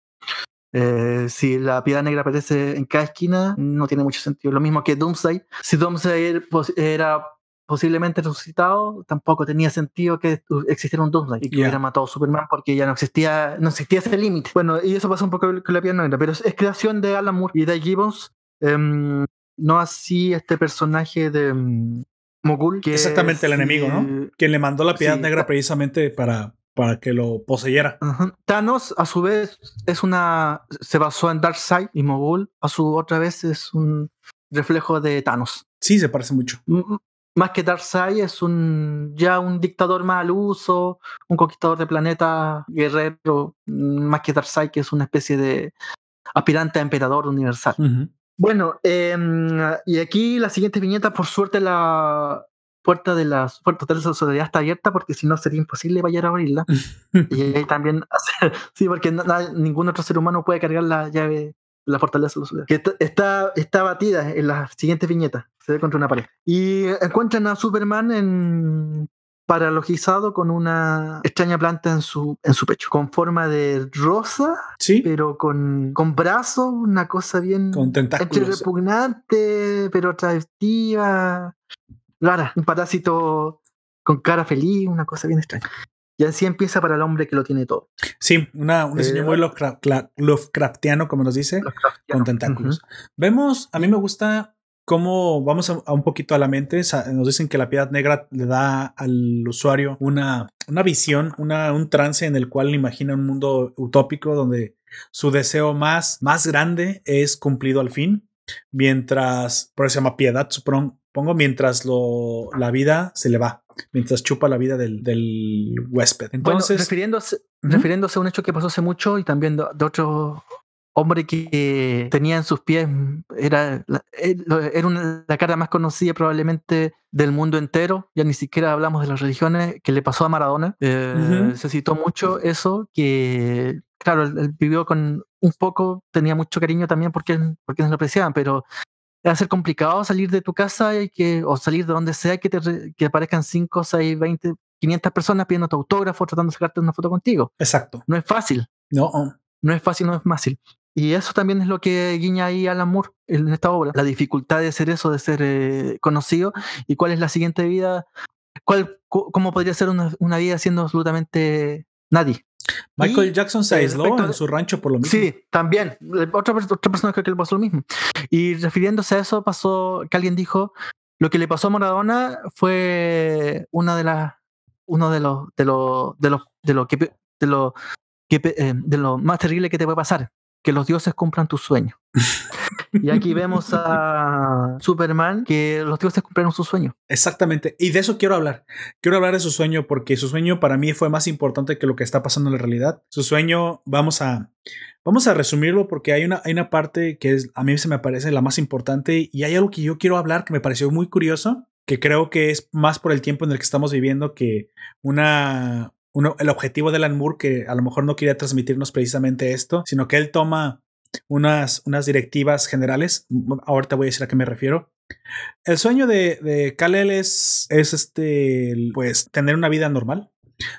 Speaker 2: Eh, si la piedra negra aparece en cada esquina, no tiene mucho sentido. Lo mismo que Doomsday. Si Doomsday era posiblemente resucitado, tampoco tenía sentido que existiera un Doomsday y que hubiera matado a Superman porque ya no existía, no existía ese límite. Bueno, y eso pasa un poco con la piedra negra, pero es, creación de Alan Moore y de Gibbons. Em, no así este personaje de um, Mogul. Que
Speaker 1: Exactamente, el enemigo, ¿no? Quien le mandó la piedra negra precisamente para, para que lo poseyera.
Speaker 2: Thanos, a su vez, es una. se basó en Darkseid y Mogul, a su otra vez, es un reflejo de Thanos.
Speaker 1: Sí, se parece mucho.
Speaker 2: más que Darkseid es un ya un dictador más al uso, un conquistador de planeta, guerrero, más que Darkseid que es una especie de aspirante a emperador universal. Bueno, em, y aquí la siguiente viñeta, por suerte la puerta de la puerta de la sociedad está abierta porque si no sería imposible vaya a abrirla. y ahí también, sí, porque ningún otro ser humano puede cargar la llave la fortaleza de la sociedad. Que está, está batida en la siguiente viñeta, se ve contra una pared. Y encuentran a Superman en paralogizado con una extraña planta en su, en su pecho, con forma de rosa,
Speaker 1: ¿Sí?
Speaker 2: pero con, con brazos, una cosa bien
Speaker 1: con tentáculos.
Speaker 2: repugnante, pero atractiva, rara, un parásito con cara feliz, una cosa bien extraña. Y así empieza para el hombre que lo tiene todo.
Speaker 1: Sí, una, un diseño muy Lovecraftiano, como nos dice, con tentáculos. Vemos, a mí me gusta cómo vamos a, un poquito a la mente. Nos dicen que la piedad negra le da al usuario una, una visión, una, un trance en el cual imagina un mundo utópico donde su deseo más, más grande es cumplido al fin. Mientras, por eso se llama piedad, supongo, mientras lo, la vida se le va, mientras chupa la vida del, del huésped. Entonces,
Speaker 2: refiriéndose, refiriéndose a un hecho que pasó hace mucho y también de, de otros hombre que tenía en sus pies, era, eh, era la cara más conocida probablemente del mundo entero, ya ni siquiera hablamos de las religiones, que le pasó a Maradona. Eh, se citó mucho eso, que claro, él, vivió con un poco, tenía mucho cariño también porque, porque nos lo apreciaban, pero era ser complicado salir de tu casa y que, o salir de donde sea que, te, que aparezcan 5, 6, 20, 500 personas pidiendo tu autógrafo, tratando de sacarte una foto contigo.
Speaker 1: Exacto.
Speaker 2: No es fácil.
Speaker 1: No.
Speaker 2: No es fácil, no es fácil. Y eso también es lo que guiña ahí Alan Moore en esta obra. La dificultad de ser eso, de ser eh, conocido y cuál es la siguiente vida, cuál, cómo podría ser una, vida siendo absolutamente nadie.
Speaker 1: Michael Jackson se aisló en su rancho por lo mismo.
Speaker 2: Sí, también. Otra, otra persona creo que le pasó lo mismo. Y refiriéndose a eso, pasó que alguien dijo, lo que le pasó a Maradona fue una de las uno de los de los de los de lo que de lo que eh, de lo más terrible que te puede pasar que los dioses cumplan tus sueños. y aquí vemos a Superman que los dioses cumplieron su sueño.
Speaker 1: Exactamente. Y de eso quiero hablar. Quiero hablar de su sueño porque su sueño para mí fue más importante que lo que está pasando en la realidad. Su sueño, vamos a, vamos a resumirlo porque hay una, hay una parte que es, a mí se me parece la más importante y hay algo que yo quiero hablar que me pareció muy curioso que creo que es más por el tiempo en el que estamos viviendo que una, el objetivo de Alan Moore, que a lo mejor no quería transmitirnos precisamente esto, sino que él toma unas, unas directivas generales. Ahorita voy a decir a qué me refiero. El sueño de, de Kal-El es, es este, pues, tener una vida normal,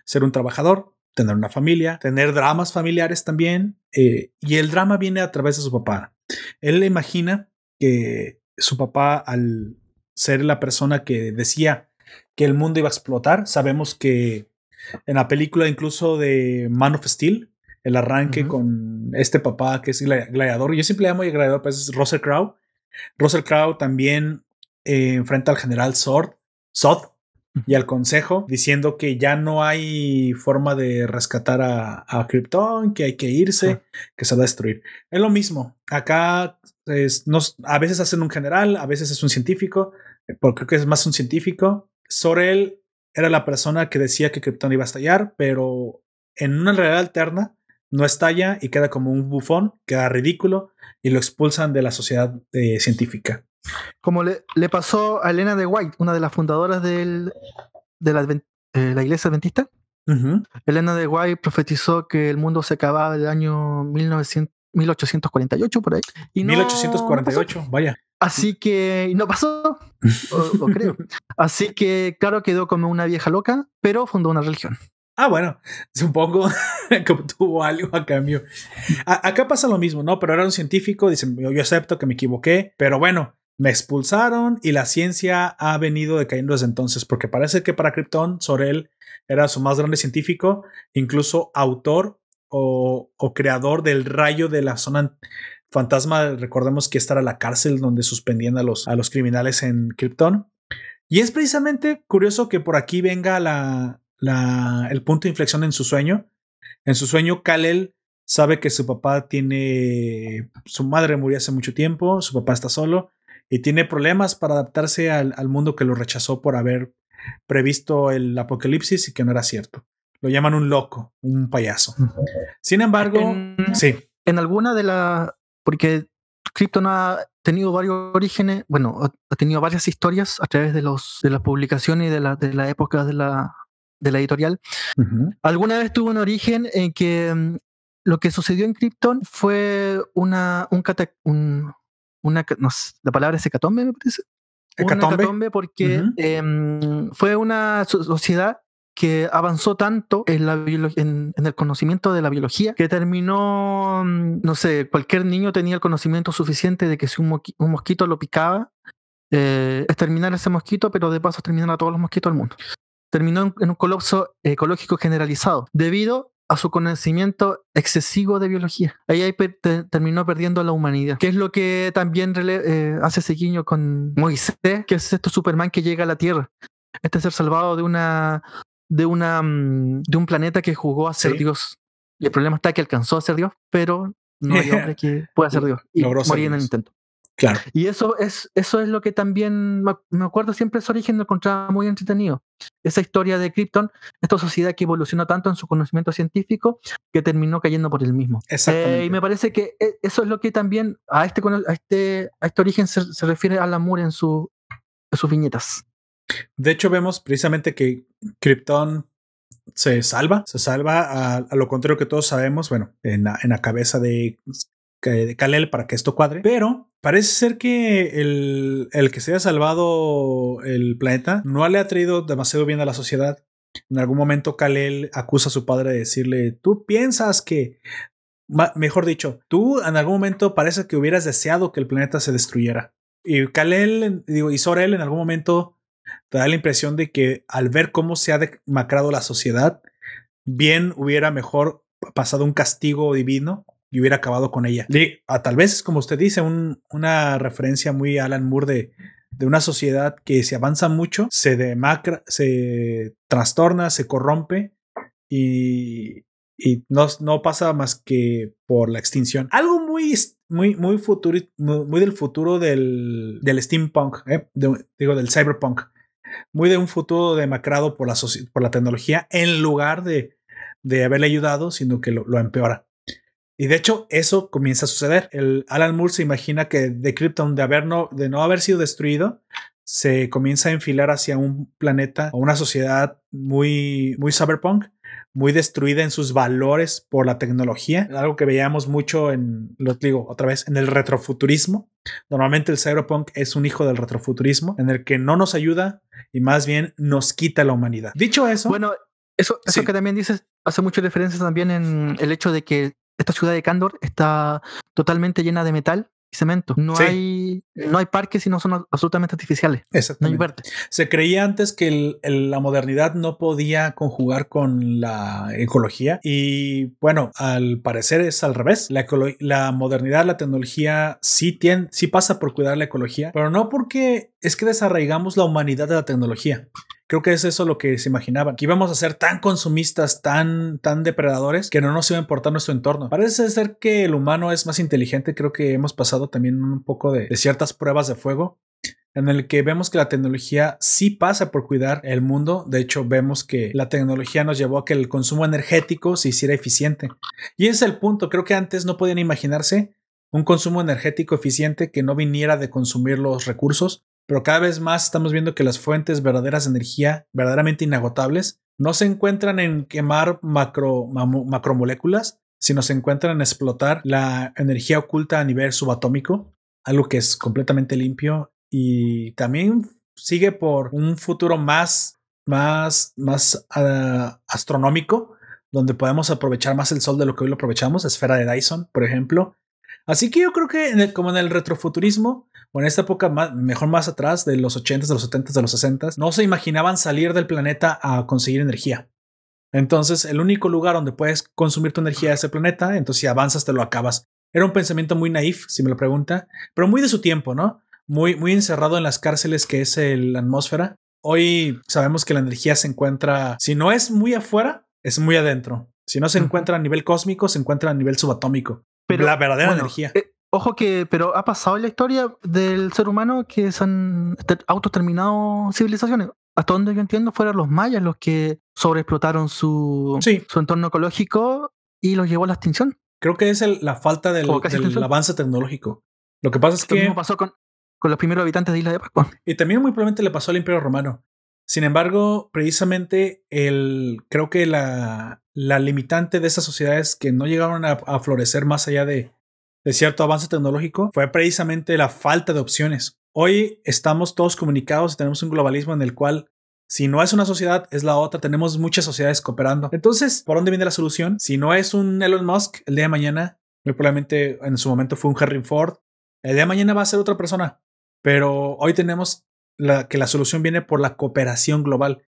Speaker 1: ser un trabajador, tener una familia, tener dramas familiares también. Eh, y el drama viene a través de su papá. Él le imagina que su papá, al ser la persona que decía que el mundo iba a explotar, sabemos que en la película incluso de Man of Steel, el arranque con este papá que es gladiador. Yo siempre le llamo gladiador, pues es Russell Crowe. Russell Crowe también eh, enfrenta al general Sord, Sod y al consejo diciendo que ya no hay forma de rescatar a, a Krypton, que hay que irse, que se va a destruir. Es lo mismo. Acá nos, a veces hacen un general, a veces es un científico, porque creo que es más un científico. Sorel era la persona que decía que Krypton iba a estallar, pero en una realidad alterna no estalla y queda como un bufón, queda ridículo y lo expulsan de la sociedad eh, científica.
Speaker 2: Como le, le, pasó a Elena de White, una de las fundadoras del, de la, eh, la iglesia adventista. Elena de White profetizó que el mundo se acababa el año 1900, 1848 por ahí.
Speaker 1: Y 1848, vaya.
Speaker 2: Así que no pasó, o, creo. Así que, claro, quedó como una vieja loca, pero fundó una religión.
Speaker 1: Ah, bueno, supongo que obtuvo algo a cambio. acá pasa lo mismo, ¿no? Pero era un científico, dice, yo, acepto que me equivoqué, pero bueno, me expulsaron y la ciencia ha venido decayendo desde entonces, porque parece que para Krypton, Sorel era su más grande científico, incluso autor o, creador del rayo de la zona fantasma. Recordemos que esta era la cárcel donde suspendían a los, a los criminales en Krypton. Y es precisamente curioso que por aquí venga la, la, el punto de inflexión en su sueño. En su sueño, Kalel sabe que su papá tiene. Su madre murió hace mucho tiempo, su papá está solo y tiene problemas para adaptarse al, al mundo que lo rechazó por haber previsto el apocalipsis y que no era cierto. Lo llaman un loco, un payaso. Sin embargo,
Speaker 2: en, sí. En alguna de las. Porque Krypton ha tenido varios orígenes, bueno, ha tenido varias historias a través de, los, de las publicaciones y de la, de la época de la, de la editorial. Alguna vez tuvo un origen en que mm, lo que sucedió en Krypton fue una, un, un una, no la palabra es hecatombe, me parece. Hecatombe. Una hecatombe porque em, fue una sociedad que avanzó tanto en, la en, el conocimiento de la biología que terminó, mm, no sé, cualquier niño tenía el conocimiento suficiente de que si un, mosquito lo picaba, eh, exterminar ese mosquito, pero de paso exterminar a todos los mosquitos del mundo. Terminó en, un colapso ecológico generalizado debido a su conocimiento excesivo de biología. Ahí, ahí terminó perdiendo la humanidad, que es lo que también eh, hace ese guiño con Moisés, que es este Superman que llega a la Tierra. Este ser salvado de una de, una, mm, de un planeta que jugó a ser Dios. Y el problema está que alcanzó a ser Dios, pero no hay hombre que pueda ser Dios. Y morir en el intento.
Speaker 1: Claro.
Speaker 2: Y eso es, eso es lo que también me acuerdo siempre su origen, lo encontraba muy entretenido. Esa historia de Krypton, esta sociedad que evolucionó tanto en su conocimiento científico que terminó cayendo por el mismo.
Speaker 1: Exactamente.
Speaker 2: Eh, y me parece que eh, eso es lo que también a este, a este, a este origen se, refiere a Moore en, su, en sus viñetas.
Speaker 1: De hecho, vemos precisamente que Krypton se salva, se salva a, lo contrario que todos sabemos, bueno, en la, cabeza de, Kalel para que esto cuadre, pero parece ser que el, el que se haya salvado el planeta no le ha traído demasiado bien a la sociedad. En algún momento Kalel acusa a su padre de decirle, tú piensas que, mejor dicho, tú en algún momento parece que hubieras deseado que el planeta se destruyera. Y Kalel, digo, y Sorel en algún momento te da la impresión de que al ver cómo se ha demacrado la sociedad, bien hubiera mejor pasado un castigo divino y hubiera acabado con ella. a, tal vez, como usted dice, una referencia muy Alan Moore de, de una sociedad que se avanza mucho, se demacra, se trastorna, se corrompe y, y no, no, pasa más que por la extinción. Algo muy, muy, muy, futuro, muy, del futuro del, del steampunk, ¿eh? digo, del cyberpunk muy de un futuro demacrado por la, por la tecnología en lugar de, de haberle ayudado, sino que lo, empeora. Y de hecho, eso comienza a suceder. El Alan Moore se imagina que de Krypton, de, haber no, de no haber sido destruido, se comienza a enfilar hacia un planeta o una sociedad muy, muy cyberpunk, muy destruida en sus valores por la tecnología, algo que veíamos mucho en, lo digo otra vez, en el retrofuturismo. Normalmente el cyberpunk es un hijo del retrofuturismo, en el que no nos ayuda y más bien nos quita la humanidad. Dicho eso.
Speaker 2: Bueno, eso, eso que también dices hace mucha referencia también en el hecho de que esta ciudad de Candor está totalmente llena de metal cemento. No, hay, no hay parques y no son absolutamente artificiales.
Speaker 1: Exactamente. Se creía antes que la modernidad no podía conjugar con la ecología y bueno, al parecer es al revés. La, la modernidad, la tecnología sí, tiene, sí pasa por cuidar la ecología, pero no porque es que desarraigamos la humanidad de la tecnología. Creo que es eso lo que se imaginaban, que íbamos a ser tan consumistas, tan, tan depredadores, que no nos iba a importar nuestro entorno. Parece ser que el humano es más inteligente, creo que hemos pasado también un poco de, ciertas pruebas de fuego en el que vemos que la tecnología sí pasa por cuidar el mundo. De hecho, vemos que la tecnología nos llevó a que el consumo energético se hiciera eficiente. Y ese es el punto. Creo que antes no podían imaginarse un consumo energético eficiente que no viniera de consumir los recursos, pero cada vez más estamos viendo que las fuentes verdaderas de energía, verdaderamente inagotables, no se encuentran en quemar macro, macromoléculas, sino se encuentran en explotar la energía oculta a nivel subatómico, algo que es completamente limpio y también sigue por un futuro más, más, más uh, astronómico, donde podemos aprovechar más el sol de lo que hoy lo aprovechamos, esfera de Dyson, por ejemplo. Así que yo creo que como en el retrofuturismo, o en esta época mejor más atrás, de los 80s, de los 70s, de los 60s, no se imaginaban salir del planeta a conseguir energía. Entonces, el único lugar donde puedes consumir tu energía es el planeta, entonces si avanzas te lo acabas. Era un pensamiento muy naif, si me lo pregunta, pero muy de su tiempo, ¿no? Muy, muy encerrado en las cárceles que es la atmósfera. Hoy sabemos que la energía se encuentra, si no es muy afuera, es muy adentro. Si no se encuentra a nivel cósmico, se encuentra a nivel subatómico. Pero la verdadera energía.
Speaker 2: Eh, ojo que, pero ha pasado en la historia del ser humano que se han autoterminado civilizaciones hasta donde yo entiendo, fueron los mayas los que sobreexplotaron su, su entorno ecológico y los llevó a la extinción.
Speaker 1: Creo que es la falta del, avance tecnológico. Lo que pasa es que.
Speaker 2: Lo mismo pasó con, con los primeros habitantes de Isla de Pascua.
Speaker 1: Y también muy probablemente le pasó al Imperio Romano. Sin embargo, precisamente el, creo que la, la limitante de esas sociedades que no llegaron a, florecer más allá de, cierto avance tecnológico fue precisamente la falta de opciones. Hoy estamos todos comunicados y tenemos un globalismo en el cual si no es una sociedad, es la otra. Tenemos muchas sociedades cooperando. Entonces, ¿por dónde viene la solución? Si no es un Elon Musk el día de mañana, muy probablemente en su momento fue un Henry Ford, el día de mañana va a ser otra persona. Pero hoy tenemos que la solución viene por la cooperación global.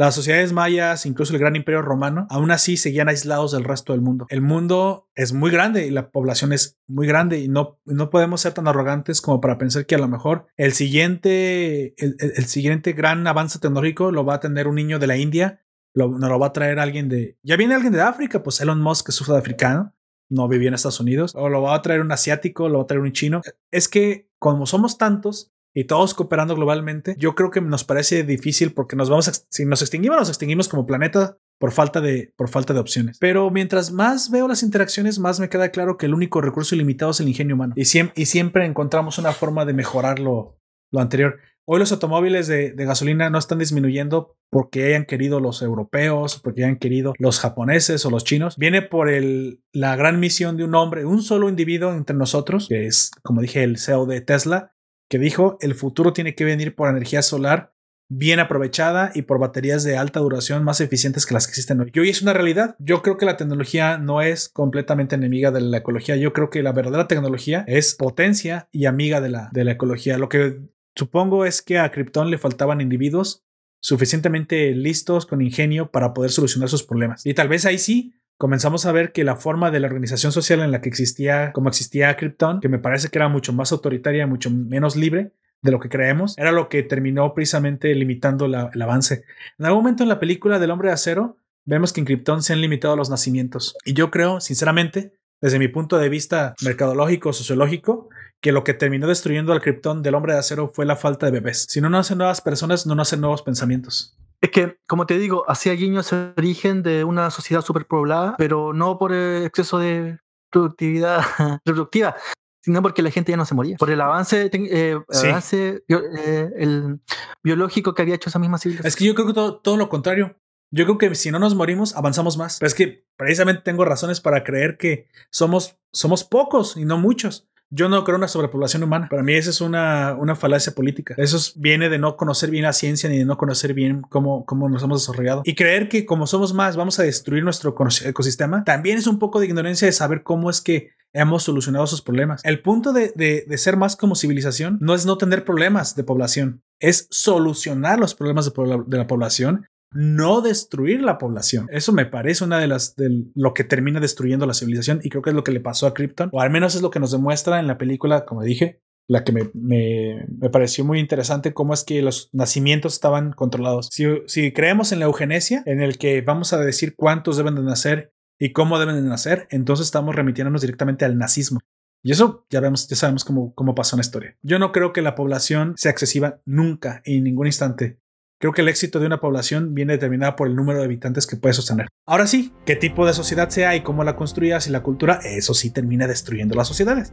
Speaker 1: Las sociedades mayas, incluso el gran imperio romano, aún así seguían aislados del resto del mundo. El mundo es muy grande y la población es muy grande y no, no podemos ser tan arrogantes como para pensar que a lo mejor el siguiente, el, siguiente gran avance tecnológico lo va a tener un niño de la India, lo, no lo va a traer alguien de... Ya viene alguien de África, pues Elon Musk es sudafricano, no vivía en Estados Unidos, o lo va a traer un asiático, lo va a traer un chino. Es que como somos tantos, y todos cooperando globalmente, yo creo que nos parece difícil porque nos vamos a, si nos extinguimos, nos extinguimos como planeta por falta de, por falta de opciones. Pero mientras más veo las interacciones, más me queda claro que el único recurso ilimitado es el ingenio humano. Y, siempre encontramos una forma de mejorar lo, anterior. Hoy los automóviles de, de, gasolina no están disminuyendo porque hayan querido los europeos, porque hayan querido los japoneses o los chinos. Viene por el, la gran misión de un hombre, un solo individuo entre nosotros, que es, como dije, el CEO de Tesla, que dijo el futuro tiene que venir por energía solar bien aprovechada y por baterías de alta duración más eficientes que las que existen hoy. Y hoy es una realidad. Yo creo que la tecnología no es completamente enemiga de la ecología. Yo creo que la verdadera tecnología es potencia y amiga de la, de la ecología. Lo que supongo es que a Krypton le faltaban individuos suficientemente listos con ingenio para poder solucionar sus problemas. Y tal vez ahí sí comenzamos a ver que la forma de la organización social en la que existía, como existía Krypton, que me parece que era mucho más autoritaria, mucho menos libre de lo que creemos, era lo que terminó precisamente limitando el avance. En algún momento en la película del hombre de acero, vemos que en Krypton se han limitado los nacimientos. Y yo creo, sinceramente, desde mi punto de vista mercadológico, sociológico, que lo que terminó destruyendo al Krypton del hombre de acero fue la falta de bebés. Si no nacen nuevas personas, no nacen nuevos pensamientos.
Speaker 2: Es que, como te digo, hacía guiño ese origen de una sociedad superpoblada, pero no por el exceso de productividad reproductiva, sino porque la gente ya no se moría. Por el avance, eh, avance eh, el biológico que había hecho esa misma civilización.
Speaker 1: Es que yo creo que todo, todo, lo contrario. Yo creo que si no nos morimos, avanzamos más. Pero es que precisamente tengo razones para creer que somos, somos pocos y no muchos. Yo no creo en una sobrepoblación humana. Para mí esa es una, una falacia política. Eso viene de no conocer bien la ciencia ni de no conocer bien cómo, cómo nos hemos desarrollado. Y creer que como somos más vamos a destruir nuestro ecosistema también es un poco de ignorancia de saber cómo es que hemos solucionado esos problemas. El punto de, de, ser más como civilización no es no tener problemas de población, es solucionar los problemas de la población no destruir la población. Eso me parece una de las de lo que termina destruyendo la civilización y creo que es lo que le pasó a Krypton, o al menos es lo que nos demuestra en la película, como dije, la que me, me, me pareció muy interesante, cómo es que los nacimientos estaban controlados. Si, creemos en la eugenesia, en el que vamos a decir cuántos deben de nacer y cómo deben de nacer, entonces estamos remitiéndonos directamente al nazismo. Y eso ya vemos, ya sabemos cómo, cómo pasó en la historia. Yo no creo que la población sea excesiva nunca, en ningún instante. Creo que el éxito de una población viene determinada por el número de habitantes que puede sostener. Ahora sí, qué tipo de sociedad sea y cómo la construyas y la cultura, eso sí termina destruyendo las sociedades.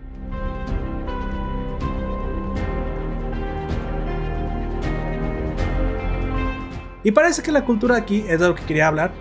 Speaker 1: Y parece que la cultura aquí es de lo que quería hablar.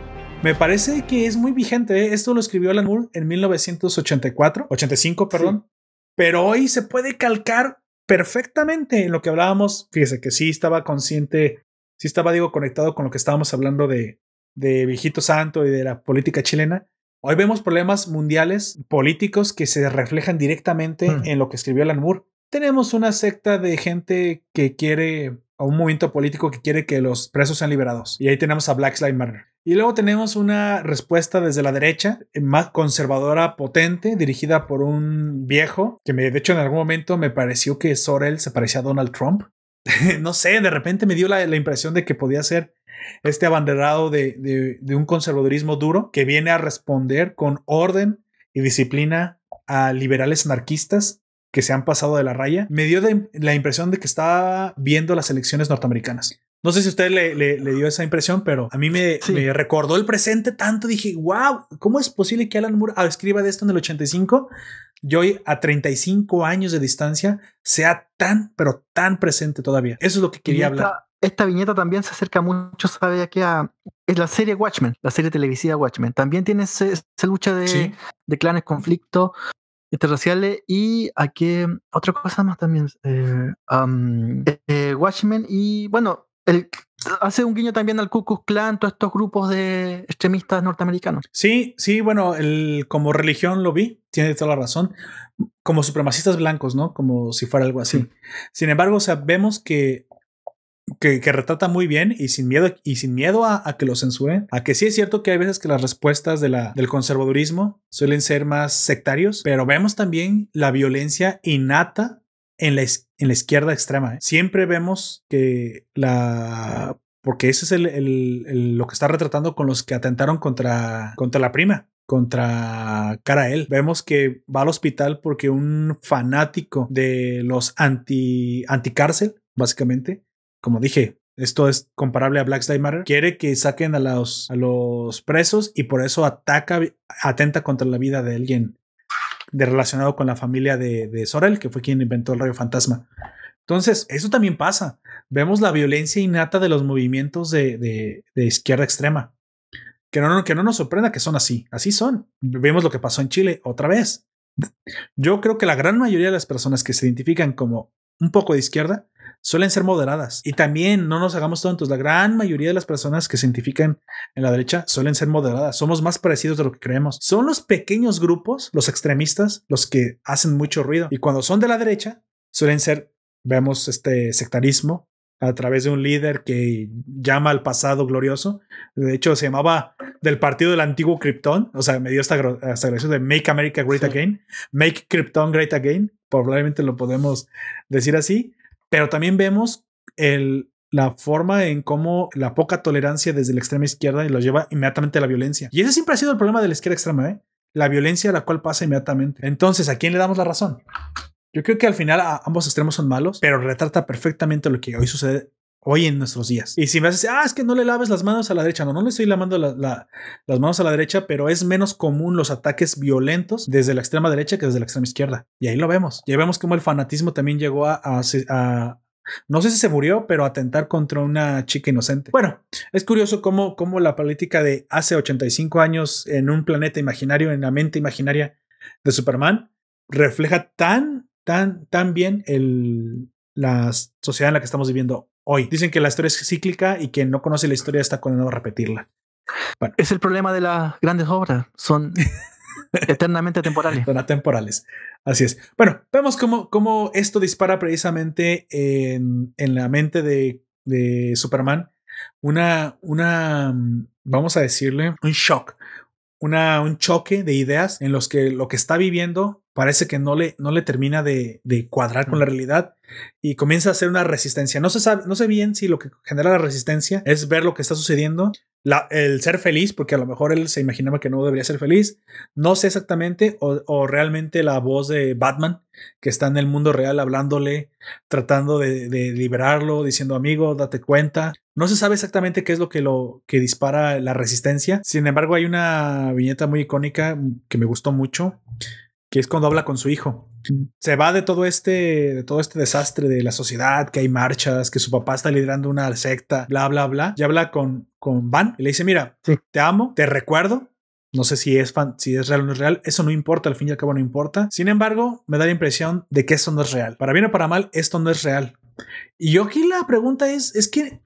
Speaker 1: Me parece que es muy vigente. Esto lo escribió Alan Moore en 1984, 85, perdón. Pero hoy se puede calcar perfectamente en lo que hablábamos. Fíjese que sí estaba consciente, sí estaba, digo, conectado con lo que estábamos hablando de, de Viejito Santo y de la política chilena. Hoy vemos problemas mundiales políticos que se reflejan directamente
Speaker 2: Mm.
Speaker 1: en lo que escribió Alan Moore. Tenemos una secta de gente que quiere, o un movimiento político que quiere que los presos sean liberados. Y ahí tenemos a Black Lives Matter. Y luego tenemos una respuesta desde la derecha, más conservadora, potente, dirigida por un viejo, que me, de hecho en algún momento me pareció que Sorel se parecía a Donald Trump. no sé, de repente me dio la, la impresión de que podía ser este abanderado de, de, un conservadurismo duro que viene a responder con orden y disciplina a liberales anarquistas que se han pasado de la raya. Me dio la impresión de que estaba viendo las elecciones norteamericanas. No sé si a usted le, le, le, dio esa impresión, pero a mí me, sí. me, recordó el presente tanto. Dije, wow, ¿cómo es posible que Alan Moore escriba de esto en el 85? Yo hoy a 35 años de distancia sea tan, pero tan presente todavía. Eso es lo que quería hablar.
Speaker 2: Esta viñeta también se acerca mucho, sabe aquí a es la serie Watchmen, la serie televisiva Watchmen. También tiene esa lucha de, sí. de clanes, conflicto interraciales y aquí otra cosa más también eh, um, eh, Watchmen y bueno el, hace un guiño también al Ku Klux Klan, todos estos grupos de extremistas norteamericanos.
Speaker 1: Sí, sí, bueno, el, como religión lo vi, tiene toda la razón, como supremacistas blancos, ¿no? Como si fuera algo así. Sí. Sin embargo, o sea, vemos que, que, que, retrata muy bien y sin miedo, y sin miedo a, a, que lo censuren, a que sí es cierto que hay veces que las respuestas de la, del conservadurismo suelen ser más sectarios, pero vemos también la violencia innata en la, en la izquierda extrema. ¿eh? Siempre vemos que la... Porque ese es el, el, lo que está retratando con los que atentaron contra, contra la prima, contra Carael. Vemos que va al hospital porque un fanático de los anti, anticárcel, básicamente, como dije, esto es comparable a Black Lives Matter. Quiere que saquen a los, a los presos y por eso ataca, atenta contra la vida de alguien de relacionado con la familia de, de, Sorel, que fue quien inventó el rayo fantasma. Entonces, eso también pasa. Vemos la violencia innata de los movimientos de, de, izquierda extrema. Que no, que no nos sorprenda que son así. Así son. Vemos lo que pasó en Chile otra vez. Yo creo que la gran mayoría de las personas que se identifican como un poco de izquierda suelen ser moderadas. Y también no nos hagamos tontos, la gran mayoría de las personas que se identifican en la derecha suelen ser moderadas. Somos más parecidos de lo que creemos. Son los pequeños grupos, los extremistas, los que hacen mucho ruido. Y cuando son de la derecha, suelen ser, vemos este sectarismo a través de un líder que llama al pasado glorioso. De hecho, se llamaba del partido del antiguo Krypton. O sea, me dio esta, esta gracia de Make America Great sí. Again. Make Krypton Great Again. Probablemente lo podemos decir así. Pero también vemos el, la forma en cómo la poca tolerancia desde la extrema izquierda y lo lleva inmediatamente a la violencia. Y ese siempre ha sido el problema de la izquierda extrema, ¿eh? La violencia a la cual pasa inmediatamente. Entonces, ¿a quién le damos la razón? Yo creo que al final ambos extremos son malos, pero retrata perfectamente lo que hoy sucede hoy en nuestros días. Y si me haces, ah, es que no le laves las manos a la derecha. No, no le estoy lavando la, la, las manos a la derecha, pero es menos común los ataques violentos desde la extrema derecha que desde la extrema izquierda. Y ahí lo vemos. Ya vemos cómo el fanatismo también llegó a, a, a no sé si se murió, pero atentar contra una chica inocente. Bueno, es curioso cómo, cómo la política de hace 85 años en un planeta imaginario, en la mente imaginaria de Superman, refleja tan, tan, tan bien el, la sociedad en la que estamos viviendo hoy. Dicen que la historia es cíclica y quien no conoce la historia está condenado a repetirla.
Speaker 2: Bueno. Es el problema de las grandes obras. Son eternamente temporales.
Speaker 1: Son atemporales. Así es. Bueno, vemos cómo, cómo esto dispara precisamente en, en la mente de, de, Superman una, una, vamos a decirle, un shock, una, un choque de ideas en los que lo que está viviendo parece que no le, no le termina de, de cuadrar con la realidad y comienza a hacer una resistencia. No se sabe, no sé bien si lo que genera la resistencia es ver lo que está sucediendo, la, el ser feliz, porque a lo mejor él se imaginaba que no debería ser feliz. No sé exactamente, o, o realmente la voz de Batman que está en el mundo real hablándole, tratando de, de, liberarlo, diciendo amigo, date cuenta. No se sabe exactamente qué es lo que lo que dispara la resistencia. Sin embargo, hay una viñeta muy icónica que me gustó mucho, que es cuando habla con su hijo Se va de todo este, de todo este desastre de la sociedad, que hay marchas, que su papá está liderando una secta, bla, bla, bla. Y habla con, con Van y le dice, mira, te amo, te recuerdo, no sé si es, fan, si es real o no es real. Eso no importa, al fin y al cabo no importa. Sin embargo, me da la impresión de que eso no es real. Para bien o para mal, esto no es real. Y yo aquí la pregunta es, es que,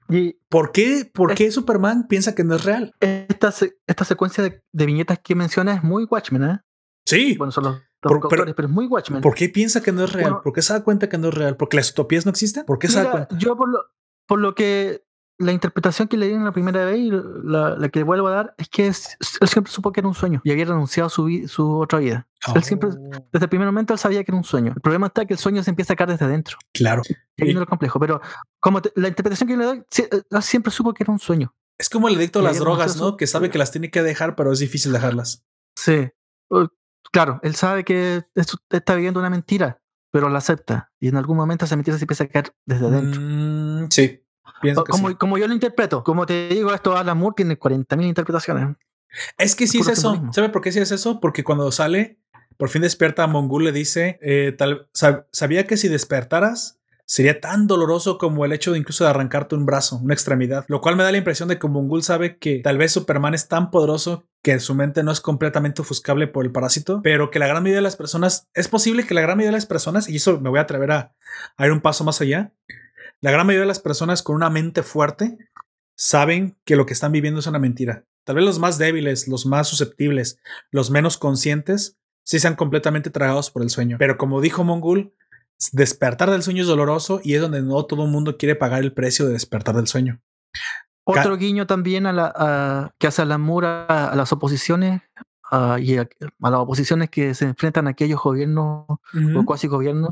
Speaker 1: ¿por qué, por qué Superman piensa que no es real?
Speaker 2: Esta, esta secuencia de, viñetas que menciona es muy Watchmen, ¿eh?
Speaker 1: Sí.
Speaker 2: Bueno, son los pero, es muy Watchmen.
Speaker 1: ¿Por qué piensa que no es real? ¿Por qué se da cuenta que no es real? ¿Porque las utopías no existen? ¿Por qué se da cuenta?
Speaker 2: Yo por lo, por lo que la interpretación que le di en la primera vez y la, la que vuelvo a dar es que él siempre supo que era un sueño y había renunciado a su, su otra vida. Él siempre, oh. desde el primer momento, él sabía que era un sueño. El problema está que el sueño se empieza a caer desde adentro.
Speaker 1: Claro.
Speaker 2: Y ahí no es complejo. Pero como la interpretación que yo le doy, él siempre supo que era un sueño.
Speaker 1: Es como el adicto a las drogas, ¿no? Que sabe que las tiene que dejar, pero es difícil dejarlas.
Speaker 2: Sí. Claro, él sabe que está viviendo una mentira, pero la acepta. Y en algún momento esa mentira se empieza a caer desde adentro.
Speaker 1: Mm, sí
Speaker 2: como, como yo lo interpreto, como te digo, esto Alan Moore tiene 40.000 interpretaciones.
Speaker 1: Es que sí es, eso. ¿Sabe por qué sí es eso? Porque cuando sale, por fin despierta, Mongul le dice, eh, tal, sabía que si despertaras sería tan doloroso como el hecho de incluso de arrancarte un brazo, una extremidad, lo cual me da la impresión de que Mongul sabe que tal vez Superman es tan poderoso que su mente no es completamente ofuscable por el parásito, pero que la gran mayoría de las personas, es posible que la gran mayoría de las personas, y eso me voy a atrever a, a ir un paso más allá, la gran mayoría de las personas con una mente fuerte saben que lo que están viviendo es una mentira. Tal vez los más débiles, los más susceptibles, los menos conscientes, sí sean completamente tragados por el sueño. Pero como dijo Mongul, despertar del sueño es doloroso y es donde no todo el mundo quiere pagar el precio de despertar del sueño.
Speaker 2: Otro guiño también a la, que hace la mura a, las oposiciones y a, las oposiciones que se enfrentan a aquellos gobiernos o cuasi gobiernos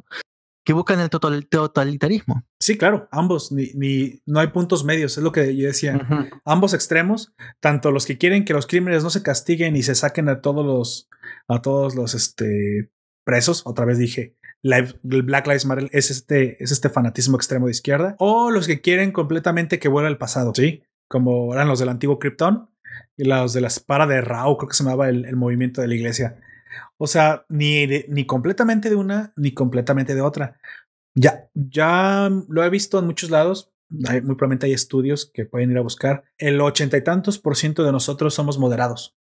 Speaker 2: que buscan el totalitarismo.
Speaker 1: Sí, claro, ambos, ni, ni, no hay puntos medios, es lo que yo decía. Ambos extremos, tanto los que quieren que los crímenes no se castiguen y se saquen a todos los, a todos los este, presos, otra vez dije, el Black Lives Matter es este, es este fanatismo extremo de izquierda, o los que quieren completamente que vuelva al pasado, ¿sí? Como eran los del antiguo Krypton y los de la espada de Rao, creo que se llamaba el movimiento de la iglesia. O sea, ni, ni completamente de una ni completamente de otra. Ya, ya lo he visto en muchos lados. muy probablemente hay estudios que pueden ir a buscar. El ochenta y tantos por ciento de nosotros somos moderados.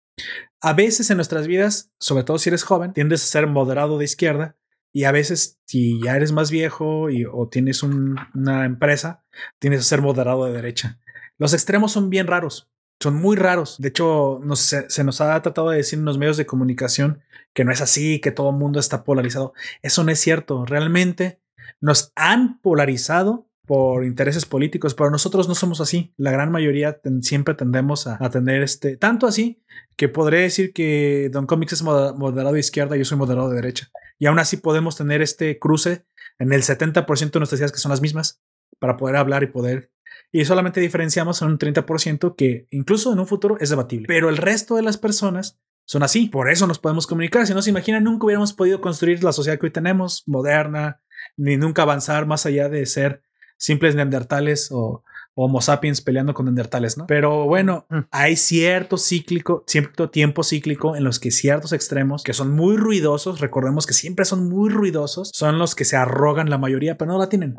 Speaker 1: A veces en nuestras vidas, sobre todo si eres joven, tiendes a ser moderado de izquierda y a veces si ya eres más viejo y, o tienes una empresa, tienes a ser moderado de derecha. Los extremos son bien raros son muy raros. De hecho, se, nos ha tratado de decir en los medios de comunicación que no es así, que todo el mundo está polarizado. Eso no es cierto. Realmente nos han polarizado por intereses políticos, pero nosotros no somos así. La gran mayoría siempre tendemos a, tener este, tanto así que podré decir que Don Comics es moderado de izquierda y yo soy moderado de derecha. Y aún así podemos tener este cruce en el 70% de nuestras ideas que son las mismas para poder hablar y poder y solamente diferenciamos en un 30% que incluso en un futuro es debatible. Pero el resto de las personas son así. Por eso nos podemos comunicar. Si no se imaginan, nunca hubiéramos podido construir la sociedad que hoy tenemos, moderna, ni nunca avanzar más allá de ser simples neandertales o, Homo sapiens peleando con neandertales, ¿no? Pero bueno, mm. hay cierto cíclico, cierto tiempo cíclico en los que ciertos extremos que son muy ruidosos, recordemos que siempre son muy ruidosos, son los que se arrogan la mayoría, pero no la tienen.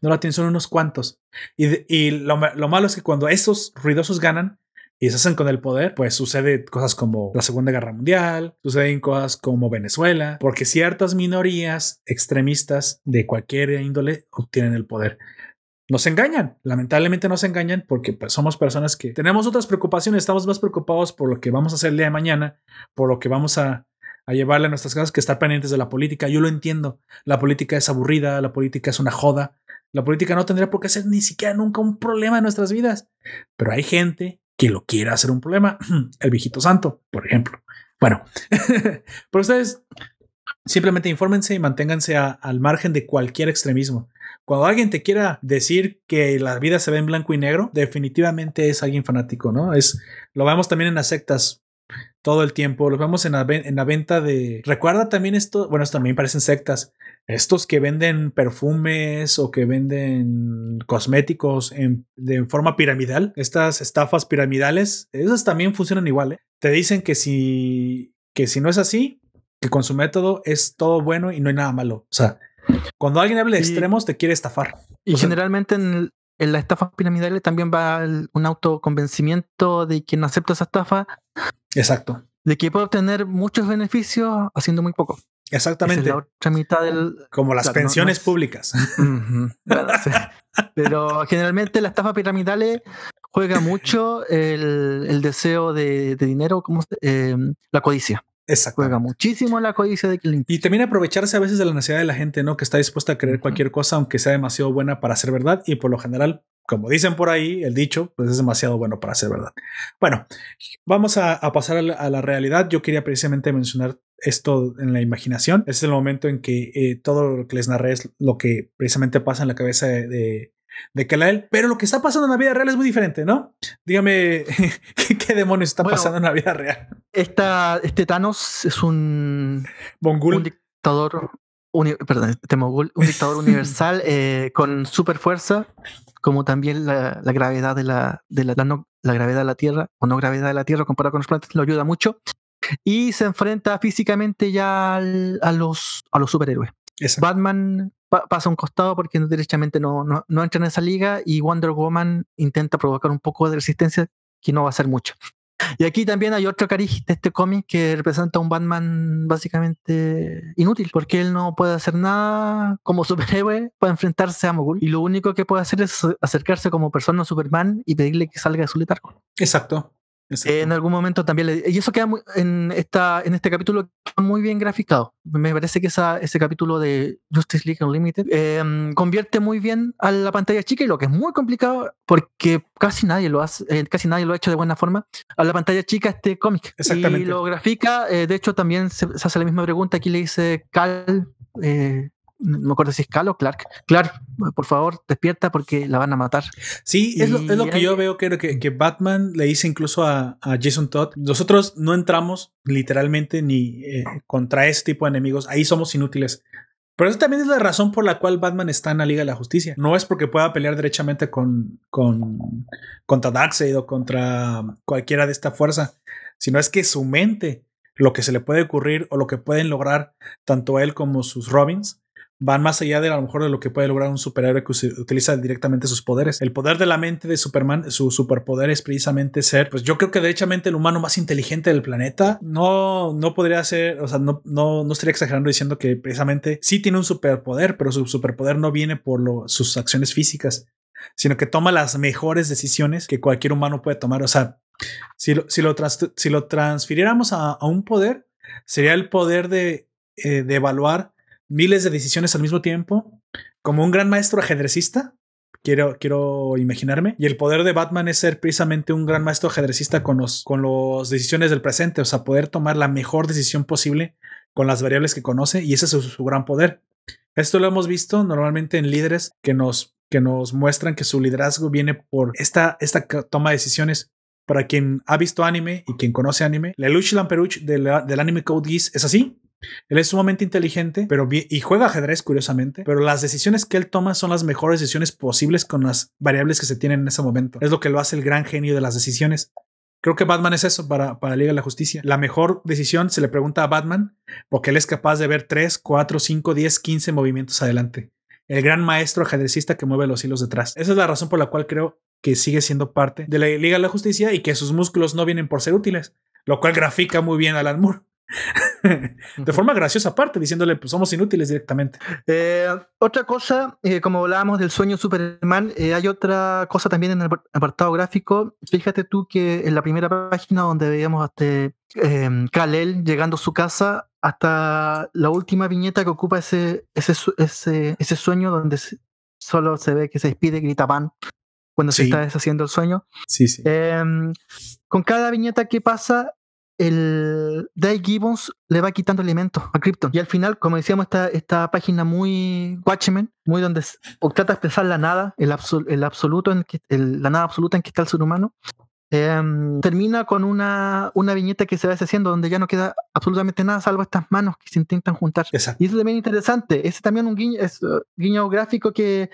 Speaker 1: No la tienen, son unos cuantos. Y, lo, malo es que cuando esos ruidosos ganan, y se hacen con el poder, pues sucede cosas como la Segunda Guerra Mundial, suceden cosas como Venezuela, porque ciertas minorías extremistas de cualquier índole obtienen el poder nos engañan. Lamentablemente nos engañan porque pues, somos personas que tenemos otras preocupaciones, estamos más preocupados por lo que vamos a hacer el día de mañana, por lo que vamos a, llevarle a nuestras casas que estar pendientes de la política. Yo lo entiendo. La política es aburrida, la política es una joda. La política no tendría por qué ser ni siquiera nunca un problema en nuestras vidas. Pero hay gente que lo quiere hacer un problema. El viejito santo, por ejemplo. Bueno, pero ustedes simplemente infórmense y manténganse al margen de cualquier extremismo. Cuando alguien te quiera decir que la vida se ve en blanco y negro, definitivamente es alguien fanático, ¿no? Es, lo vemos también en las sectas todo el tiempo, lo vemos en la, en la venta de... Recuerda también esto, bueno, esto también parecen sectas, estos que venden perfumes o que venden cosméticos en, de forma piramidal, estas estafas piramidales, esas también funcionan igual, ¿eh? Te dicen que si, que si no es así, que con su método es todo bueno y no hay nada malo. O sea, cuando alguien habla de extremos, te quiere estafar.
Speaker 2: Y generalmente en, en las estafas piramidales también va un autoconvencimiento de quien acepta esa estafa.
Speaker 1: Exacto.
Speaker 2: De que puede obtener muchos beneficios haciendo muy poco.
Speaker 1: Exactamente.
Speaker 2: la otra mitad del.
Speaker 1: Como las pensiones públicas.
Speaker 2: Pero generalmente la estafa piramidales juega mucho el, deseo de, dinero, como em, la codicia.
Speaker 1: Exacto.
Speaker 2: Juega muchísimo la codicia de
Speaker 1: que Y también aprovecharse a veces de la necesidad de la gente, ¿no? Que está dispuesta a creer cualquier cosa, aunque sea demasiado buena para ser verdad. Y por lo general, como dicen por ahí, el dicho, pues es demasiado bueno para ser verdad. Bueno, vamos a, pasar a la, realidad. Yo quería precisamente mencionar esto en la imaginación. Este es el momento en que eh, todo lo que les narré es lo que precisamente pasa en la cabeza de, de Kalael, pero lo que está pasando en la vida real es muy diferente, ¿no? Dígame, ¿qué, demonios está pasando en la vida real?
Speaker 2: Esta, este Thanos es un,
Speaker 1: un
Speaker 2: dictador, perdón, este un dictador universal eh, con super fuerza, como también la, gravedad de la, de la, la, gravedad de la Tierra, o no gravedad de la Tierra comparado con los planetas, lo ayuda mucho. Y se enfrenta físicamente ya a, los, a los superhéroes. Batman pasa a un costado porque derechamente no, no, no, entra en esa liga y Wonder Woman intenta provocar un poco de resistencia que no va a ser mucho. Y aquí también hay otro cariz de este cómic que representa a un Batman básicamente inútil, porque él no puede hacer nada como superhéroe para enfrentarse a Mogul. Y lo único que puede hacer es acercarse como persona a Superman y pedirle que salga de su letargo.
Speaker 1: Exacto
Speaker 2: en algún momento también le, y eso queda en esta en este capítulo muy bien graficado. Me parece que esa, ese capítulo de Justice League Unlimited em, convierte muy bien a la pantalla chica y lo que es muy complicado porque casi nadie lo hace eh, casi nadie lo ha hecho de buena forma a la pantalla chica este cómic.
Speaker 1: Exactamente.
Speaker 2: y lo grafica eh, de hecho también se, hace la misma pregunta aquí le dice Cal eh, no me acuerdo si es Cal o Clark. Clark, por favor, despierta porque la van a matar.
Speaker 1: Sí, es lo, que yo veo que, que, Batman le dice incluso a, Jason Todd. Nosotros no entramos literalmente ni eh, contra ese tipo de enemigos. Ahí somos inútiles. Pero eso también es la razón por la cual Batman está en la Liga de la Justicia. No es porque pueda pelear derechamente con, con contra Darkseid o contra cualquiera de esta fuerza, sino es que su mente, lo que se le puede ocurrir o lo que pueden lograr tanto él como sus Robins, van más allá de a lo mejor de lo que puede lograr un superhéroe que utiliza directamente sus poderes. El poder de la mente de Superman, su superpoder es precisamente ser, pues yo creo que derechamente el humano más inteligente del planeta. No, no podría ser, o sea, no, no, no estaría exagerando diciendo que precisamente sí tiene un superpoder, pero su superpoder no viene por sus acciones físicas, sino que toma las mejores decisiones que cualquier humano puede tomar. O sea, si lo, si lo, si lo transfiriéramos a, un poder, sería el poder de, eh, de evaluar miles de decisiones al mismo tiempo, como un gran maestro ajedrecista. Quiero, quiero imaginarme. Y el poder de Batman es ser precisamente un gran maestro ajedrecista con los, con las decisiones del presente, o sea, poder tomar la mejor decisión posible con las variables que conoce, y ese es su, gran poder. Esto lo hemos visto normalmente en líderes que nos, que nos muestran que su liderazgo viene por esta, esta toma de decisiones. Para quien ha visto anime y quien conoce anime, la Luch Lamperuch del, del anime Code Geass es así. Él es sumamente inteligente, pero y juega ajedrez curiosamente, pero las decisiones que él toma son las mejores decisiones posibles con las variables que se tienen en ese momento. Es lo que lo hace el gran genio de las decisiones. Creo que Batman es eso para, para Liga de la Justicia. La mejor decisión se le pregunta a Batman porque él es capaz de ver 3, 4, 5, 10, 15 movimientos adelante. El gran maestro ajedrecista que mueve los hilos detrás. Esa es la razón por la cual creo que sigue siendo parte de la Liga de la Justicia y que sus músculos no vienen por ser útiles, lo cual grafica muy bien a Alan Moore. de forma graciosa aparte, diciéndole, pues somos inútiles directamente.
Speaker 2: Eh, otra cosa, eh, como hablábamos del sueño Superman, eh, hay otra cosa también en el apartado gráfico. Fíjate tú que en la primera página donde veíamos hasta em, Kalel llegando a su casa, hasta la última viñeta que ocupa ese, ese, ese, ese sueño donde solo se ve que se despide, grita pan cuando se está deshaciendo el sueño.
Speaker 1: Sí, sí.
Speaker 2: Em, con cada viñeta que pasa, el Dave Gibbons le va quitando elementos a Krypton. Y al final, como decíamos, esta, esta página muy Watchmen, muy donde trata de expresar la nada, el, el absoluto en que, la nada absoluta en que está el ser humano, em, termina con una, una viñeta que se va deshaciendo donde ya no queda absolutamente nada salvo estas manos que se intentan juntar. Y eso también es interesante. Es también un guiño, es, uh, guiño gráfico que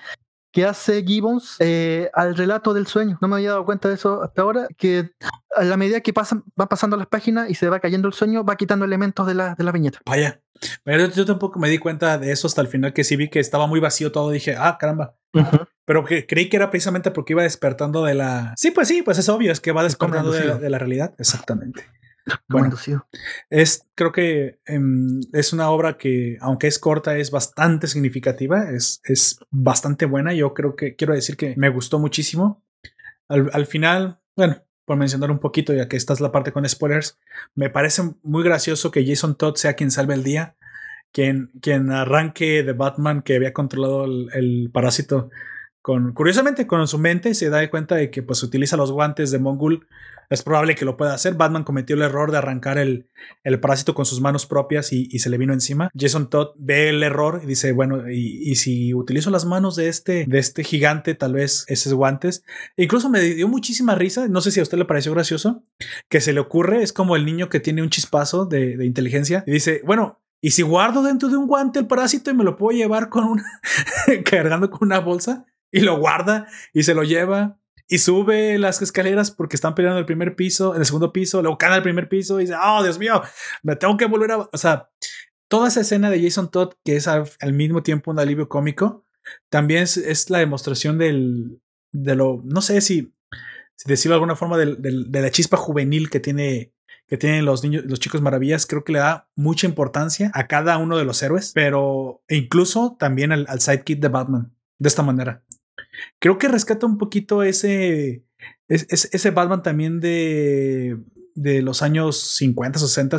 Speaker 2: que hace Gibbons eh, al relato del sueño. No me había dado cuenta de eso hasta ahora, que a la medida que pasan, van pasando las páginas y se va cayendo el sueño, va quitando elementos de la, de la viñeta.
Speaker 1: Vaya. Pero yo tampoco me di cuenta de eso hasta el final, que sí vi que estaba muy vacío todo. Dije, ah, caramba. Pero que creí que era precisamente porque iba despertando de la. Sí, pues sí, pues es obvio, es que va despertando de la, realidad. Exactamente. Bueno, es, creo que em, es una obra que, aunque es corta, es bastante significativa, es, es bastante buena. Yo creo que quiero decir que me gustó muchísimo. Al, al final, bueno, por mencionar un poquito, ya que esta es la parte con spoilers, me parece muy gracioso que Jason Todd sea quien salve el día, quien, quien arranque de Batman que había controlado el, parásito con, curiosamente, con su mente se da cuenta de que pues utiliza los guantes de Mongul es probable que lo pueda hacer. Batman cometió el error de arrancar el, el parásito con sus manos propias y, se le vino encima. Jason Todd ve el error y dice, bueno, y, si utilizo las manos de este, de este gigante, tal vez esos guantes. Incluso me dio muchísima risa, no sé si a usted le pareció gracioso, que se le ocurre, es como el niño que tiene un chispazo de, de inteligencia y dice, bueno, y si guardo dentro de un guante el parásito y me lo puedo llevar con una, cargando con una bolsa y lo guarda y se lo lleva y sube las escaleras porque están peleando el primer piso, en el segundo piso, luego cae al primer piso y dice, oh, Dios mío, me tengo que volver a... O sea, toda esa escena de Jason Todd, que es al, mismo tiempo un alivio cómico, también es, la demostración del, de lo, no sé si, si decirlo de alguna forma, de, la chispa juvenil que tiene que tienen los niños, los chicos maravillas, creo que le da mucha importancia a cada uno de los héroes, pero incluso también al sidekick de Batman, de esta manera. Creo que rescata un poquito ese, ese, Batman también de, de los años 50, 60,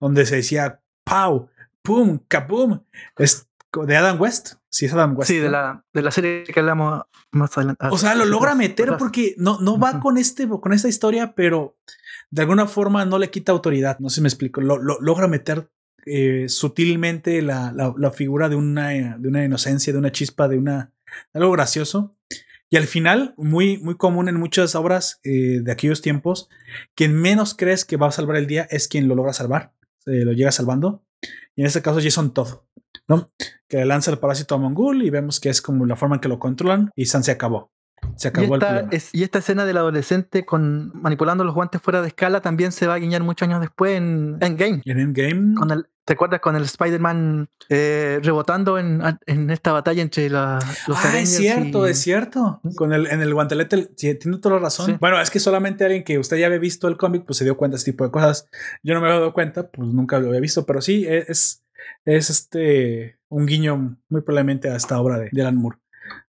Speaker 1: donde se decía ¡Pow! ¡Pum! ¡Kaboom! Es de Adam West. Sí, es Adam West.
Speaker 2: Sí, de la, de la serie que hablamos más adelante.
Speaker 1: O sea, lo logra meter porque no, no va con, este, con esta historia, pero de alguna forma no le quita autoridad. No sé si me explico. Lo, logra meter eh, sutilmente la, la, la, figura de una, de una inocencia, de una chispa, de una algo gracioso. Y al final, muy, muy común en muchas obras eh, de aquellos tiempos, quien menos crees que va a salvar el día es quien lo logra salvar, se lo llega salvando. Y en este caso, Jason Todd, ¿no? Que lanza el parásito a Mongul y vemos que es como la forma en que lo controlan y San se acabó. Se acabó
Speaker 2: y esta, el y esta escena del adolescente con manipulando los guantes fuera de escala también se va a guiñar muchos años después en Endgame.
Speaker 1: En Endgame.
Speaker 2: Con el, ¿Te acuerdas con el Spider-Man eh, rebotando en, en, esta batalla entre la, los
Speaker 1: ah, Es cierto, es cierto. Con el, en el guantelete, tiene toda la razón. Bueno, es que solamente alguien que usted ya había visto el cómic, pues se dio cuenta de este tipo de cosas. Yo no me había dado cuenta, pues nunca lo había visto, pero sí, es, es este un guiño muy probablemente a esta obra de, de Alan Moore.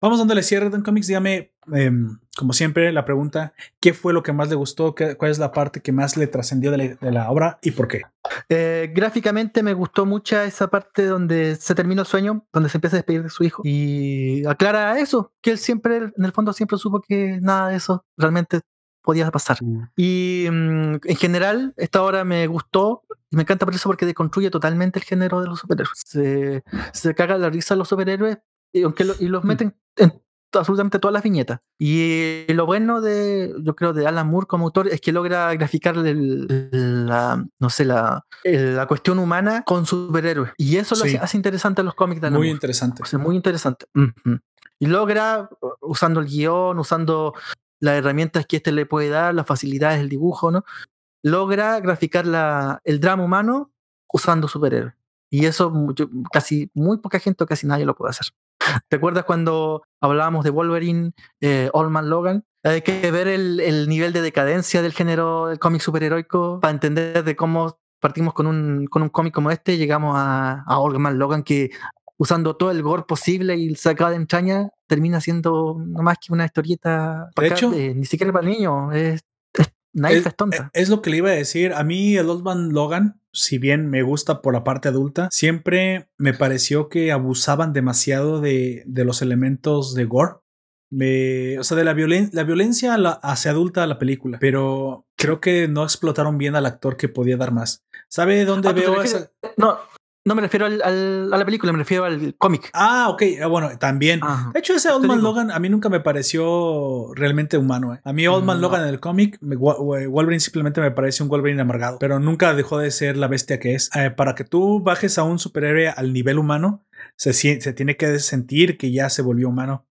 Speaker 1: Vamos dándole cierre de Comics. Dígame, em, como siempre, la pregunta: ¿qué fue lo que más le gustó? ¿Cuál es la parte que más le trascendió de, la, obra y por qué?
Speaker 2: Eh, gráficamente me gustó mucho esa parte donde se termina el sueño, donde se empieza a despedir de su hijo y aclara eso, que él siempre, en el fondo, siempre supo que nada de eso realmente podía pasar. Mm. Y mm, en general, esta obra me gustó y me encanta por eso porque deconstruye totalmente el género de los superhéroes. Se, se caga la risa a los superhéroes, y, aunque y los mm. meten en absolutamente todas las viñetas. Y lo bueno de, yo creo, de Alan Moore como autor es que logra graficar la, no sé, la, la cuestión humana con superhéroes. Y eso lo hace, interesante en los cómics de Alan
Speaker 1: Muy interesante.
Speaker 2: muy interesante. Y logra, usando el guion, usando las herramientas que este le puede dar, las facilidades del dibujo, ¿no? Logra graficar la, el drama humano usando superhéroes. Y eso casi muy poca gente o casi nadie lo puede hacer. ¿Te acuerdas cuando hablábamos de Wolverine, eh, Old Man Logan? Hay que ver el, nivel de decadencia del género del cómic superheroico para entender de cómo partimos con un, con un cómic como este y llegamos a, a Old Man Logan que usando todo el gore posible y sacado de entraña termina siendo no más que una historieta
Speaker 1: de hecho,
Speaker 2: ni siquiera para niños es, es, es, tonta.
Speaker 1: Es, lo que le iba a decir. A mí el Old Man Logan si bien me gusta por la parte adulta, siempre me pareció que abusaban demasiado de, de los elementos de gore. Me, o sea, de la, la violencia hacia adulta a la película, pero creo que no explotaron bien al actor que podía dar más. ¿Sabe dónde ah, veo esa?
Speaker 2: No, no me refiero al, a la película, me refiero al cómic.
Speaker 1: Ah, ok. Ah, bueno, también. De hecho, ese Old Man Logan a mí nunca me pareció realmente humano. ¿eh? A mí Old Man Logan en el cómic, Wolverine simplemente me parece un Wolverine amargado, pero nunca dejó de ser la bestia que es. Eh, para que tú bajes a un superhéroe al nivel humano, se, se tiene que sentir que ya se volvió humano.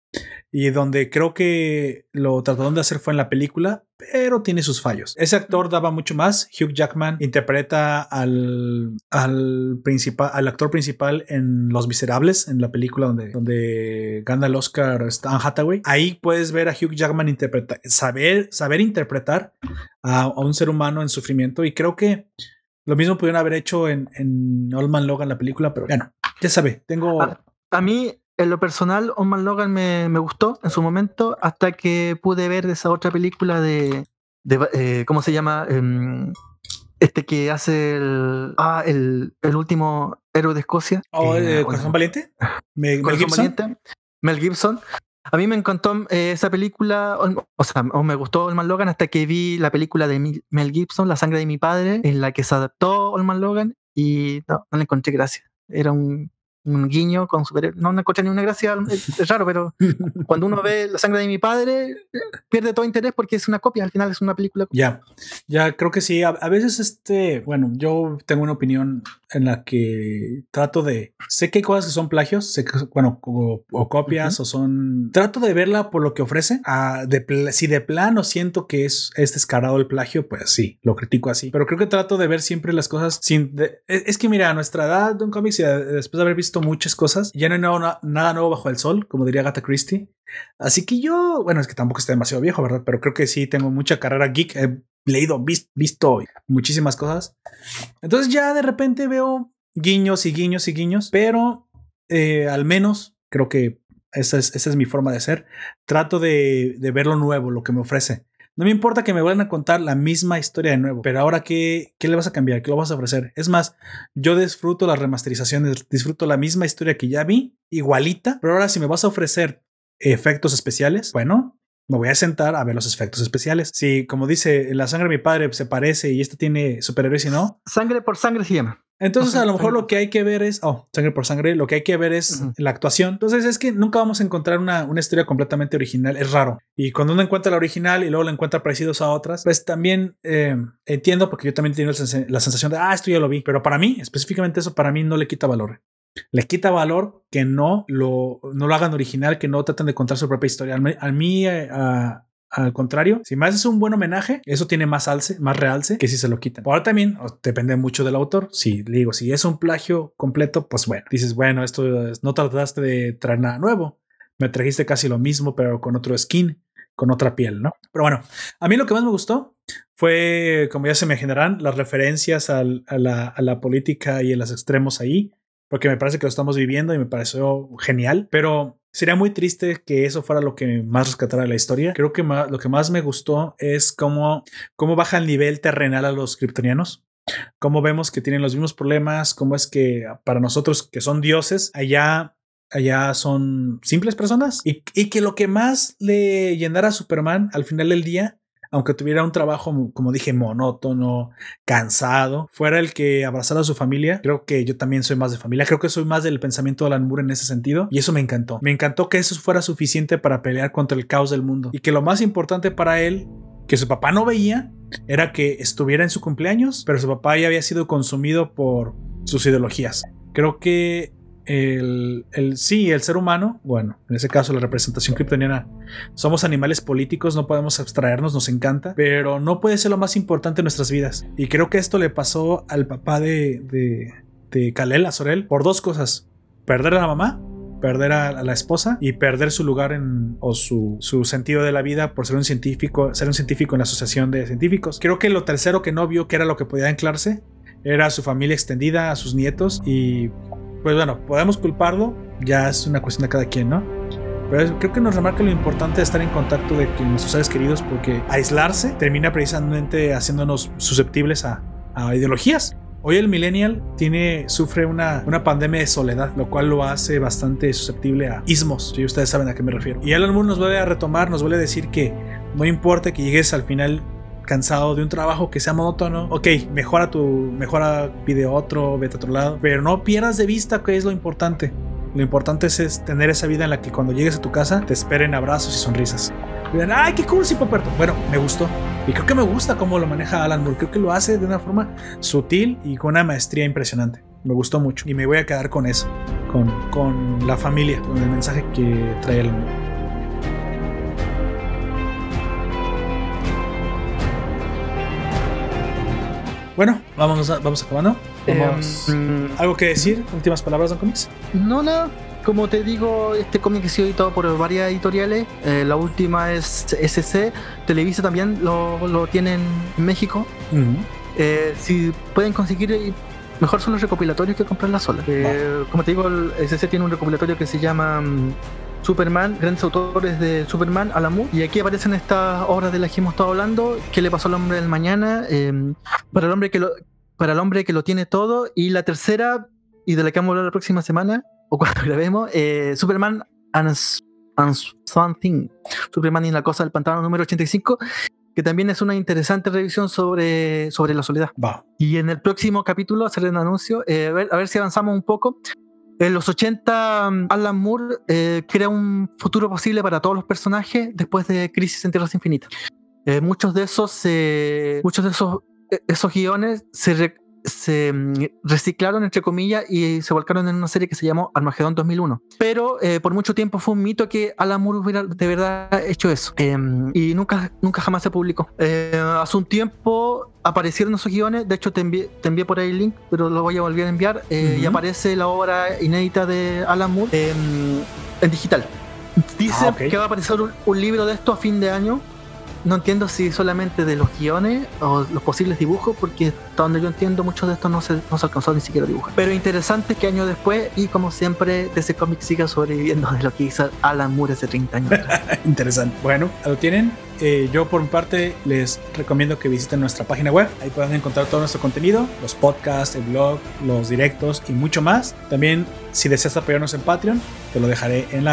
Speaker 1: Y donde creo que lo trataron de hacer fue en la película, pero tiene sus fallos. Ese actor daba mucho más. Hugh Jackman interpreta al, al principal, al actor principal en Los Miserables, en la película donde, donde gana el Oscar Stan Hathaway. Ahí puedes ver a Hugh Jackman interpretar, saber, saber interpretar a, a, un ser humano en sufrimiento. Y creo que lo mismo pudieron haber hecho en, en Old Man Logan, la película, pero bueno, ya sabe, tengo.
Speaker 2: A, a mí en lo personal, Old Man Logan me, me, gustó en su momento hasta que pude ver esa otra película de. de eh, ¿Cómo se llama? Um, este que hace el. Ah, el, el último héroe de Escocia.
Speaker 1: Oh, eh, ¿Corazón Valiente?
Speaker 2: ¿Mel, Mel Gibson? Valiente, Mel Gibson. A mí me encantó eh, esa película, o, o sea, o me gustó Old Man Logan hasta que vi la película de Mel Gibson, La sangre de mi padre, en la que se adaptó Old Man Logan y no, no le encontré gracia. Era un un guiño con super no encontré ni una gracia es, raro pero cuando uno ve la sangre de mi padre pierde todo interés porque es una copia al final es una película.
Speaker 1: Ya ya creo que sí. A, a, veces este bueno yo tengo una opinión en la que trato de sé que hay cosas que son plagios sé que bueno o, o copias uh -huh. o son trato de verla por lo que ofrece a, de, si de plano siento que es, es descarado el plagio pues sí lo critico así pero creo que trato de ver siempre las cosas sin de, es, es, que mira a nuestra edad de un cómic y después de haber visto muchas cosas. Ya no hay nuevo, nada nuevo bajo el sol, como diría Agatha Christie. Así que yo, bueno, es que tampoco está demasiado viejo, ¿verdad? Pero creo que sí tengo mucha carrera geek. He leído, visto, visto muchísimas cosas. Entonces ya de repente veo guiños y guiños y guiños, pero eh, al menos creo que esa es, esa es mi forma de ser. Trato de, de ver lo nuevo, lo que me ofrece. No me importa que me vuelvan a contar la misma historia de nuevo, pero ahora qué, qué le vas a cambiar, qué lo vas a ofrecer. Es más, yo disfruto las remasterizaciones, disfruto la misma historia que ya vi, igualita, pero ahora si me vas a ofrecer efectos especiales, bueno, me voy a sentar a ver los efectos especiales. Si, como dice, la sangre de mi padre se parece y este tiene superhéroes y no.
Speaker 2: Sangre por sangre se llama.
Speaker 1: Entonces, a lo mejor lo que hay que ver es, oh, sangre por sangre, lo que hay que ver es uh -huh. la actuación. Entonces, es que nunca vamos a encontrar una, una, historia completamente original, es raro. Y cuando uno encuentra la original y luego la encuentra parecidos a otras, pues también eh, entiendo, porque yo también tengo la sensación de, ah, esto ya lo vi. Pero para mí, específicamente eso, para mí no le quita valor. Le quita valor que no lo, no lo hagan original, que no traten de contar su propia historia. A mí, al contrario, si más es un buen homenaje, eso tiene más alce, más realce que si se lo quitan. Ahora también depende mucho del autor. Si digo, si es un plagio completo, pues bueno, dices, bueno, esto no trataste de traer nada nuevo. Me trajiste casi lo mismo, pero con otro skin, con otra piel, ¿no? Pero bueno, a mí lo que más me gustó fue, como ya se me generan, las referencias a, la, a la política y a los extremos ahí porque me parece que lo estamos viviendo y me pareció genial, pero sería muy triste que eso fuera lo que más rescatara la historia. Creo que lo que más me gustó es cómo, cómo baja el nivel terrenal a los kryptonianos. Cómo vemos que tienen los mismos problemas, cómo es que para nosotros que son dioses, allá allá son simples personas y, y, que lo que más le llenara a Superman al final del día aunque tuviera un trabajo, como dije, monótono, cansado, fuera el que abrazara a su familia, creo que yo también soy más de familia, creo que soy más del pensamiento de Alan Moore en ese sentido, y eso me encantó. Me encantó que eso fuera suficiente para pelear contra el caos del mundo, y que lo más importante para él, que su papá no veía, era que estuviera en su cumpleaños, pero su papá ya había sido consumido por sus ideologías. Creo que el, sí, el ser humano, bueno, en ese caso la representación kryptoniana, somos animales políticos, no podemos abstraernos, nos encanta, pero no puede ser lo más importante en nuestras vidas. Y creo que esto le pasó al papá de, de, de Kalel, a Sorel, por dos cosas. Perder a la mamá, perder a, a la esposa y perder su lugar en, o su, su, sentido de la vida por ser un científico, ser un científico en la asociación de científicos. Creo que lo tercero que no vio que era lo que podía anclarse era su familia extendida, a sus nietos y pues bueno, podemos culparlo, ya es una cuestión de cada quien, ¿no? Pero creo que nos remarca lo importante de estar en contacto de nuestros seres queridos porque aislarse termina precisamente haciéndonos susceptibles a, a ideologías. Hoy el millennial tiene, sufre una, una, pandemia de soledad, lo cual lo hace bastante susceptible a ismos, si ustedes saben a qué me refiero. Y Alan Moore nos vuelve a retomar, nos vuelve a decir que no importa que llegues al final cansado de un trabajo que sea monótono, ok, mejora tu, mejora, pide otro, vete a otro lado, pero no pierdas de vista qué es lo importante. Lo importante es, es, tener esa vida en la que cuando llegues a tu casa te esperen abrazos y sonrisas. Y dirán, ay, qué sí, Poperto. Bueno, me gustó. Y creo que me gusta cómo lo maneja Alan Moore. Creo que lo hace de una forma sutil y con una maestría impresionante. Me gustó mucho. Y me voy a quedar con eso. Con, con la familia, con el mensaje que trae Alan Moore. Bueno, vamos, vamos acabando. Vamos,
Speaker 2: Em,
Speaker 1: ¿Algo que decir? Últimas palabras, Don Comics.
Speaker 2: No, nada. Como te digo, este cómic ha sido editado por varias editoriales. Eh, la última es SC. Televisa también lo, lo tiene en México. Eh, si pueden conseguir, eh, mejor son los recopilatorios que comprarla sola. Eh, como te digo, el SC tiene un recopilatorio que se llama mm, Superman, grandes autores de Superman, Moore. Y aquí aparecen estas obras de las que hemos estado hablando. ¿Qué le pasó al hombre del mañana? Eh, para el hombre que lo para el hombre que lo tiene todo. Y la tercera, y de la que vamos a hablar la próxima semana, o cuando grabemos, eh, Superman and, and Something. Superman y la cosa del pantano número 85, que también es una interesante revisión sobre, sobre la soledad. Y en el próximo capítulo hacer un anuncio, eh, a, ver, a ver si avanzamos un poco. En los 80, um, Alan Moore eh, crea un futuro posible para todos los personajes después de Crisis en Tierras Infinitas. Eh, muchos de esos, eh, muchos de esos, esos guiones se, se mm, reciclaron, entre comillas, y se volcaron en una serie que se llamó Armagedón 2001. Pero eh, por mucho tiempo fue un mito que Alan Moore hubiera de verdad hecho eso. Eh, y nunca, nunca jamás se publicó. Eh, hace un tiempo aparecieron esos guiones, de hecho te envié, te envié por ahí el link, pero lo voy a volver a enviar, eh, y
Speaker 1: Ujú.
Speaker 2: aparece la obra inédita de Alan Moore eh, en digital. Dice
Speaker 1: Ah, ok.
Speaker 2: que va a aparecer un, un libro de esto a fin de año. No entiendo si solamente de los guiones o los posibles dibujos, porque hasta donde yo entiendo, muchos de estos no se, no se alcanzó ni siquiera a dibujar. Pero interesante que años después, y como siempre, ese cómic siga sobreviviendo de lo que hizo Alan Moore hace 30 años.
Speaker 1: Interesante. Bueno, lo tienen. Eh, yo por mi parte les recomiendo que visiten nuestra página web. Ahí pueden encontrar todo nuestro contenido, los podcasts, el blog, los directos y mucho más. También si deseas apoyarnos en Patreon, te lo dejaré en,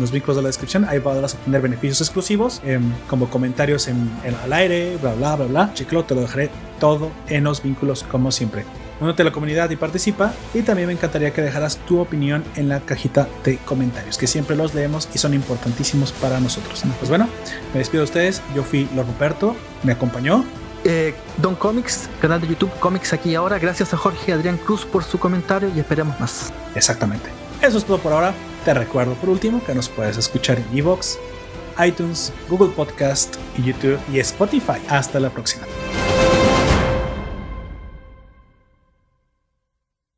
Speaker 1: los vínculos de la descripción. Ahí podrás obtener beneficios exclusivos em, como comentarios en, en- al aire, bla bla bla bla. Checlo, te lo dejaré todo en los vínculos como siempre. Únete a la comunidad y participa. Y también me encantaría que dejaras tu opinión en la cajita de comentarios, que siempre los leemos y son importantísimos para nosotros. Pues bueno, me despido de ustedes. Yo fui Lord Ruperto, me acompañó.
Speaker 2: Eh, Don Comics, canal de YouTube Comics aquí ahora. Gracias a Jorge Adrián Cruz por su comentario y esperamos más.
Speaker 1: Exactamente. Eso es todo por ahora. Te recuerdo por último que nos puedes escuchar en Evox, iTunes, Google Podcast, YouTube y Spotify. Hasta la próxima.